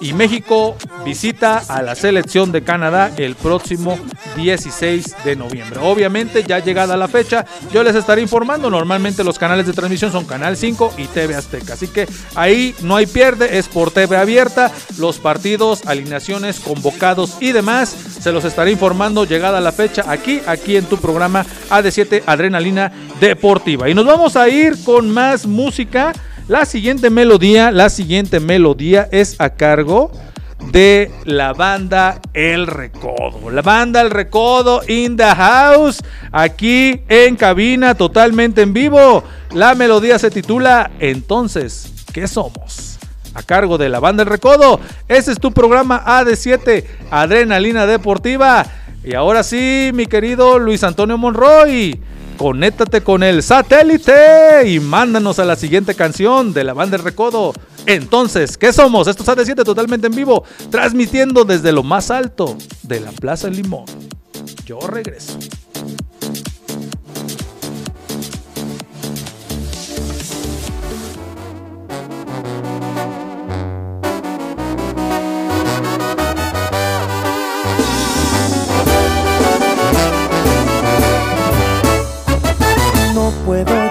y México visita a la selección de Canadá el próximo 16 de noviembre. Obviamente ya llegada la fecha yo les estaré informando. Normalmente los canales de transmisión son Canal 5 y TV Azteca. Así que ahí no hay pierde, es por TV abierta. Los partidos, alineaciones, convocados y demás se los estaré informando llegada la fecha aquí, aquí en tu programa AD7 Adrenalina Deportiva. Y nos vamos a ir con más música. La siguiente melodía, la siguiente melodía es a cargo de la banda El Recodo. La banda El Recodo in the house, aquí en cabina totalmente en vivo. La melodía se titula Entonces, ¿qué somos? A cargo de la banda El Recodo. Ese es tu programa AD7, Adrenalina Deportiva. Y ahora sí, mi querido Luis Antonio Monroy. Conéctate con el satélite y mándanos a la siguiente canción de la banda El Recodo. Entonces, ¿qué somos? Esto es AD7 totalmente en vivo, transmitiendo desde lo más alto de la Plaza Limón. Yo regreso.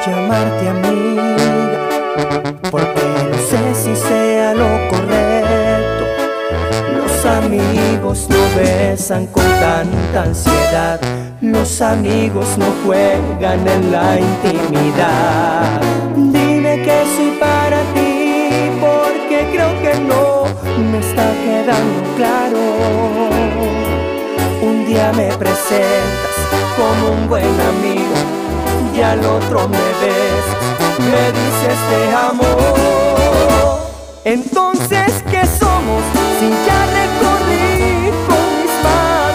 Llamarte amiga, porque no sé si sea lo correcto. Los amigos no besan con tanta ansiedad, los amigos no juegan en la intimidad. Dime que soy para ti, porque creo que no me está quedando claro. Un día me presentas como un buen amigo al otro me ves, me dices te amo. Entonces, ¿qué somos si ya recorrí con mis manos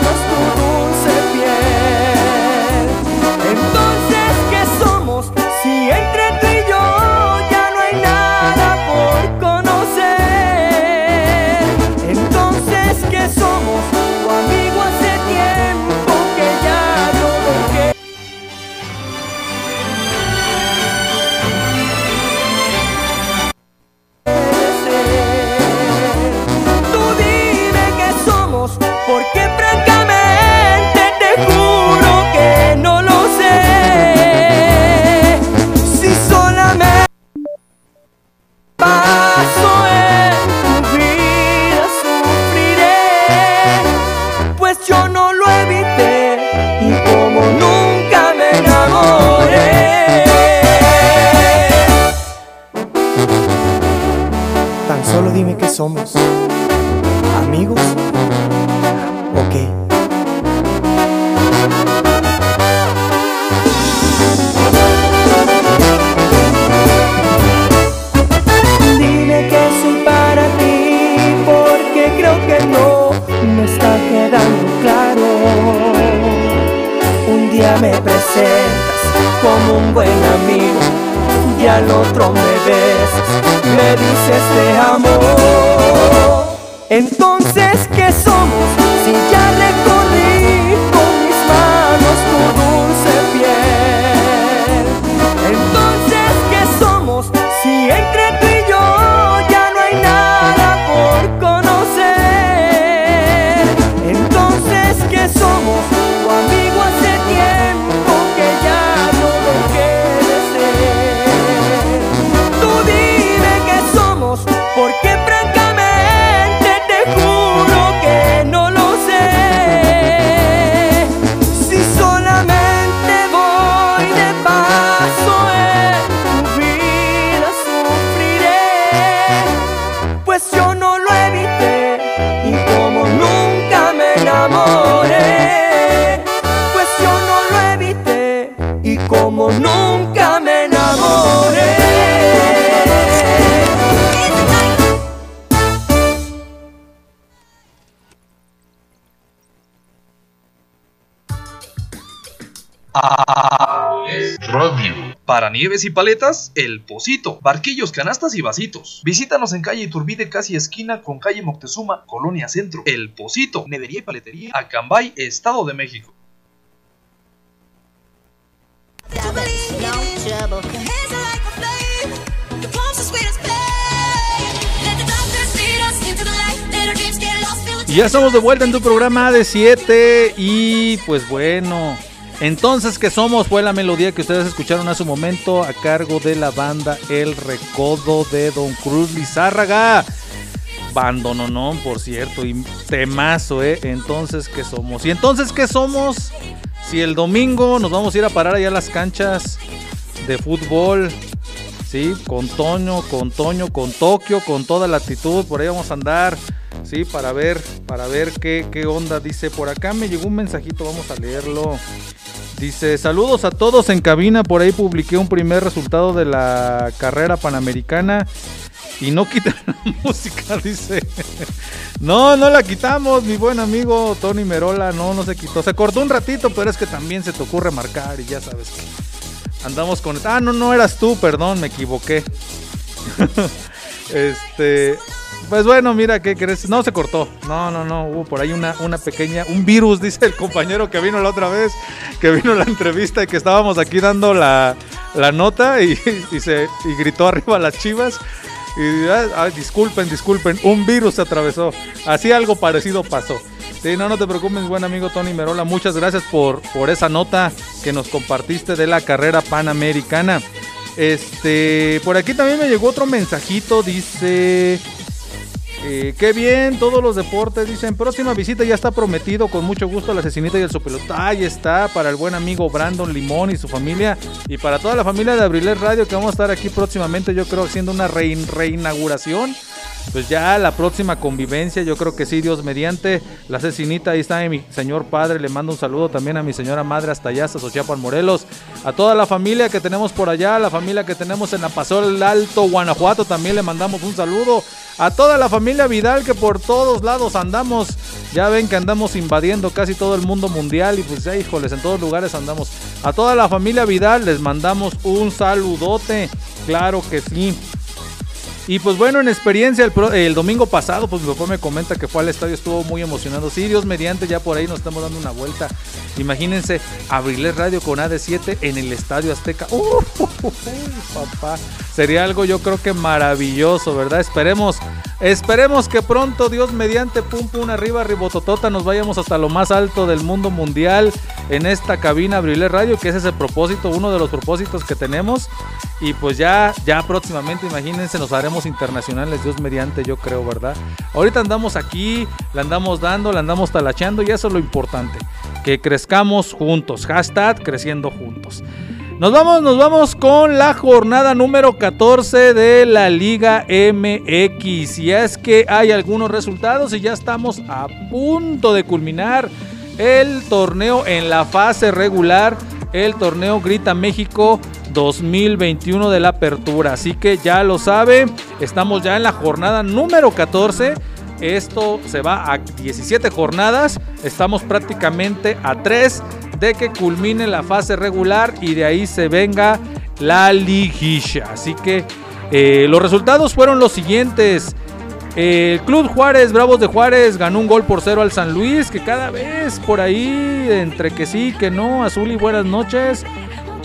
somos? ¿Amigos? ¿O qué? Dime que soy para ti, porque creo que no me está quedando claro. Un día me presentas como un buen amigo al otro me besas, me dices te amo. Entonces, ¿qué somos si ya somos, porque Nieves y paletas, El Pocito. Barquillos, canastas y vasitos. Visítanos en calle Iturbide, casi esquina con calle Moctezuma, Colonia Centro. El Pocito. Nevería y paletería. Acambay, Estado de México. Y ya estamos de vuelta en tu programa de 7 y pues bueno, entonces que somos fue la melodía que ustedes escucharon hace un momento a cargo de la banda El Recodo de Don Cruz Lizárraga. Bandononón, por cierto, y temazo, ¿eh? Entonces que somos. Y entonces que somos si el domingo nos vamos a ir a parar allá a las canchas de fútbol. Sí, con Toño, con Toño, con Tokio, con toda la actitud, por ahí vamos a andar, sí, para ver, para ver qué, qué onda. Dice, por acá me llegó un mensajito, vamos a leerlo. Dice, saludos a todos en cabina, por ahí publiqué un primer resultado de la carrera panamericana y no quitan la música, dice. No, no la quitamos, mi buen amigo Tony Merola, no, no se quitó. Se cortó un ratito, pero es que también se te ocurre marcar y ya sabes que andamos con... Ah, no, no eras tú, perdón, me equivoqué. este... Pues bueno, mira, ¿qué crees? No se cortó. No, no, no. Hubo por ahí una, una pequeña. Un virus, dice el compañero que vino la otra vez. Que vino la entrevista y que estábamos aquí dando la, la nota y, se y gritó arriba las chivas. Y ah, ah, disculpen, disculpen. Un virus se atravesó. Así algo parecido pasó. Sí, no, no te preocupes, buen amigo Tony Merola. Muchas gracias por, por esa nota que nos compartiste de la carrera panamericana. Este, por aquí también me llegó otro mensajito. Dice. Eh, qué bien, todos los deportes dicen, próxima visita ya está prometido, con mucho gusto la asesinita y el sopelota. Ahí está, para el buen amigo Brandon Limón y su familia, y para toda la familia de Abrilet Radio, que vamos a estar aquí próximamente, yo creo, haciendo una rein- reinauguración. Pues ya la próxima convivencia, yo creo que sí, Dios mediante. La asesinita, ahí está mi señor padre, le mando un saludo también a mi señora madre hasta allá, hasta Morelos. A toda la familia que tenemos por allá, la familia que tenemos en Apasol Alto, Guanajuato, también le mandamos un saludo. A toda la familia Vidal que por todos lados andamos. Ya ven que andamos invadiendo casi todo el mundo mundial y pues ya híjoles, en todos lugares andamos. A toda la familia Vidal les mandamos un saludote. Claro que sí. Y pues bueno, en experiencia, el, domingo pasado, pues mi papá me comenta que fue al estadio, estuvo muy emocionado. Sí, Dios mediante, ya por ahí nos estamos dando una vuelta. Imagínense, Abriles Radio con AD7 en el Estadio Azteca. ¡Uh! papá, sería algo yo creo que maravilloso, ¿verdad? Esperemos, esperemos que pronto, Dios mediante, pum pum arriba, ribototota, nos vayamos hasta lo más alto del mundo mundial en esta cabina Abriles Radio, que ese es el propósito, uno de los propósitos que tenemos. Y pues ya, ya próximamente, imagínense, nos haremos internacionales, Dios mediante, yo creo, ¿verdad? Ahorita andamos aquí, la andamos dando, la andamos talacheando y eso es lo importante, que crezcamos juntos, hashtag creciendo juntos. Nos vamos, nos vamos con la jornada número 14 de la Liga MX. Y es que hay algunos resultados y ya estamos a punto de culminar el torneo en la fase regular, el torneo Grita México 2021 de la apertura. Así que ya lo sabe, estamos ya en la jornada número 14. Esto se va a 17 jornadas. Estamos prácticamente a 3 de que culmine la fase regular y de ahí se venga la liguilla. Así que eh, los resultados fueron los siguientes. El Club Juárez, Bravos de Juárez, ganó un gol por cero al San Luis, que cada vez por ahí, entre que sí, que no, azul y buenas noches,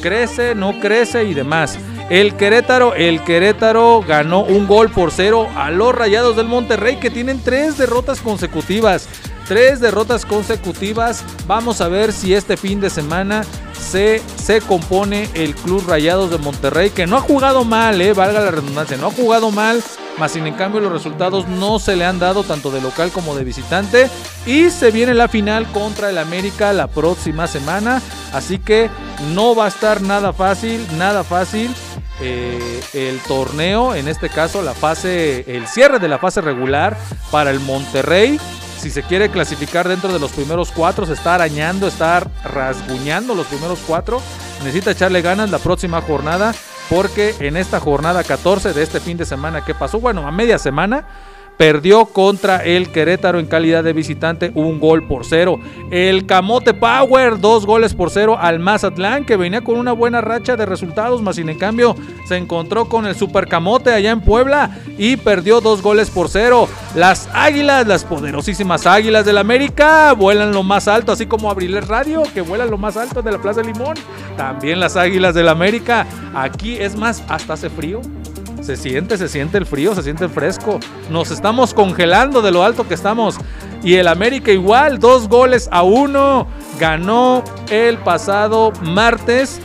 crece, no crece y demás. El Querétaro, el Querétaro ganó un gol por cero a los Rayados del Monterrey, que tienen tres derrotas consecutivas. Tres derrotas consecutivas. Vamos a ver si este fin de semana se, se compone el Club Rayados de Monterrey, que no ha jugado mal, eh, valga la redundancia, no ha jugado mal, más sin en cambio los resultados no se le han dado tanto de local como de visitante. Y se viene la final contra el América la próxima semana, así que no va a estar nada fácil, nada fácil. eh, el torneo, en este caso la fase, el cierre de la fase regular para el Monterrey si se quiere clasificar dentro de los primeros cuatro, se está arañando, está rasguñando los primeros cuatro. Necesita echarle ganas la próxima jornada, porque en esta jornada 14 de este fin de semana que pasó, bueno, a media semana, perdió contra el Querétaro en calidad de visitante un gol por cero. El Camote Power, dos goles por cero al Mazatlán, que venía con una buena racha de resultados, más sin en cambio se encontró con el Super Camote allá en Puebla y perdió dos goles por cero. Las Águilas, las poderosísimas Águilas del América, vuelan lo más alto, así como Abriles Radio, que vuelan lo más alto de la Plaza Limón. También las Águilas del América. Aquí es más, hasta hace frío. Se siente, se siente el frío, se siente el fresco. Nos estamos congelando de lo alto que estamos. Y el América igual, dos goles a uno. Ganó el pasado martes.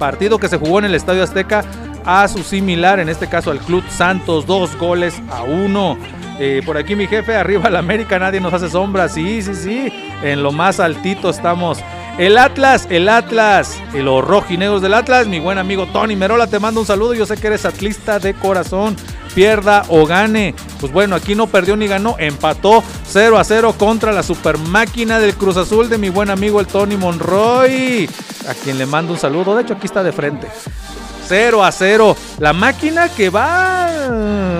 Partido que se jugó en el Estadio Azteca a su similar, en este caso al Club Santos, dos goles a uno. Eh, por aquí mi jefe, arriba el América, nadie nos hace sombra. Sí, sí, sí. En lo más altito estamos. El Atlas, el Atlas, los rojinegros del Atlas, mi buen amigo Tony Merola, te mando un saludo. Yo sé que eres atlista de corazón, pierda o gane. Pues bueno, aquí no perdió ni ganó, empató 0 a 0 contra la super máquina del Cruz Azul de mi buen amigo el Tony Monroy, a quien le mando un saludo. De hecho, aquí está de frente. 0 a 0. La máquina que va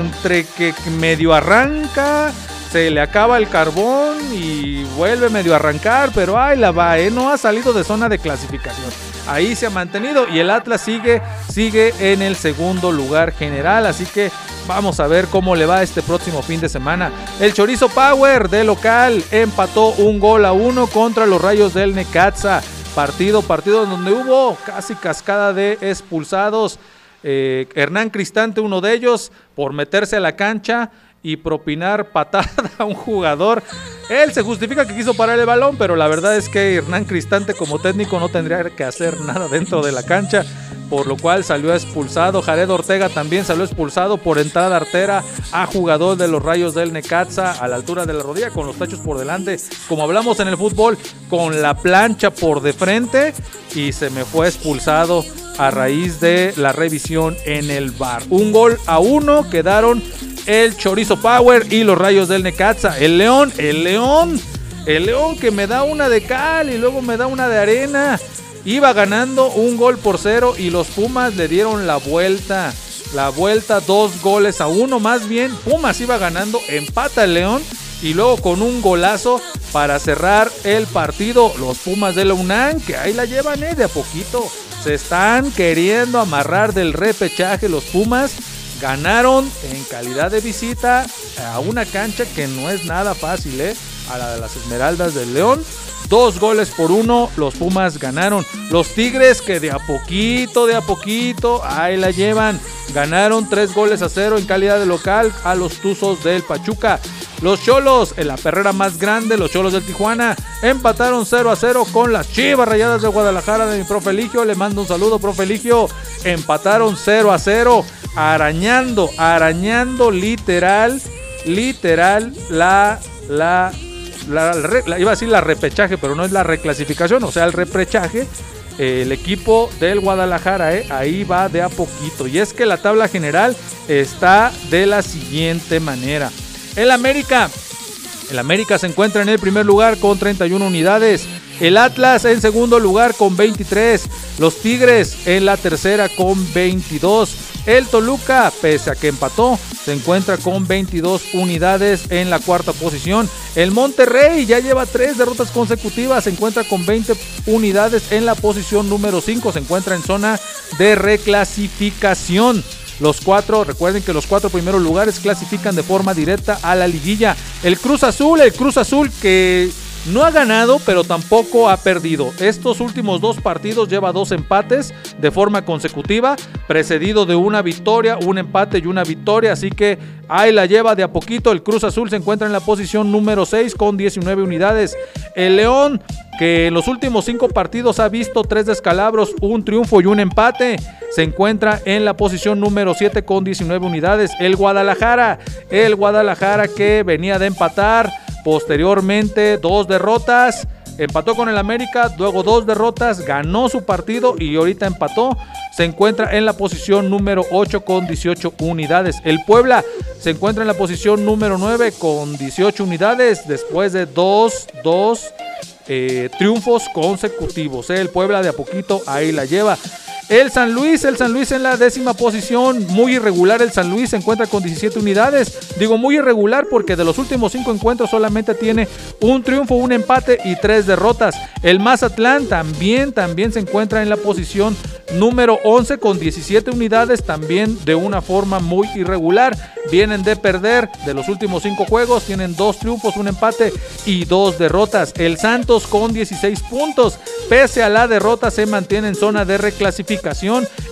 entre que medio arranca, se le acaba el carbón y vuelve medio a arrancar, pero ahí la va, ¿eh? no ha salido de zona de clasificación. Ahí se ha mantenido y el Atlas sigue, sigue en el segundo lugar general, así que vamos a ver cómo le va este próximo fin de semana. El Chorizo Power de local empató un gol a uno contra los Rayos del Necaxa. Partido, partido donde hubo casi cascada de expulsados. Eh, Hernán Cristante, uno de ellos, por meterse a la cancha y propinar patada a un jugador. Él se justifica que quiso parar el balón, pero la verdad es que Hernán Cristante como técnico no tendría que hacer nada dentro de la cancha, por lo cual salió expulsado. Jared Ortega también salió expulsado por entrada artera a jugador de los Rayos del Necaxa a la altura de la rodilla con los tachos por delante, como hablamos en el fútbol, con la plancha por de frente y se me fue expulsado a raíz de la revisión en el bar. Un gol a uno quedaron el Chorizo Power y los Rayos del Necaxa. El León, el León, el León que me da una de cal y luego me da una de arena. Iba ganando un gol por cero y los Pumas le dieron la vuelta. La vuelta, dos goles a uno. Más bien, Pumas iba ganando, empata el León. Y luego con un golazo para cerrar el partido, los Pumas de la UNAM, que ahí la llevan eh, de a poquito. Se están queriendo amarrar del repechaje los Pumas ganaron en calidad de visita a una cancha que no es nada fácil, ¿eh? a la de las Esmeraldas del León. Dos goles por uno, los Pumas ganaron. Los Tigres que de a poquito, de a poquito, ahí la llevan. Ganaron tres goles a cero en calidad de local a los Tuzos del Pachuca. Los Cholos, en la perrera más grande, los Cholos del Tijuana, empataron 0 a 0 con las Chivas Rayadas de Guadalajara de mi profe Eligio. Le mando un saludo, profe Eligio. Empataron 0 a 0, arañando, arañando literal, literal la, la, la, iba a decir la repechaje, pero no es la reclasificación, o sea, el repechaje. eh, el equipo del Guadalajara, eh, ahí va de a poquito. Y es que la tabla general está de la siguiente manera. El América. El América se encuentra en el primer lugar con 31 unidades. El Atlas en segundo lugar con 23. Los Tigres en la tercera con 22. El Toluca, pese a que empató, se encuentra con 22 unidades en la cuarta posición. El Monterrey ya lleva tres derrotas consecutivas, se encuentra con 20 unidades en la posición número 5, se encuentra en zona de reclasificación. Los cuatro, recuerden que los cuatro primeros lugares clasifican de forma directa a la liguilla. El Cruz Azul, el Cruz Azul que no ha ganado, pero tampoco ha perdido. Estos últimos dos partidos lleva dos empates de forma consecutiva, precedido de una victoria, un empate y una victoria. Así que ahí la lleva de a poquito. El Cruz Azul se encuentra en la posición número 6 con 19 unidades. El León, que en los últimos cinco partidos ha visto tres descalabros, un triunfo y un empate, se encuentra en la posición número 7 con 19 unidades. El Guadalajara, el Guadalajara que venía de empatar Posteriormente, dos derrotas. Empató con el América, luego dos derrotas, ganó su partido y ahorita empató. Se encuentra en la posición número 8 con 18 unidades. El Puebla se encuentra en la posición número 9 con 18 unidades después de dos, dos eh, triunfos consecutivos. El Puebla de a poquito ahí la lleva. El San Luis, el San Luis en la décima posición, muy irregular el San Luis, se encuentra con 17 unidades. Digo muy irregular porque de los últimos cinco encuentros solamente tiene un triunfo, un empate y tres derrotas. El Mazatlán también, también se encuentra en la posición número 11 con 17 unidades, también de una forma muy irregular. Vienen de perder de los últimos cinco juegos, tienen dos triunfos, un empate y dos derrotas. El Santos con 16 puntos, pese a la derrota se mantiene en zona de reclasificación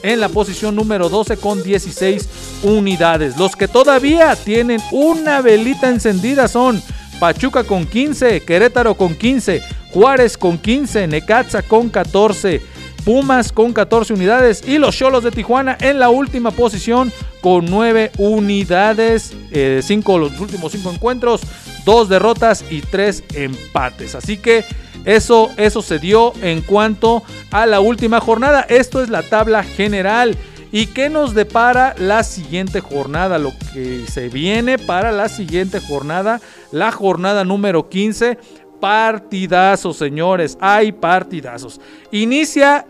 en la posición número 12 con 16 unidades. Los que todavía tienen una velita encendida son Pachuca con 15, Querétaro con 15, Juárez con 15, Necaxa con 14, Pumas con 14 unidades y los Cholos de Tijuana en la última posición con 9 unidades, 5 eh, los últimos 5 encuentros, 2 derrotas y 3 empates. Así que eso, eso se dio en cuanto a la última jornada. Esto es la tabla general. ¿Y qué nos depara la siguiente jornada? Lo que se viene para la siguiente jornada, la jornada número 15. Partidazos, señores. Hay partidazos. Inicia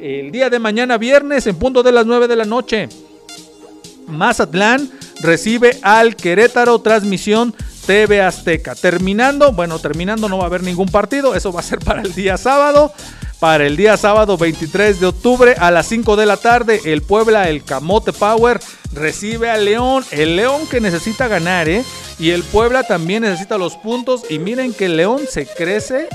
el día de mañana, viernes, en punto de las 9 de la noche. Mazatlán recibe al Querétaro, transmisión TV Azteca. Terminando, bueno, terminando no va a haber ningún partido, eso va a ser para el día sábado. Para el día sábado 23 de octubre a las 5 de la tarde, el Puebla, el Camote Power, recibe al León. El León que necesita ganar, ¿eh? Y el Puebla también necesita los puntos. Y miren que el León se crece,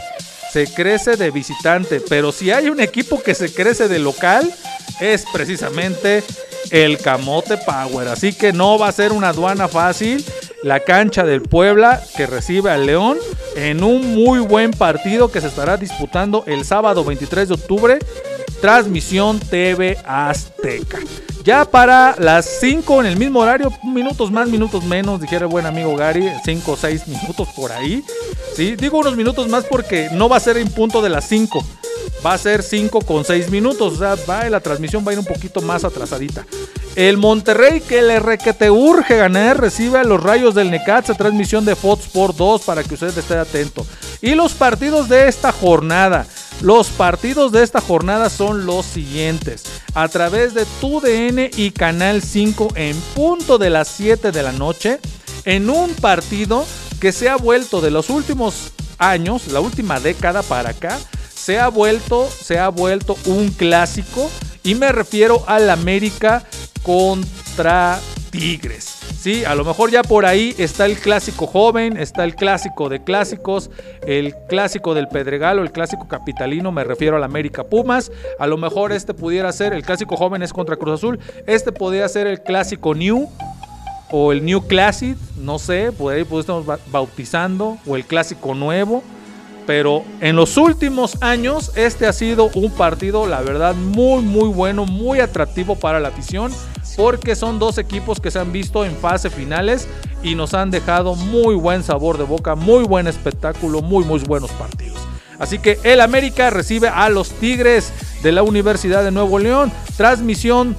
se crece de visitante. Pero si hay un equipo que se crece de local, es precisamente el Camote Power. Así que no va a ser una aduana fácil la cancha del Puebla que recibe al León en un muy buen partido que se estará disputando el sábado 23 de octubre. Transmisión TV Azteca. Ya para las 5 en el mismo horario, minutos más, minutos menos, dijera el buen amigo Gary, 5 o 6 minutos por ahí. ¿sí? Digo unos minutos más porque no va a ser en punto de las 5 va a ser 5 con 6 minutos. O sea, va, la transmisión va a ir un poquito más atrasadita. El Monterrey que le requete urge ganar recibe a los rayos del Necaxa, transmisión de Fox por 2 para que usted esté atento. Y los partidos de esta jornada. Los partidos de esta jornada son los siguientes. A través de TUDN y Canal 5 en punto de las 7 de la noche. En un partido que se ha vuelto de los últimos años, la última década para acá, se ha vuelto, se ha vuelto un clásico y me refiero al América contra Tigres. Sí, a lo mejor ya por ahí está el clásico joven, está el clásico de clásicos, el clásico del Pedregal o el clásico capitalino, me refiero al América Pumas. A lo mejor este pudiera ser, el clásico joven es contra Cruz Azul, este podría ser el clásico New o el New Classic, no sé, por ahí pues estamos bautizando, o el clásico nuevo. Pero en los últimos años este ha sido un partido, la verdad, muy, muy bueno, muy atractivo para la afición. Porque son dos equipos que se han visto en fase finales y nos han dejado muy buen sabor de boca, muy buen espectáculo, muy, muy buenos partidos. Así que el América recibe a los Tigres de la Universidad de Nuevo León. Transmisión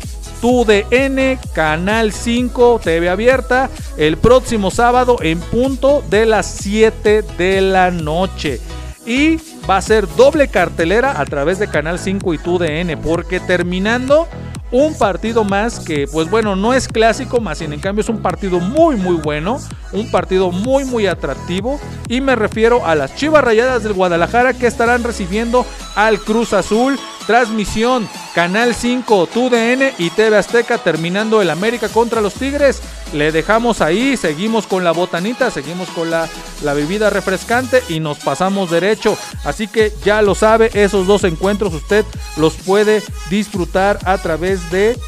TUDN, Canal 5, TV abierta, el próximo sábado en punto de las 7 de la noche. Y va a ser doble cartelera a través de Canal 5 y TUDN, porque terminando un partido más que, pues bueno, no es clásico, más sin en cambio es un partido muy, muy bueno, un partido muy, muy atractivo. Y me refiero a las Chivas Rayadas del Guadalajara que estarán recibiendo al Cruz Azul. Transmisión Canal 5, TUDN y TV Azteca terminando el América contra los Tigres. Le dejamos ahí, seguimos con la botanita, seguimos con la, la bebida refrescante y nos pasamos derecho. Así que ya lo sabe, esos dos encuentros usted los puede disfrutar a través de,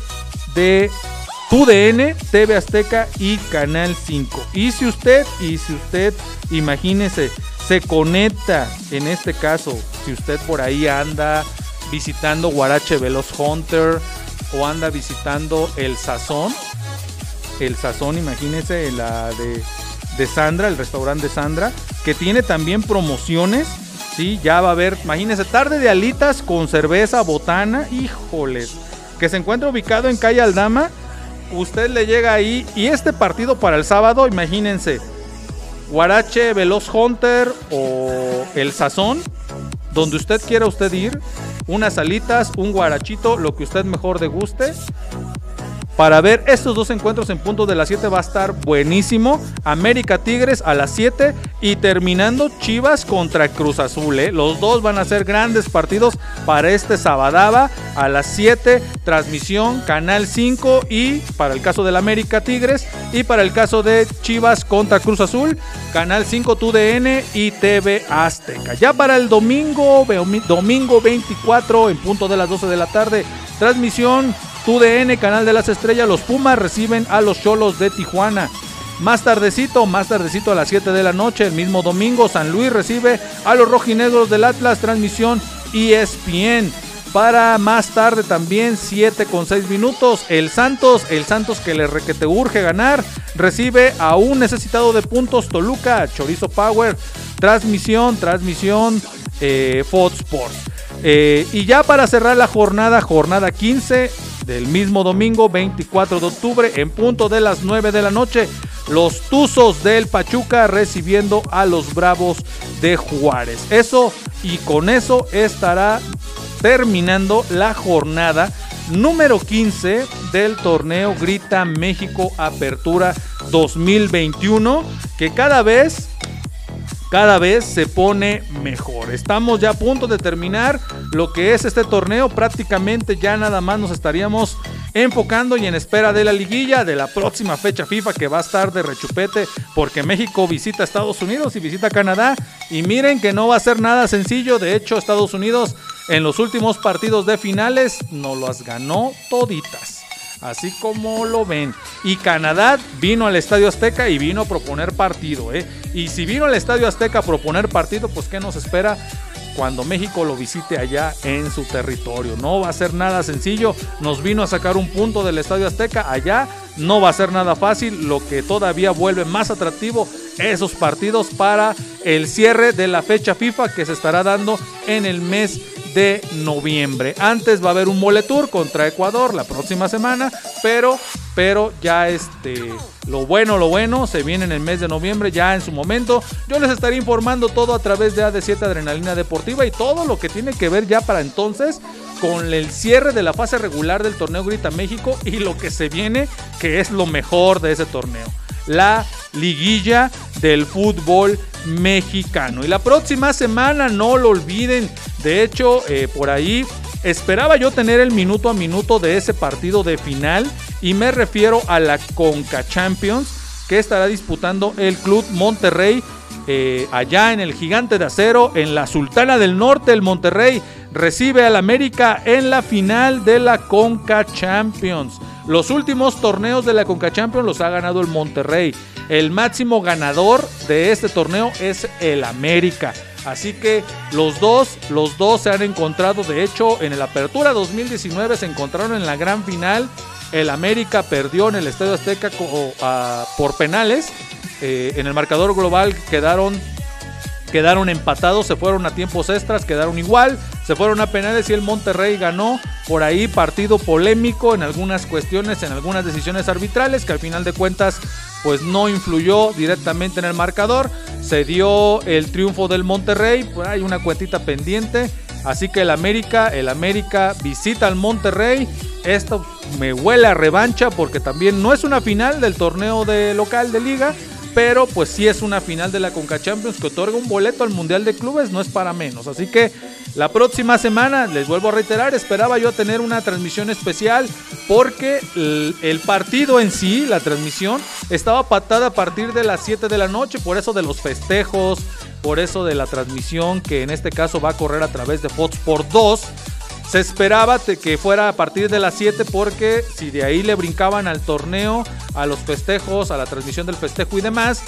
de TUDN, TV Azteca y Canal 5. Y si usted, y si usted, imagínese, se conecta en este caso, si usted por ahí anda visitando Guarache Veloz Hunter o anda visitando el Sazón, el Sazón, imagínese la de, de Sandra, el restaurante de Sandra, que tiene también promociones. Sí, ya va a haber, imagínese, tarde de alitas con cerveza, botana, híjoles, que se encuentra ubicado en calle Aldama. Usted le llega ahí y este partido para el sábado, imagínense, Guarache Veloz Hunter o el Sazón, donde usted quiera usted ir, unas alitas, un guarachito, lo que usted mejor le guste. Para ver estos dos encuentros en punto de las 7 va a estar buenísimo. América Tigres a las 7 y terminando Chivas contra Cruz Azul. ¿eh? Los dos van a ser grandes partidos para este Sabadaba a las 7. Transmisión Canal 5 y para el caso del América Tigres y para el caso de Chivas contra Cruz Azul, Canal 5 TUDN y TV Azteca. Ya para el domingo, domingo 24 en punto de las 12 de la tarde, transmisión TUDN, Canal de las Estrellas, los Pumas reciben a los Cholos de Tijuana. Más tardecito, más tardecito a las 7 de la noche, el mismo domingo, San Luis recibe a los rojinegros del Atlas, transmisión ESPN. Para más tarde también, 7 con 6 minutos, el Santos, el Santos que le requete urge ganar, recibe a un necesitado de puntos Toluca, Chorizo Power, transmisión, transmisión eh, Fox Sports. Eh, y ya para cerrar la jornada, jornada 15 del mismo domingo 24 de octubre en punto de las 9 de la noche, los Tuzos del Pachuca recibiendo a los Bravos de Juárez. Eso y con eso estará terminando la jornada número 15 del torneo Grita México Apertura 2021 que cada vez cada vez se pone mejor. Estamos ya a punto de terminar lo que es este torneo. Prácticamente ya nada más nos estaríamos enfocando y en espera de la liguilla de la próxima fecha FIFA que va a estar de rechupete porque México visita Estados Unidos y visita Canadá. Y miren que no va a ser nada sencillo. De hecho, Estados Unidos en los últimos partidos de finales nos las ganó toditas así como lo ven. Y Canadá vino al Estadio Azteca y vino a proponer partido, ¿eh? Y si vino al Estadio Azteca a proponer partido, pues ¿qué nos espera? cuando México lo visite allá en su territorio. No va a ser nada sencillo. Nos vino a sacar un punto del Estadio Azteca allá. No va a ser nada fácil. Lo que todavía vuelve más atractivo esos partidos para el cierre de la fecha FIFA que se estará dando en el mes de noviembre. Antes va a haber un Moletour contra Ecuador la próxima semana, pero pero ya este lo bueno, lo bueno se viene en el mes de noviembre ya en su momento. Yo les estaré informando todo a través de AD7 Adrenalina Deportiva y todo lo que tiene que ver ya para entonces con el cierre de la fase regular del torneo Grita México y lo que se viene que es lo mejor de ese torneo. La liguilla del fútbol mexicano. Y la próxima semana, no lo olviden, de hecho, eh, por ahí esperaba yo tener el minuto a minuto de ese partido de final y me refiero a la Conca Champions que estará disputando el Club Monterrey eh, allá en el Gigante de Acero, en la Sultana del Norte, el Monterrey recibe al América en la final de la Conca Champions. Los últimos torneos de la Conca Champions los ha ganado el Monterrey. El máximo ganador de este torneo es el América. Así que los dos, los dos se han encontrado, de hecho, en la Apertura 2019 se encontraron en la gran final. El América perdió en el Estadio Azteca por penales. Eh, en el marcador global quedaron quedaron empatados, se fueron a tiempos extras, quedaron igual, se fueron a penales y el Monterrey ganó. Por ahí partido polémico en algunas cuestiones, en algunas decisiones arbitrales que al final de cuentas pues no influyó directamente en el marcador. Se dio el triunfo del Monterrey, hay una cuentita pendiente. Así que el América, el América visita al Monterrey Esto me huele a revancha porque también no es una final del torneo de local de liga, pero pues sí es una final de la Conca Champions que otorga un boleto al Mundial de Clubes, no es para menos. Así que la próxima semana, les vuelvo a reiterar, esperaba yo tener una transmisión especial porque el, partido en sí, la transmisión, estaba patada a partir de las 7 de la noche, por eso de los festejos, por eso de la transmisión que en este caso va a correr a través de Fox por 2. Se esperaba que fuera a partir de las 7 porque si de ahí le brincaban al torneo, a los festejos, a la transmisión del festejo y demás,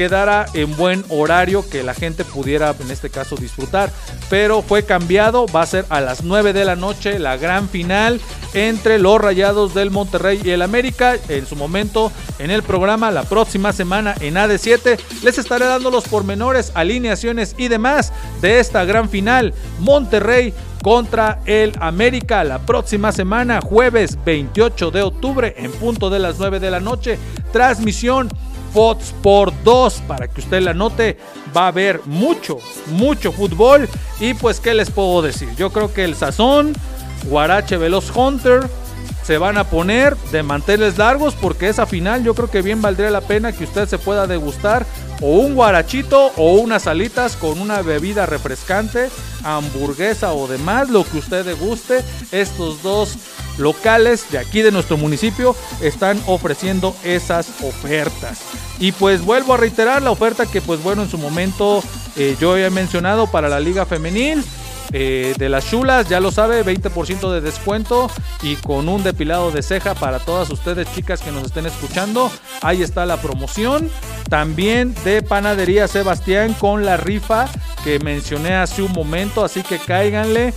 quedara en buen horario que la gente pudiera en este caso disfrutar. Pero fue cambiado, va a ser a las 9 de la noche la gran final entre los Rayados del Monterrey y el América. En su momento en el programa la próxima semana en AD7 les estaré dando los pormenores, alineaciones y demás de esta gran final. Monterrey contra el América la próxima semana, jueves 28 de octubre en punto de las 9 de la noche. Transmisión Fox por 2 para que usted la note. Va a haber mucho, mucho fútbol. Y pues, ¿qué les puedo decir? Yo creo que el Sazón, Guarache Veloz Hunter se van a poner de manteles largos porque esa final yo creo que bien valdría la pena que usted se pueda degustar o un guarachito o unas alitas con una bebida refrescante, hamburguesa o demás, lo que usted deguste. Estos dos locales de aquí de nuestro municipio están ofreciendo esas ofertas. Y pues vuelvo a reiterar la oferta que pues bueno en su momento eh, yo he mencionado para la liga femenil. eh, de las chulas, ya lo sabe, 20% de descuento y con un depilado de ceja para todas ustedes chicas que nos estén escuchando. Ahí está la promoción. También de Panadería Sebastián con la rifa que mencioné hace un momento, así que cáiganle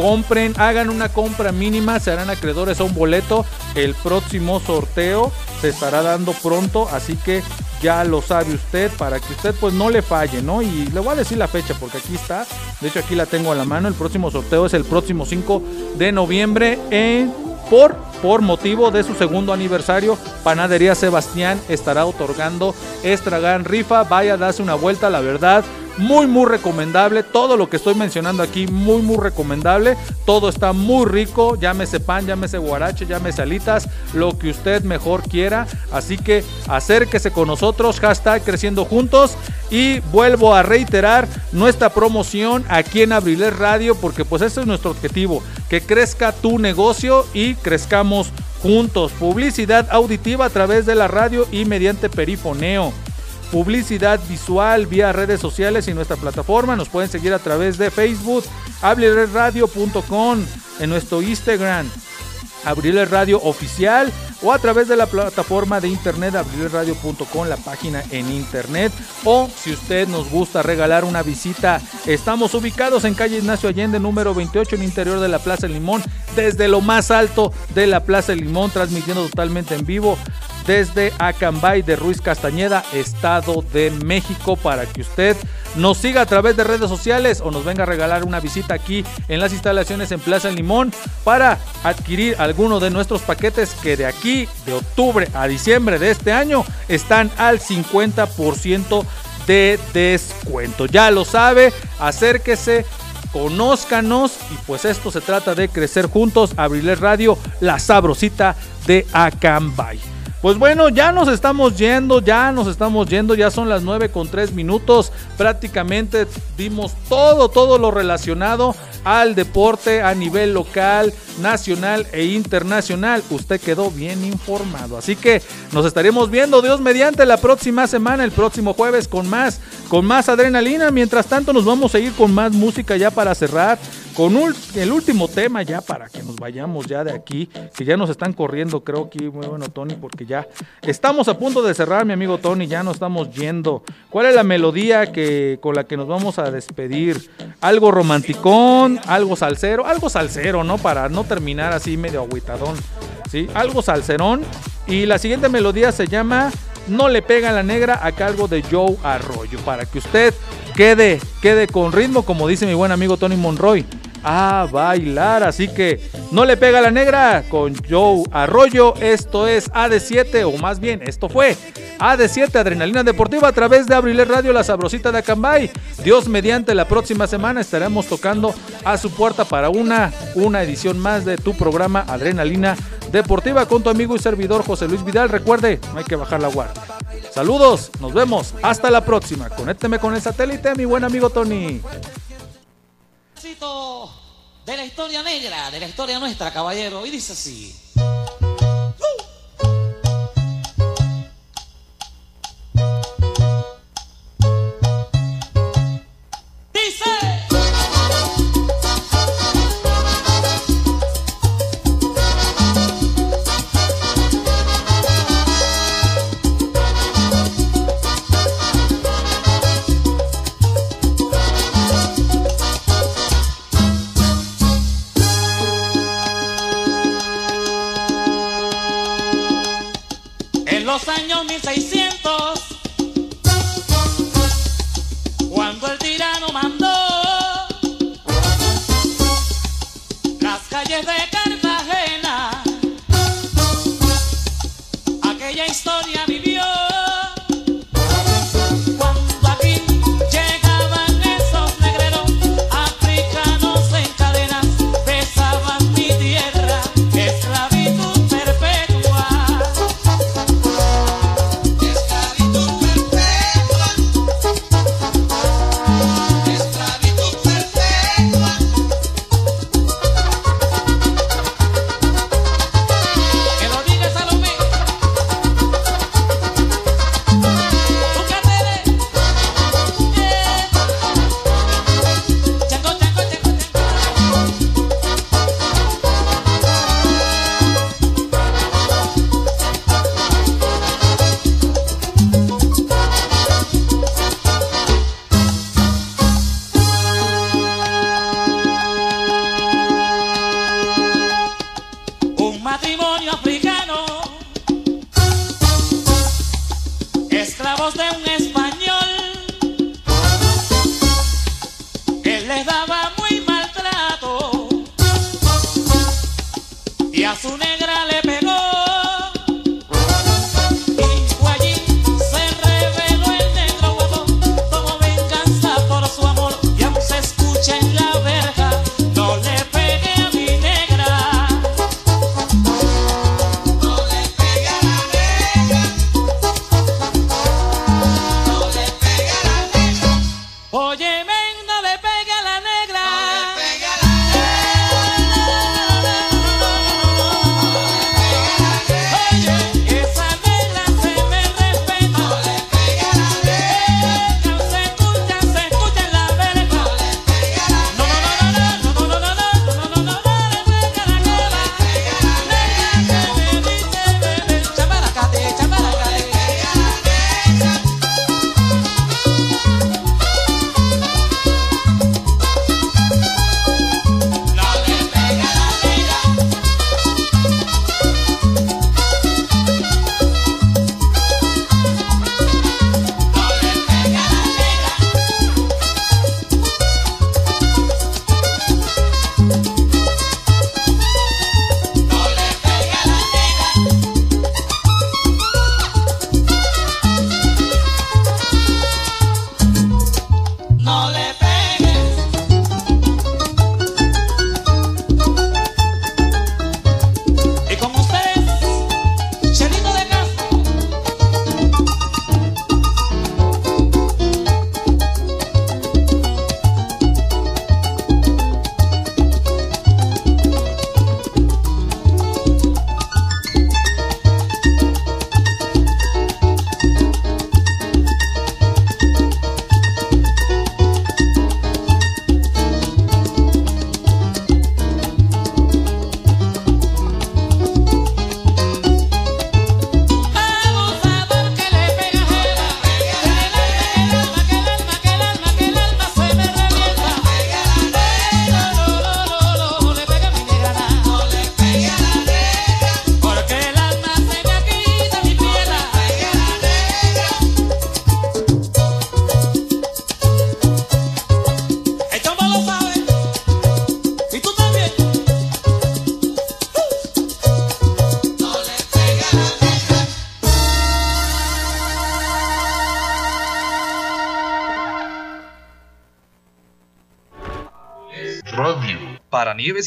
compren, hagan una compra mínima, serán acreedores a un boleto. El próximo sorteo se estará dando pronto, así que ya lo sabe usted para que usted pues no le falle, ¿no? Y le voy a decir la fecha porque aquí está, de hecho aquí la tengo a la mano, el próximo sorteo es el próximo 5 de noviembre en por, por motivo de su segundo aniversario, Panadería Sebastián estará otorgando esta gran rifa. Vaya, darse una vuelta, la verdad. Muy, muy recomendable. Todo lo que estoy mencionando aquí, muy, muy recomendable. Todo está muy rico. Llámese pan, llámese guarache, llámese alitas, lo que usted mejor quiera. Así que acérquese con nosotros. Hashtag creciendo juntos. Y vuelvo a reiterar nuestra promoción aquí en Abriles Radio, porque pues ese es nuestro objetivo. Que crezca tu negocio y crezcamos juntos. Publicidad auditiva a través de la radio y mediante perifoneo publicidad visual vía redes sociales y nuestra plataforma. Nos pueden seguir a través de Facebook, abrilesradio.com, en nuestro Instagram, Abriles Radio Oficial o a través de la plataforma de internet abrilesradio.com, la página en internet. O si usted nos gusta regalar una visita, estamos ubicados en calle Ignacio Allende, número 28, en el interior de la Plaza Limón, desde lo más alto de la Plaza Limón, transmitiendo totalmente en vivo desde Acambay de Ruiz Castañeda, Estado de México, para que usted nos siga a través de redes sociales o nos venga a regalar una visita aquí en las instalaciones en Plaza Limón para adquirir alguno de nuestros paquetes que de aquí, de octubre a diciembre de este año, están al 50% de descuento. Ya lo sabe, acérquese, conózcanos y pues esto se trata de crecer juntos. Abriles Radio, la sabrosita de Acambay. Pues bueno, ya nos estamos yendo, ya nos estamos yendo, ya son las 9 con 3 minutos. Prácticamente dimos todo, todo lo relacionado al deporte a nivel local, nacional e internacional. Usted quedó bien informado. Así que nos estaremos viendo, Dios mediante, la próxima semana, el próximo jueves, con más, con más adrenalina. Mientras tanto, nos vamos a ir con más música ya para cerrar. Con el último tema ya para que nos vayamos ya de aquí, que ya nos están corriendo, creo que muy bueno Tony, porque ya estamos a punto de cerrar, mi amigo Tony, ya nos estamos yendo. ¿Cuál es la melodía que con la que nos vamos a despedir? Algo romanticón, algo salsero, algo salsero, ¿no? Para no terminar así medio agüitadón, ¿sí? Algo salserón. Y la siguiente melodía se llama No le pega la negra a cargo de Joe Arroyo, para que usted quede, quede con ritmo, como dice mi buen amigo Tony Monroy. A bailar, así que no le pega la negra con Joe Arroyo. Esto es AD7, o más bien, esto fue AD7 Adrenalina Deportiva a través de Abriler Radio La Sabrosita de Acambay. Dios mediante la próxima semana estaremos tocando a su puerta para una, una edición más de tu programa Adrenalina Deportiva con tu amigo y servidor José Luis Vidal. Recuerde, no hay que bajar la guardia. Saludos, nos vemos, hasta la próxima. Conécteme con el satélite, mi buen amigo Tony. De la historia negra, de la historia nuestra, caballero, y dice así.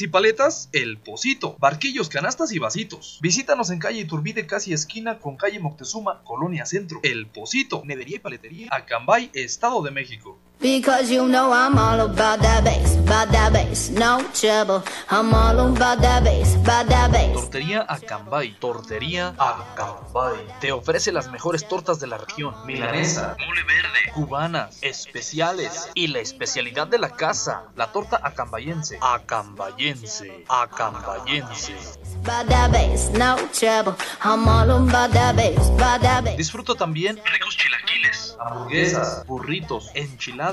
Y paletas, El Pocito. Barquillos, canastas y vasitos. Visítanos en calle Iturbide, casi esquina con calle Moctezuma, Colonia Centro. El Pocito. Nevería y paletería. Acambay, Estado de México. Because you know I'm all about that bass, about that bass, no trouble. I'm all about that bass, about that bass. Tortería Acambay. Tortería Acambay. Te ofrece las mejores tortas de la región. Milanesa, mole verde, cubanas, especiales y la especialidad de la casa, la torta acambayense. Acambayense, acambayense. About that bass, no trouble. I'm all about that bass, about that bass. También ricos chilaquiles, hamburguesas, burritos, enchiladas